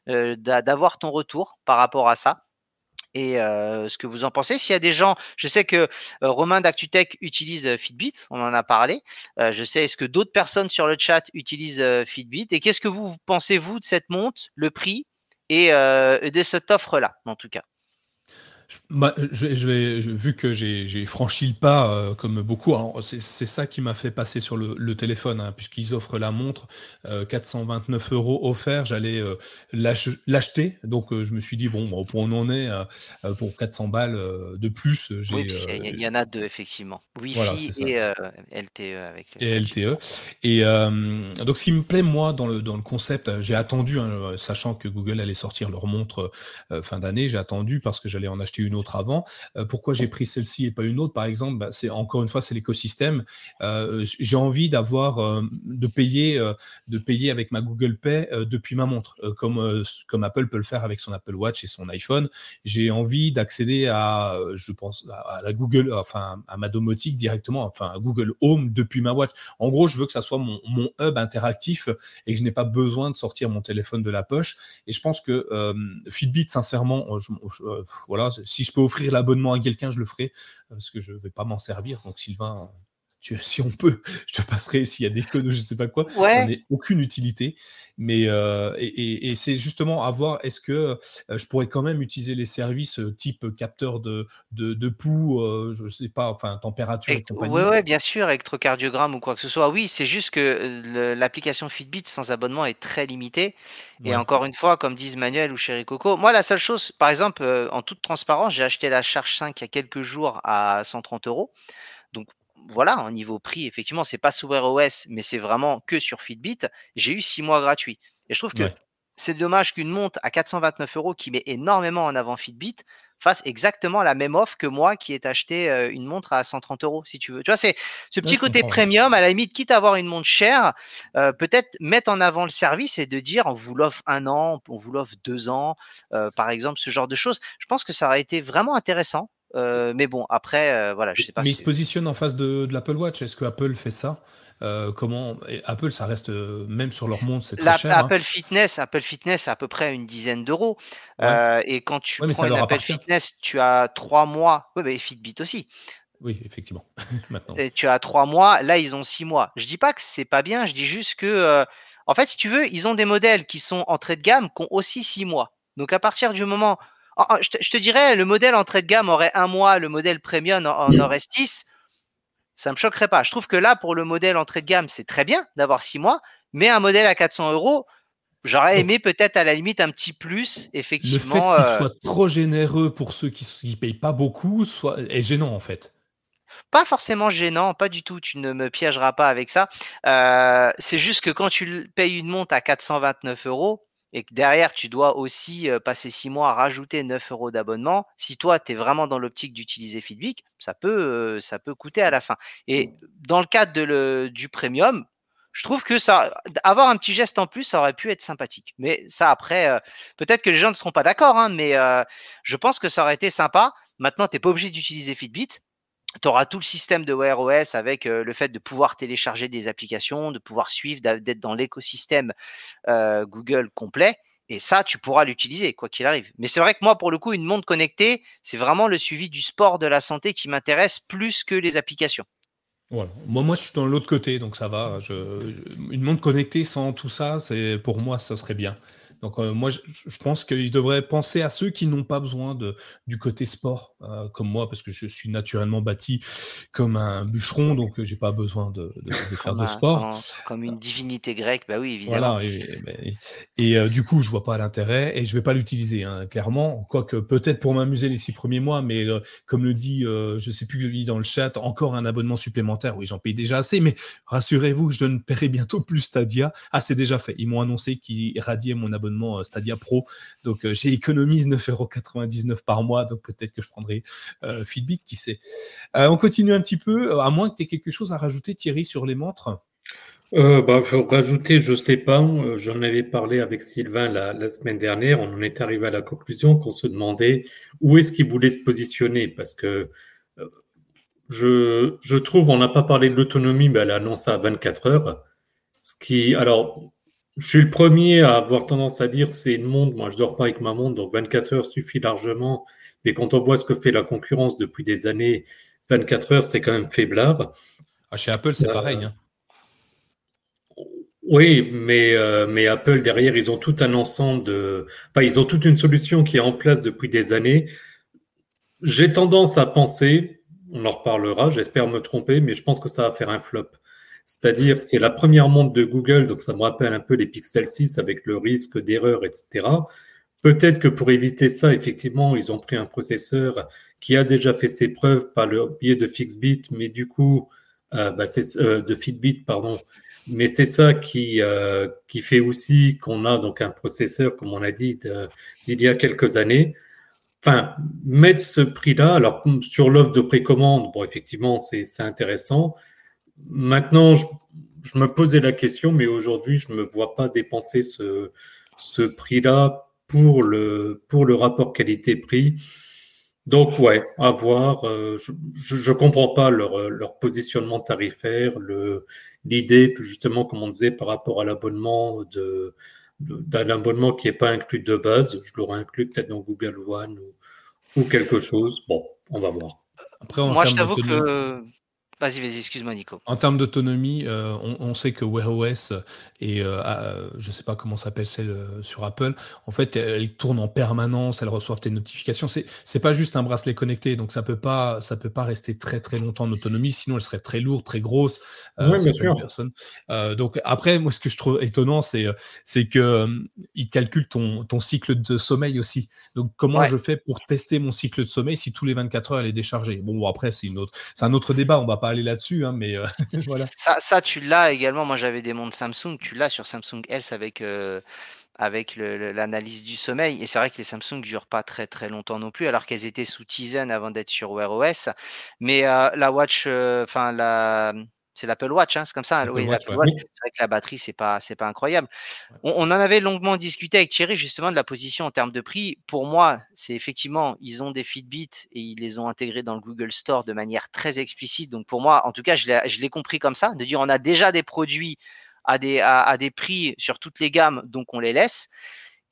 S2: d'avoir ton retour par rapport à ça et ce que vous en pensez. S'il y a des gens, je sais que Romain d'ActuTech utilise Fitbit, on en a parlé. je sais, est-ce que d'autres personnes sur le chat utilisent Fitbit? Et qu'est-ce que vous pensez, vous, de cette montre, le prix et de cette offre-là, en tout cas?
S1: Bah, je, vais, vu que j'ai franchi le pas euh, comme beaucoup, c'est ça qui m'a fait passer sur le, téléphone, hein, puisqu'ils offrent la montre 429 euh, euros offerts, j'allais euh, l'acheter, donc je me suis dit bon, bon on en est pour 400 balles de plus.
S2: Oui, il y, en a deux effectivement, Wi-Fi et LTE avec.
S1: Et LTE. Et donc ce qui me plaît moi dans le dans le concept, j'ai attendu, hein, sachant que Google allait sortir leur montre fin d'année, j'ai attendu parce que j'allais en acheter une autre avant. Euh, pourquoi j'ai pris celle-ci et pas une autre, par exemple bah, C'est encore une fois, c'est l'écosystème. Euh, j'ai envie d'avoir, euh, de payer, de payer avec ma Google Pay depuis ma montre, comme comme Apple peut le faire avec son Apple Watch et son iPhone. J'ai envie d'accéder à, je pense, à la Google, enfin à ma domotique directement, enfin Google Home depuis ma watch. En gros, je veux que ça soit mon, mon hub interactif et que je n'ai pas besoin de sortir mon téléphone de la poche. Et je pense que Fitbit, sincèrement, voilà, si je peux offrir l'abonnement à quelqu'un, je le ferai, parce que je ne vais pas m'en servir. Donc, Sylvain, si on peut, je te passerai s'il y a des codes ou je ne sais pas quoi.
S2: Ouais.
S1: n'ai aucune utilité. Mais euh, et, c'est justement à voir est-ce que euh, je pourrais quand même utiliser les services euh, type capteur de, de, pouls, je ne sais pas, enfin température et, compagnie?
S2: Oui, ouais, bien sûr, électrocardiogramme ou quoi que ce soit. Oui, c'est juste que l'application Fitbit sans abonnement est très limitée. Et encore une fois, comme disent Manuel ou Chéri Coco, moi la seule chose, par exemple, en toute transparence, j'ai acheté la Charge 5 il y a quelques jours à 130 euros. Donc voilà, au niveau prix, effectivement, c'est pas sur OS, mais c'est vraiment que sur Fitbit. J'ai eu six mois gratuits. Et je trouve que c'est dommage qu'une montre à 429 euros qui met énormément en avant Fitbit fasse exactement la même offre que moi qui ai acheté euh, une montre à 130 euros, si tu veux. Tu vois, c'est ce petit côté premium, à la limite, quitte à avoir une montre chère, euh, peut-être mettre en avant le service et de dire on vous l'offre un an, on vous l'offre deux ans, euh, par exemple, ce genre de choses. Je pense que ça aurait été vraiment intéressant euh, mais bon, après, euh, voilà, je sais pas.
S1: Mais il se positionne en face de, l'Apple Watch. Est-ce que Apple fait ça? Euh, Comment Apple, ça reste même sur leur montre, c'est très cher.
S2: Hein. Apple Fitness, Apple Fitness, à peu près une dizaine d'euros. et quand tu prends une Apple Fitness, tu as trois mois. Oui, mais Fitbit aussi.
S1: Oui, effectivement.
S2: Maintenant. tu as trois mois. Là, ils ont six mois. Je dis pas que c'est pas bien. Je dis juste que, en fait, si tu veux, ils ont des modèles qui sont entrée de gamme qui ont aussi six mois. Donc à partir du moment je, te, dirais, le modèle entrée de gamme aurait un mois, le modèle premium en, aurait six. Ça me choquerait pas. Je trouve que là, pour le modèle entrée de gamme, c'est très bien d'avoir six mois, mais un modèle à 400 euros, J'aurais aimé peut-être à la limite un petit plus, effectivement.
S1: Le fait qu'il euh, soit trop généreux pour ceux qui ne payent pas beaucoup soit, est gênant en fait.
S2: Pas forcément gênant, pas du tout. Tu ne me piégeras pas avec ça. Euh, c'est juste que quand tu payes une montre à 429 euros, et que derrière, tu dois aussi passer six mois à rajouter 9 euros d'abonnement, si toi, tu es vraiment dans l'optique d'utiliser Fitbit, ça peut, ça peut coûter à la fin. Et mmh. dans le cadre de le, du premium, je trouve que ça, avoir un petit geste en plus, ça aurait pu être sympathique. Mais ça, après, peut-être que les gens ne seront pas d'accord, hein, mais je pense que ça aurait été sympa. Maintenant, tu n'es pas obligé d'utiliser Fitbit tu auras tout le système de Wear OS avec le fait de pouvoir télécharger des applications, de pouvoir suivre, d'être dans l'écosystème Google complet. Et ça, tu pourras l'utiliser, quoi qu'il arrive. Mais c'est vrai que moi, pour le coup, une montre connectée, c'est vraiment le suivi du sport, de la santé qui m'intéresse plus que les applications.
S1: Voilà. Moi, moi, je suis dans l'autre côté, donc ça va. une montre connectée sans tout ça, c'est pour moi, ça serait bien. Donc euh, moi, je, pense qu'ils devraient penser à ceux qui n'ont pas besoin de, du côté sport, euh, comme moi, parce que je suis naturellement bâti comme un bûcheron, donc euh, j'ai pas besoin de, faire de sport.
S2: Comme, une divinité grecque, bah oui, évidemment.
S1: Voilà, et, du coup, je vois pas l'intérêt et je vais pas l'utiliser, hein, clairement. Quoique peut-être pour m'amuser les six premiers mois, mais comme le dit, je sais plus qui dans le chat, encore un abonnement supplémentaire. Oui, j'en paye déjà assez, mais rassurez-vous, je ne paierai bientôt plus Stadia. Ah, c'est déjà fait. Ils m'ont annoncé qu'ils radiaient mon abonnement euh, Stadia Pro. Donc euh, j'ai économise 9,99€ par mois, donc peut-être que je prendrai euh, Fitbit, qui sait. on continue un petit peu, à moins que tu aies quelque chose à rajouter, Thierry, sur les montres.
S3: Bah, rajouter, je sais pas, j'en avais parlé avec Sylvain la, semaine dernière, on en est arrivé à la conclusion qu'on se demandait où est-ce qu'il voulait se positionner, parce que je, je trouve, on n'a pas parlé de l'autonomie, mais elle a annoncé à 24 heures, ce qui, alors, je suis le premier à avoir tendance à dire c'est une montre. Moi, je dors pas avec ma montre, donc 24 heures suffit largement. Mais quand on voit ce que fait la concurrence depuis des années, 24 heures, c'est quand même faiblard.
S1: Ah, chez Apple, c'est pareil. Hein.
S3: Oui, mais, euh, mais Apple, derrière, ils ont tout un ensemble de. Enfin, ils ont toute une solution qui est en place depuis des années. j'ai tendance à penser, on en reparlera, j'espère me tromper, mais je pense que ça va faire un flop. C'est-à-dire, c'est la première montre de Google, donc ça me rappelle un peu les Pixel 6 avec le risque d'erreur, etc. Peut-être que pour éviter ça, effectivement, ils ont pris un processeur qui a déjà fait ses preuves par le biais de Fixbit, mais du coup, euh, bah, euh, de Fitbit, pardon. Mais c'est ça qui euh, qui fait aussi qu'on a donc un processeur, comme on a dit, d'il y a quelques années. Enfin, mettre ce prix-là, alors sur l'offre de précommande, bon, effectivement, c'est intéressant. Maintenant, je, je, me posais la question, mais aujourd'hui, je ne me vois pas dépenser ce, ce prix-là pour le, pour le rapport qualité-prix. Donc, ouais, à voir. Euh, je ne comprends pas leur, leur, positionnement tarifaire, l'idée, justement, comme on disait, par rapport à l'abonnement de, d'un abonnement qui n'est pas inclus de base. Je l'aurais inclus peut-être dans Google One ou, ou, quelque chose. Bon, on va voir.
S2: Après, Moi, je t'avoue que Vas-y, vas-y, excuse-moi, Nico.
S1: En termes d'autonomie, euh, on, sait que Wear OS et euh, euh, je ne sais pas comment s'appelle celle sur Apple, en fait, elle tourne en permanence, elle reçoit tes notifications. C'est c'est pas juste un bracelet connecté, donc ça peut pas ça peut pas rester très très longtemps en autonomie, sinon elle serait très lourde, très grosse.
S3: oui, bien sûr.
S1: donc après, moi, ce que je trouve étonnant, c'est c'est que il calcule ton ton cycle de sommeil aussi. Donc comment je fais pour tester mon cycle de sommeil si tous les 24 heures elle est déchargée? Bon, après c'est une autre c'est un autre débat, on va pas aller là-dessus, hein, mais euh, voilà.
S2: Ça, ça tu l'as également. Moi, j'avais des montres Samsung. Tu l'as sur Samsung Health avec euh, avec l'analyse du sommeil. Et c'est vrai que les Samsung ne durent pas très très longtemps non plus, alors qu'elles étaient sous Tizen avant d'être sur Wear OS. Mais euh, la Watch, enfin la c'est l'Apple Watch, hein, c'est comme ça. Oui, C'est vrai que la batterie, c'est pas, c'est pas incroyable. On, on, en avait longuement discuté avec Thierry justement de la position en termes de prix. Pour moi, c'est effectivement, ils ont des Fitbit et ils les ont intégrés dans le Google Store de manière très explicite. Donc pour moi, en tout cas, je l'ai compris comme ça, de dire on a déjà des produits à des, à, à des prix sur toutes les gammes, donc on les laisse.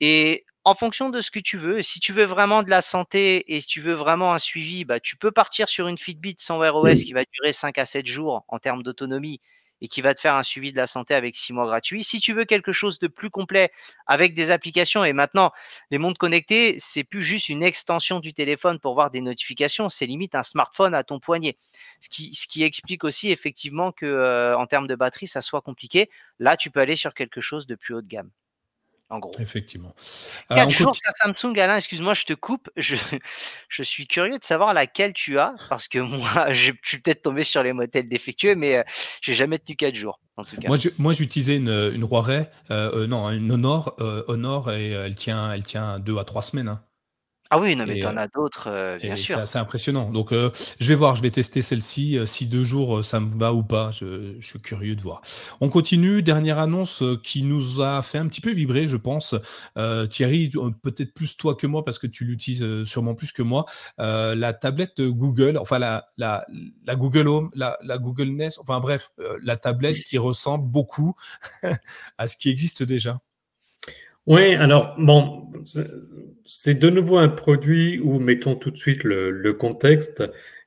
S2: Et en fonction de ce que tu veux. Si tu veux vraiment de la santé et si tu veux vraiment un suivi, bah, tu peux partir sur une Fitbit sans Wear OS qui va durer 5 à 7 jours en termes d'autonomie et qui va te faire un suivi de la santé avec 6 mois gratuits. Si tu veux quelque chose de plus complet avec des applications et maintenant les montres connectées, c'est plus juste une extension du téléphone pour voir des notifications, c'est limite un smartphone à ton poignet. Ce qui, ce qui explique aussi effectivement que euh, en termes de batterie, ça soit compliqué. Là, tu peux aller sur quelque chose de plus haut de gamme en gros.
S1: Effectivement.
S2: 4 jours sur Samsung, Alain, excuse-moi, je te coupe. Je, je, suis curieux de savoir laquelle tu as, parce que moi, je, suis peut-être tombé sur les modèles défectueux, mais euh, j'ai jamais tenu 4 jours. En tout cas.
S1: Moi, j'utilisais une, une Huawei, euh, euh, non, une Honor, Honor, et elle tient, elle tient 2 à 3 semaines. Hein.
S2: Ah oui, non, mais tu en as d'autres, bien sûr.
S1: C'est assez impressionnant. Donc, je vais voir, je vais tester celle-ci. si deux jours, ça me va ou pas, je, je, suis curieux de voir. On continue. Dernière annonce qui nous a fait un petit peu vibrer, je pense. Thierry, peut-être plus toi que moi, parce que tu l'utilises sûrement plus que moi. la tablette Google, enfin la, la, la Google Home, la, la, Google Nest, enfin bref, la tablette qui ressemble beaucoup à ce qui existe déjà.
S3: Oui, alors bon, c'est de nouveau un produit où, mettons tout de suite le, contexte,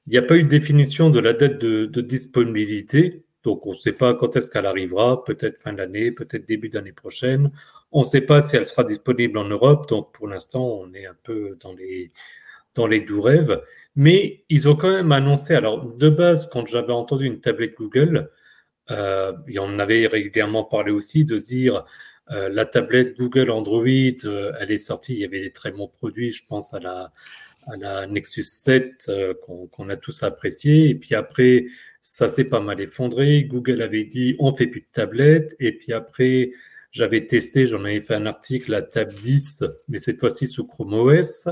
S3: il n'y a pas eu de définition de la date de, disponibilité, donc on ne sait pas quand est-ce qu'elle arrivera, peut-être fin d'année, peut-être début d'année prochaine. On ne sait pas si elle sera disponible en Europe, donc pour l'instant on est un peu dans les dans les doux rêves. Mais ils ont quand même annoncé, alors de base, quand j'avais entendu une tablette Google, euh, et on en avait régulièrement parlé aussi, de dire euh, la tablette Google Android, euh, elle est sortie, il y avait des très bons produits, je pense à la, à la Nexus 7 euh, qu'on a tous apprécié. Et puis après, ça s'est pas mal effondré. Google avait dit on fait plus de tablettes. Et puis après, j'avais testé, j'en avais fait un article, la Tab 10, mais cette fois-ci sous Chrome OS.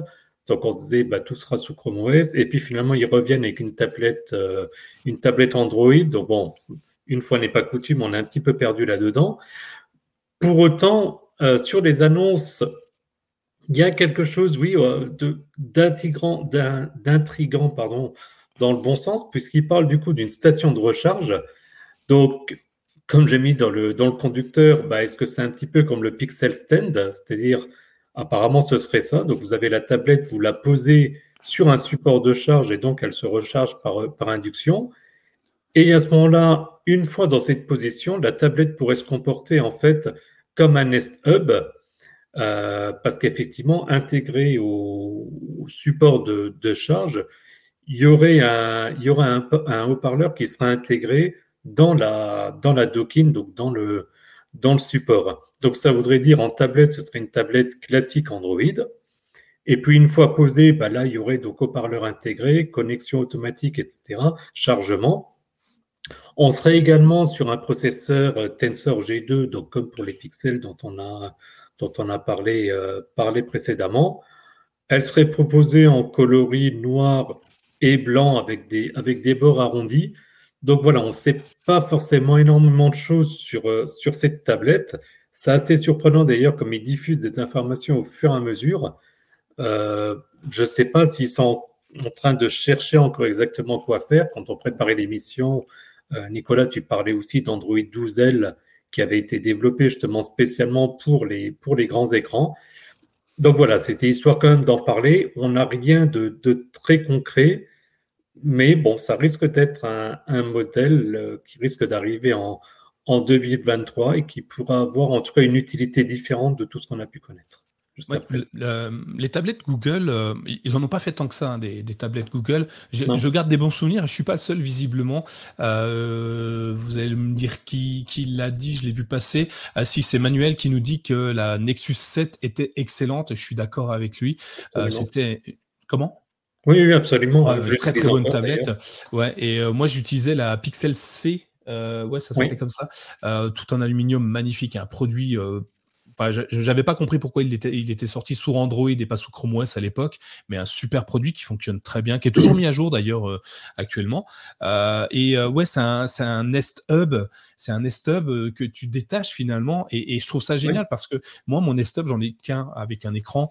S3: Donc on se disait bah, tout sera sous Chrome OS. Et puis finalement, ils reviennent avec une tablette, une tablette Android. Donc bon, une fois n'est pas coutume, on a un petit peu perdu là-dedans. Pour autant, euh, sur les annonces, il y a quelque chose, oui, euh, d'intrigant, dans le bon sens, puisqu'il parle du coup d'une station de recharge. Donc, comme j'ai mis dans le, dans le conducteur, bah, est-ce que c'est un petit peu comme le Pixel Stand? C'est-à-dire, apparemment, ce serait ça. Donc, vous avez la tablette, vous la posez sur un support de charge et donc elle se recharge par, par induction. Et à ce moment-là, une fois dans cette position, la tablette pourrait se comporter en fait comme un Nest Hub, euh, parce qu'effectivement, intégré au, support de, charge, il y aurait un, aurait un, haut-parleur qui sera intégré dans la, dans la docking, donc dans le, dans le support. Donc ça voudrait dire en tablette, ce serait une tablette classique Android. Et puis une fois posée, bah là, il y aurait donc haut-parleur intégré, connexion automatique, etc., chargement. On serait également sur un processeur euh, Tensor G2, donc comme pour les pixels dont on a, dont on a parlé, euh, parlé précédemment. Elle serait proposée en coloris noir et blanc avec des, avec des bords arrondis. Donc voilà, on ne sait pas forcément énormément de choses sur, euh, sur cette tablette. C'est assez surprenant d'ailleurs comme ils diffusent des informations au fur et à mesure. Je ne sais pas s'ils sont en train de chercher encore exactement quoi faire. Quand on préparait l'émission, Nicolas, tu parlais aussi d'Android 12L qui avait été développé justement spécialement pour les, grands écrans. Donc voilà, c'était histoire quand même d'en parler. On n'a rien de, très concret, mais bon, ça risque d'être un, un, modèle euh, qui risque d'arriver en, en 2023 et qui pourra avoir en tout cas une utilité différente de tout ce qu'on a pu connaître
S1: les tablettes Google, euh, ils n'en ont pas fait tant que ça, hein, des, tablettes Google. Je, garde des bons souvenirs, je ne suis pas le seul visiblement. Euh, vous allez me dire qui, qui l'a dit, je l'ai vu passer. Ah, si, c'est Manuel qui nous dit que la Nexus 7 était excellente, je suis d'accord avec lui. Euh, c'était. Comment?
S3: Oui, absolument.
S1: Ah, très très bonne tablette. Ouais, et moi j'utilisais la Pixel C. ouais, ça s'appelait comme ça. tout en aluminium magnifique, un produit Enfin, j'avais pas compris pourquoi il était, il était sorti sur Android et pas sous Chrome OS à l'époque, mais un super produit qui fonctionne très bien, qui est toujours mis à jour d'ailleurs euh, actuellement. Euh, et euh, ouais, c'est un, un, Nest Hub, c'est un Nest Hub que tu détaches finalement, et, et je trouve ça génial parce que moi, mon Nest Hub, j'en ai qu'un avec un écran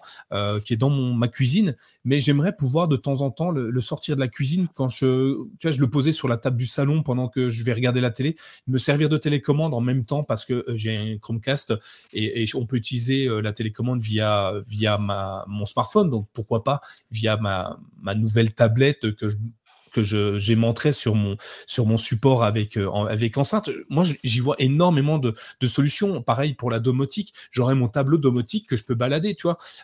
S1: qui est dans mon, ma cuisine, mais j'aimerais pouvoir de temps en temps le, sortir de la cuisine quand je, tu vois, je le posais sur la table du salon pendant que je vais regarder la télé, me servir de télécommande en même temps parce que j'ai un Chromecast et, et on peut utiliser euh, la télécommande via, via ma, mon smartphone, donc pourquoi pas via ma, ma nouvelle tablette que je, que j'ai montré sur mon, support avec, euh, avec enceinte. Moi, j'y vois énormément de, solutions. Pareil pour la domotique. J'aurai mon tableau domotique que je peux balader.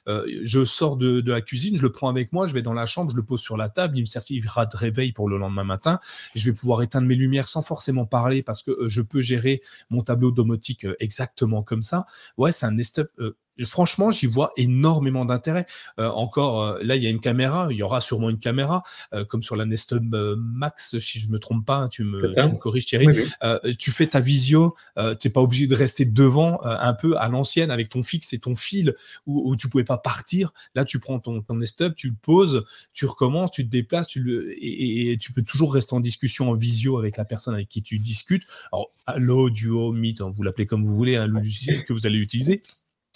S1: Euh, je sors de, de, la cuisine, je le prends avec moi, je vais dans la chambre, je le pose sur la table, il me servira de réveil pour le lendemain matin. Je vais pouvoir éteindre mes lumières sans forcément parler parce que euh, je peux gérer mon tableau domotique exactement comme ça. Ouais, c'est un step franchement, j'y vois énormément d'intérêt. Euh, encore, euh, là, il y a une caméra, il y aura sûrement une caméra, euh, comme sur la Nest Max, si je me trompe pas, hein, tu, me, corriges Thierry. tu fais ta visio, tu n'es pas obligé de rester devant un peu à l'ancienne avec ton fixe et ton fil où, où tu pouvais pas partir. Là, tu prends ton, ton Nest tu le poses, tu recommences, tu te déplaces, tu le, et, tu peux toujours rester en discussion en visio avec la personne avec qui tu discutes. Alors, l'audio, Meet, hein, vous l'appelez comme vous voulez, un logiciel que vous allez utiliser.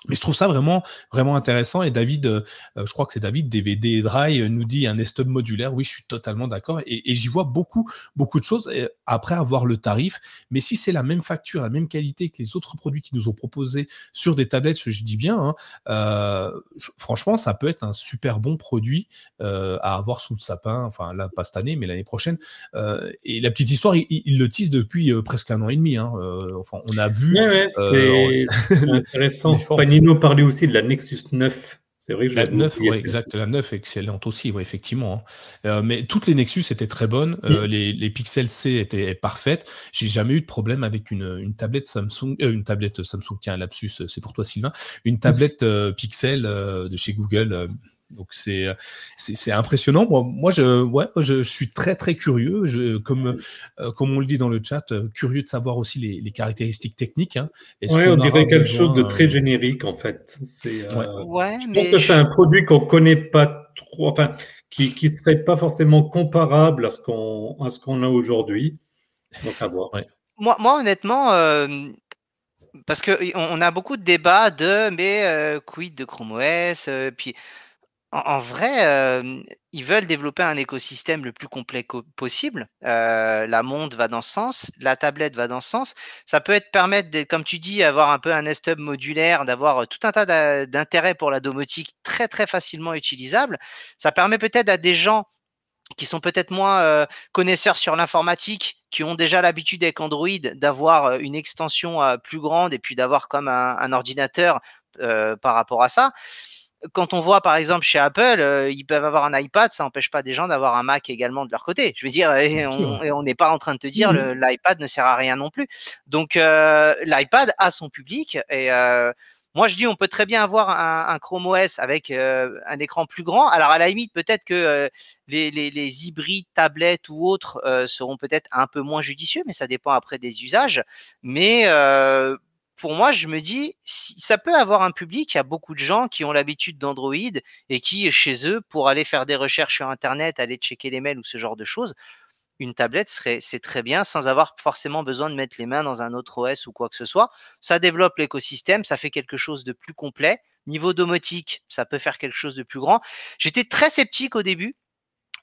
S1: Mais je trouve ça vraiment, vraiment intéressant. Et David, euh, je crois que c'est David, DVD Dry, euh, nous dit un estop modulaire. Oui, je suis totalement d'accord. Et, j'y vois beaucoup, beaucoup de choses après avoir le tarif. Mais si c'est la même facture, la même qualité que les autres produits qui nous ont proposés sur des tablettes, ce que je dis bien, hein, euh, franchement, ça peut être un super bon produit à avoir sous le sapin. Enfin, là, pas cette année, mais l'année prochaine. et la petite histoire, il, le tisse depuis presque un an et demi. Hein. enfin, on a vu.
S3: c'est intéressant. Nino parlait aussi de la Nexus 9. C'est vrai que
S1: la 9, oui, exact. La 9 excellente aussi, effectivement. Hein. Euh, mais toutes les Nexus étaient très bonnes. Euh, mm. les, les, Pixel C étaient parfaites. J'ai jamais eu de problème avec une, une tablette Samsung, euh, une tablette Samsung, tiens, un lapsus, c'est pour toi, Sylvain. Une tablette Pixel de chez Google donc c'est c'est impressionnant. Moi, moi je ouais, je, je, suis très très curieux. Je, comme euh, comme on le dit dans le chat, euh, curieux de savoir aussi les, les caractéristiques techniques. Hein.
S3: Ouais, on, dirait quelque chose de très générique en fait. C'est ouais. je pense que c'est un produit qu'on connaît pas trop, enfin qui qui serait pas forcément comparable à ce qu'on à ce qu'on a aujourd'hui. Donc à voir.
S2: Moi, moi honnêtement. Euh, parce que on a beaucoup de débats de mais quid de Chrome OS, puis en, vrai, ils veulent développer un écosystème le plus complet possible. la montre va dans ce sens, la tablette va dans ce sens. Ça peut être permettre, comme tu dis, avoir un peu un Nest Hub modulaire, d'avoir tout un tas d'intérêts pour la domotique très très facilement utilisable. Ça permet peut-être à des gens qui sont peut-être moins connaisseurs sur l'informatique, qui ont déjà l'habitude avec Android d'avoir une extension plus grande et puis d'avoir comme un, ordinateur par rapport à ça. Quand on voit par exemple chez Apple, euh, ils peuvent avoir un iPad, ça n'empêche pas des gens d'avoir un Mac également de leur côté. Je veux dire, et on n'est pas en train de te dire mmh. l'iPad ne sert à rien non plus. Donc euh, l'iPad a son public et euh, moi je dis on peut très bien avoir un, Chrome OS avec un écran plus grand. Alors à la limite peut-être que les, les, hybrides tablettes ou autres seront peut-être un peu moins judicieux, mais ça dépend après des usages. Mais pour moi, je me dis, ça peut avoir un public. Il y a beaucoup de gens qui ont l'habitude d'Android et qui, chez eux, pour aller faire des recherches sur Internet, aller checker les mails ou ce genre de choses, une tablette serait, c'est très bien sans avoir forcément besoin de mettre les mains dans un autre OS ou quoi que ce soit. Ça développe l'écosystème, ça fait quelque chose de plus complet. Niveau domotique, ça peut faire quelque chose de plus grand. J'étais très sceptique au début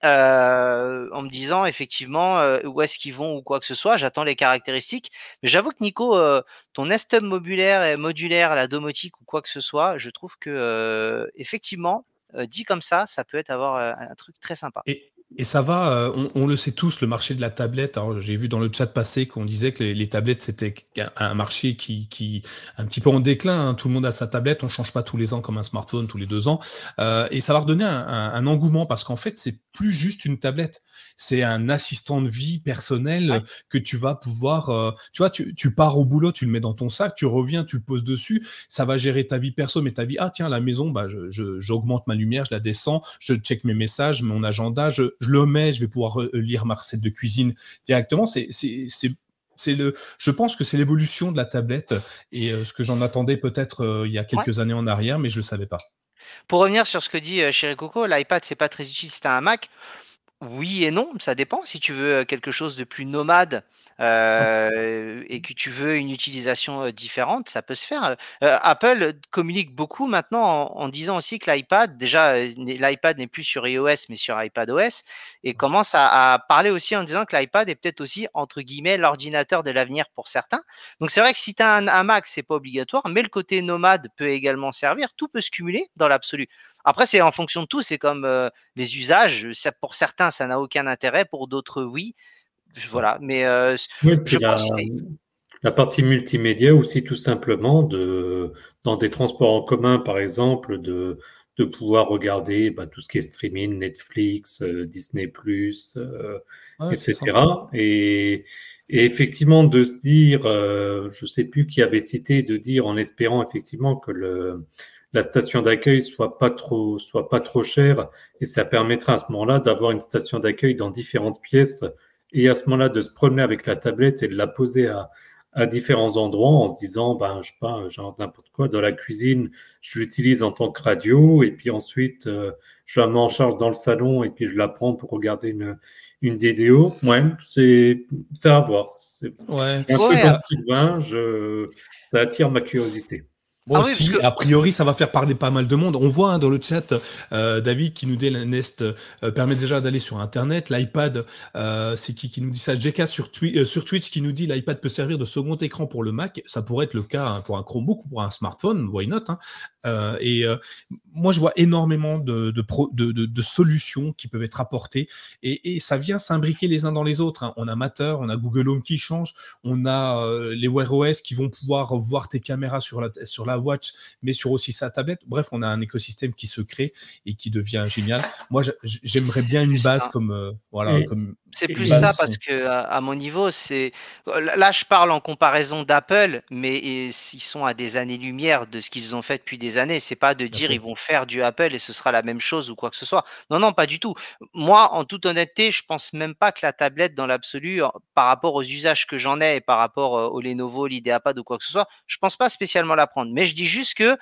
S2: euh, en me disant effectivement euh, où est-ce qu'ils vont ou quoi que ce soit. J'attends les caractéristiques. Mais j'avoue que Nico, euh, ton Nestum modulaire, et modulaire, la domotique ou quoi que ce soit, je trouve que effectivement, dit comme ça, ça peut être avoir un truc très sympa.
S1: Ça va, euh, on, le sait tous, le marché de la tablette. J'ai vu dans le chat passé qu'on disait que les, tablettes, c'était un marché qui, qui un petit peu en déclin. Hein. Tout le monde a sa tablette, on change pas tous les ans comme un smartphone, tous les deux ans. Euh, et ça va redonner un, un engouement parce qu'en fait, c'est plus juste une tablette c'est un assistant de vie personnel que tu vas pouvoir, euh, tu vois, tu, tu, pars au boulot, tu le mets dans ton sac, tu reviens, tu le poses dessus, ça va gérer ta vie perso, mais ta vie, ah tiens, la maison, bah, j'augmente je, ma lumière, je la descends, je check mes messages, mon agenda, je, je le mets, je vais pouvoir euh, lire ma recette de cuisine directement. C'est c'est le, je pense que c'est l'évolution de la tablette et euh, ce que j'en attendais peut-être il y a quelques années en arrière, mais je le savais pas.
S2: Pour revenir sur ce que dit Chéri Coco, l'iPad c'est pas très utile si tu un Mac. Oui et non, ça dépend. Si tu veux quelque chose de plus nomade euh, et que tu veux une utilisation différente, ça peut se faire. Apple communique beaucoup maintenant en, disant aussi que l'iPad, déjà l'iPad n'est plus sur iOS mais sur iPadOS, et commence à, parler aussi en disant que l'iPad est peut-être aussi entre guillemets l'ordinateur de l'avenir pour certains. Donc c'est vrai que si tu as un, un Mac, c'est pas obligatoire, mais le côté nomade peut également servir. Tout peut se cumuler dans l'absolu. Après, c'est en fonction de tout. C'est comme euh, les usages. Ça, pour certains, ça n'a aucun intérêt. Pour d'autres, oui. Voilà. Mais euh, je pense.
S3: La partie multimédia aussi, tout simplement, de, dans des transports en commun, par exemple, de, de pouvoir regarder bah, tout ce qui est streaming, Netflix, euh, Disney, etc. Et, et, effectivement, de se dire, je ne sais plus qui avait cité, de dire en espérant effectivement que le, la station d'accueil soit pas trop soit pas trop chère et ça permettra à ce moment-là d'avoir une station d'accueil dans différentes pièces et à ce moment-là de se promener avec la tablette et de la poser à, à différents endroits en se disant ben je sais pas genre n'importe quoi dans la cuisine je l'utilise en tant que radio et puis ensuite euh, je la mets en charge dans le salon et puis je la prends pour regarder une une vidéo. Ouais c'est c'est à voir. C'est ouais. un peu comme Sylvain je ça attire ma curiosité
S1: moi ah aussi, a priori, ça va faire parler pas mal de monde. On voit hein, dans le chat euh, David qui nous dit la Nest euh, permet déjà d'aller sur Internet. L'iPad, euh, c'est qui qui nous dit ça? JK sur, sur Twitch qui nous dit l'iPad peut servir de second écran pour le Mac. Ça pourrait être le cas hein, pour un Chromebook ou pour un smartphone, why not hein? Et moi, je vois énormément de, de, de, de, solutions qui peuvent être apportées et, et ça vient s'imbriquer les uns dans les autres. On a Matter, on a Google Home qui change, on a les Wear OS qui vont pouvoir voir tes caméras sur la, sur la Watch, mais sur aussi sa tablette. Bref, on a un écosystème qui se crée et qui devient génial. Moi, j'aimerais bien une base comme euh, voilà, comme
S2: c'est plus ça parce que à, mon niveau, c'est là je parle en comparaison d'Apple, mais ils sont à des années-lumière de ce qu'ils ont fait depuis des années. C'est pas de dire ils vont faire du Apple et ce sera la même chose ou quoi que ce soit. Non, non, pas du tout. Moi, en toute honnêteté, je pense même pas que la tablette, dans l'absolu, par rapport aux usages que j'en ai et par rapport au Lenovo, l'Ideapad ou quoi que ce soit, je pense pas spécialement la prendre. Mais je dis juste que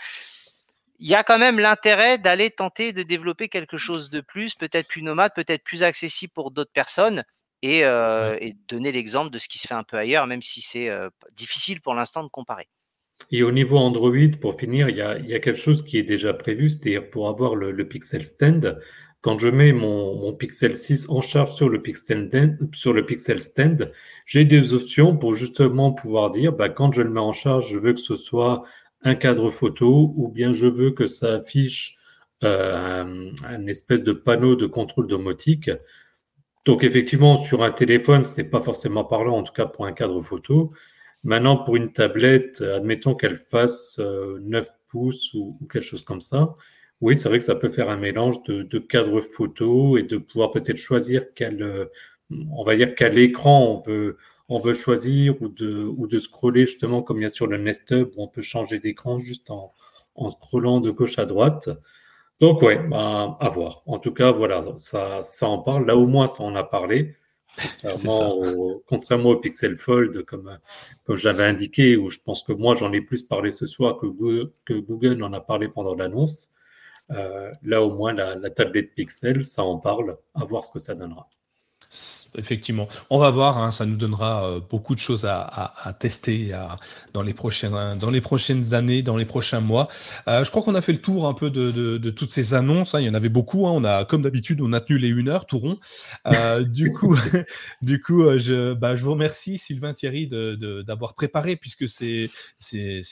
S2: il y a quand même l'intérêt d'aller tenter de développer quelque chose de plus, peut-être plus nomade, peut-être plus accessible pour d'autres personnes, et, euh, donner l'exemple de ce qui se fait un peu ailleurs, même si c'est euh, difficile pour l'instant de comparer.
S3: Et au niveau Android, pour finir, il y a, quelque chose qui est déjà prévu, c'est-à-dire pour avoir le, Pixel Stand, quand je mets mon, Pixel 6 en charge sur le Pixel, Stand, j'ai des options pour justement pouvoir dire, bah, quand je le mets en charge, je veux que ce soit un cadre photo ou bien je veux que ça affiche euh, espèce de panneau de contrôle domotique. Donc effectivement, sur un téléphone, c'est pas forcément parlant, en tout cas pour un cadre photo. Maintenant, pour une tablette, admettons qu'elle fasse 9 euh, pouces ou, quelque chose comme ça, Oui, c'est vrai que ça peut faire un mélange de, de cadres photo et de pouvoir peut-être choisir quel, on va dire quel écran on veut, on veut choisir ou de, ou de scroller justement comme il y a sur le Nest Hub où on peut changer d'écran juste en, en scrollant de gauche à droite. Donc ouais, bah, à voir. En tout cas, voilà, ça, ça en parle. Là au moins, ça en a parlé. Contrairement, au, Pixel Fold, comme, comme j'avais indiqué, où je pense que moi j'en ai plus parlé ce soir que Google, que en a parlé pendant l'annonce. Euh, là au moins, la tablette Pixel, ça en parle. À voir ce que ça donnera.
S1: Effectivement, on va voir, hein, ça nous donnera euh, beaucoup de choses à, tester dans, les prochaines, dans les prochaines années, dans les prochains mois. Euh, je crois qu'on a fait le tour un peu de, toutes ces annonces, hein. il y en avait beaucoup, hein. on a, comme d'habitude, on a tenu les une heure, tout rond. Euh, du coup, du coup je, bah, je vous remercie Sylvain Thierry d'avoir préparé, puisque c'est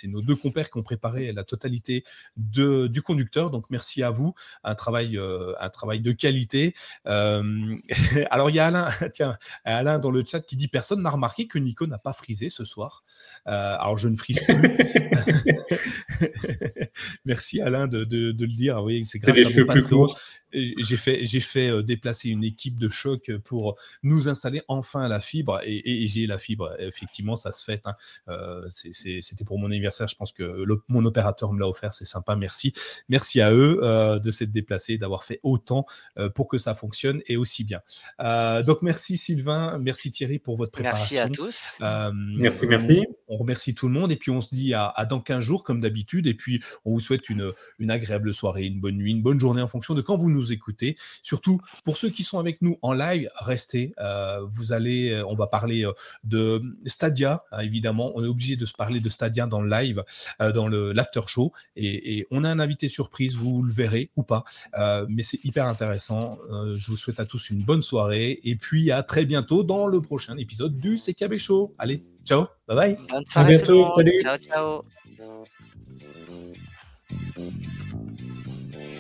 S1: nos deux compères qui ont préparé la totalité de, du conducteur, donc merci à vous, un travail, un travail de qualité. alors il y a Alain, tiens, Alain dans le chat qui dit personne n'a remarqué que Nico n'a pas frisé ce soir. Euh, alors je ne frise plus. Merci Alain de, de, le dire. Oui, c'est grâce à mon patron j'ai fait, j'ai fait euh, déplacer une équipe de choc pour nous installer enfin la fibre et, j'ai la fibre. Effectivement, ça se fait. Hein. Euh, c'était pour mon anniversaire. Je pense que mon opérateur me l'a offert. C'est sympa. Merci. Merci à eux euh, de s'être déplacés, d'avoir fait autant pour que ça fonctionne et aussi bien. donc, merci Sylvain. Merci Thierry pour votre préparation.
S2: Merci à tous.
S3: merci, merci.
S1: On, remercie tout le monde et puis on se dit à, dans 15 jours comme d'habitude. Et puis, on vous souhaite une, une agréable soirée, une bonne nuit, une bonne journée en fonction de quand vous nous écouter. Surtout pour ceux qui sont avec nous en live, restez. Euh, vous allez, euh, on va parler euh, de Stadia, hein, évidemment. On est obligé de se parler de Stadia dans le live, dans le l'after show, et, on a un invité surprise. Vous le verrez ou pas, mais c'est hyper intéressant. je vous souhaite à tous une bonne soirée et puis à très bientôt dans le prochain épisode du CKB Show. Allez, ciao, bye bye.
S3: à bientôt, salut.
S2: Ciao, ciao.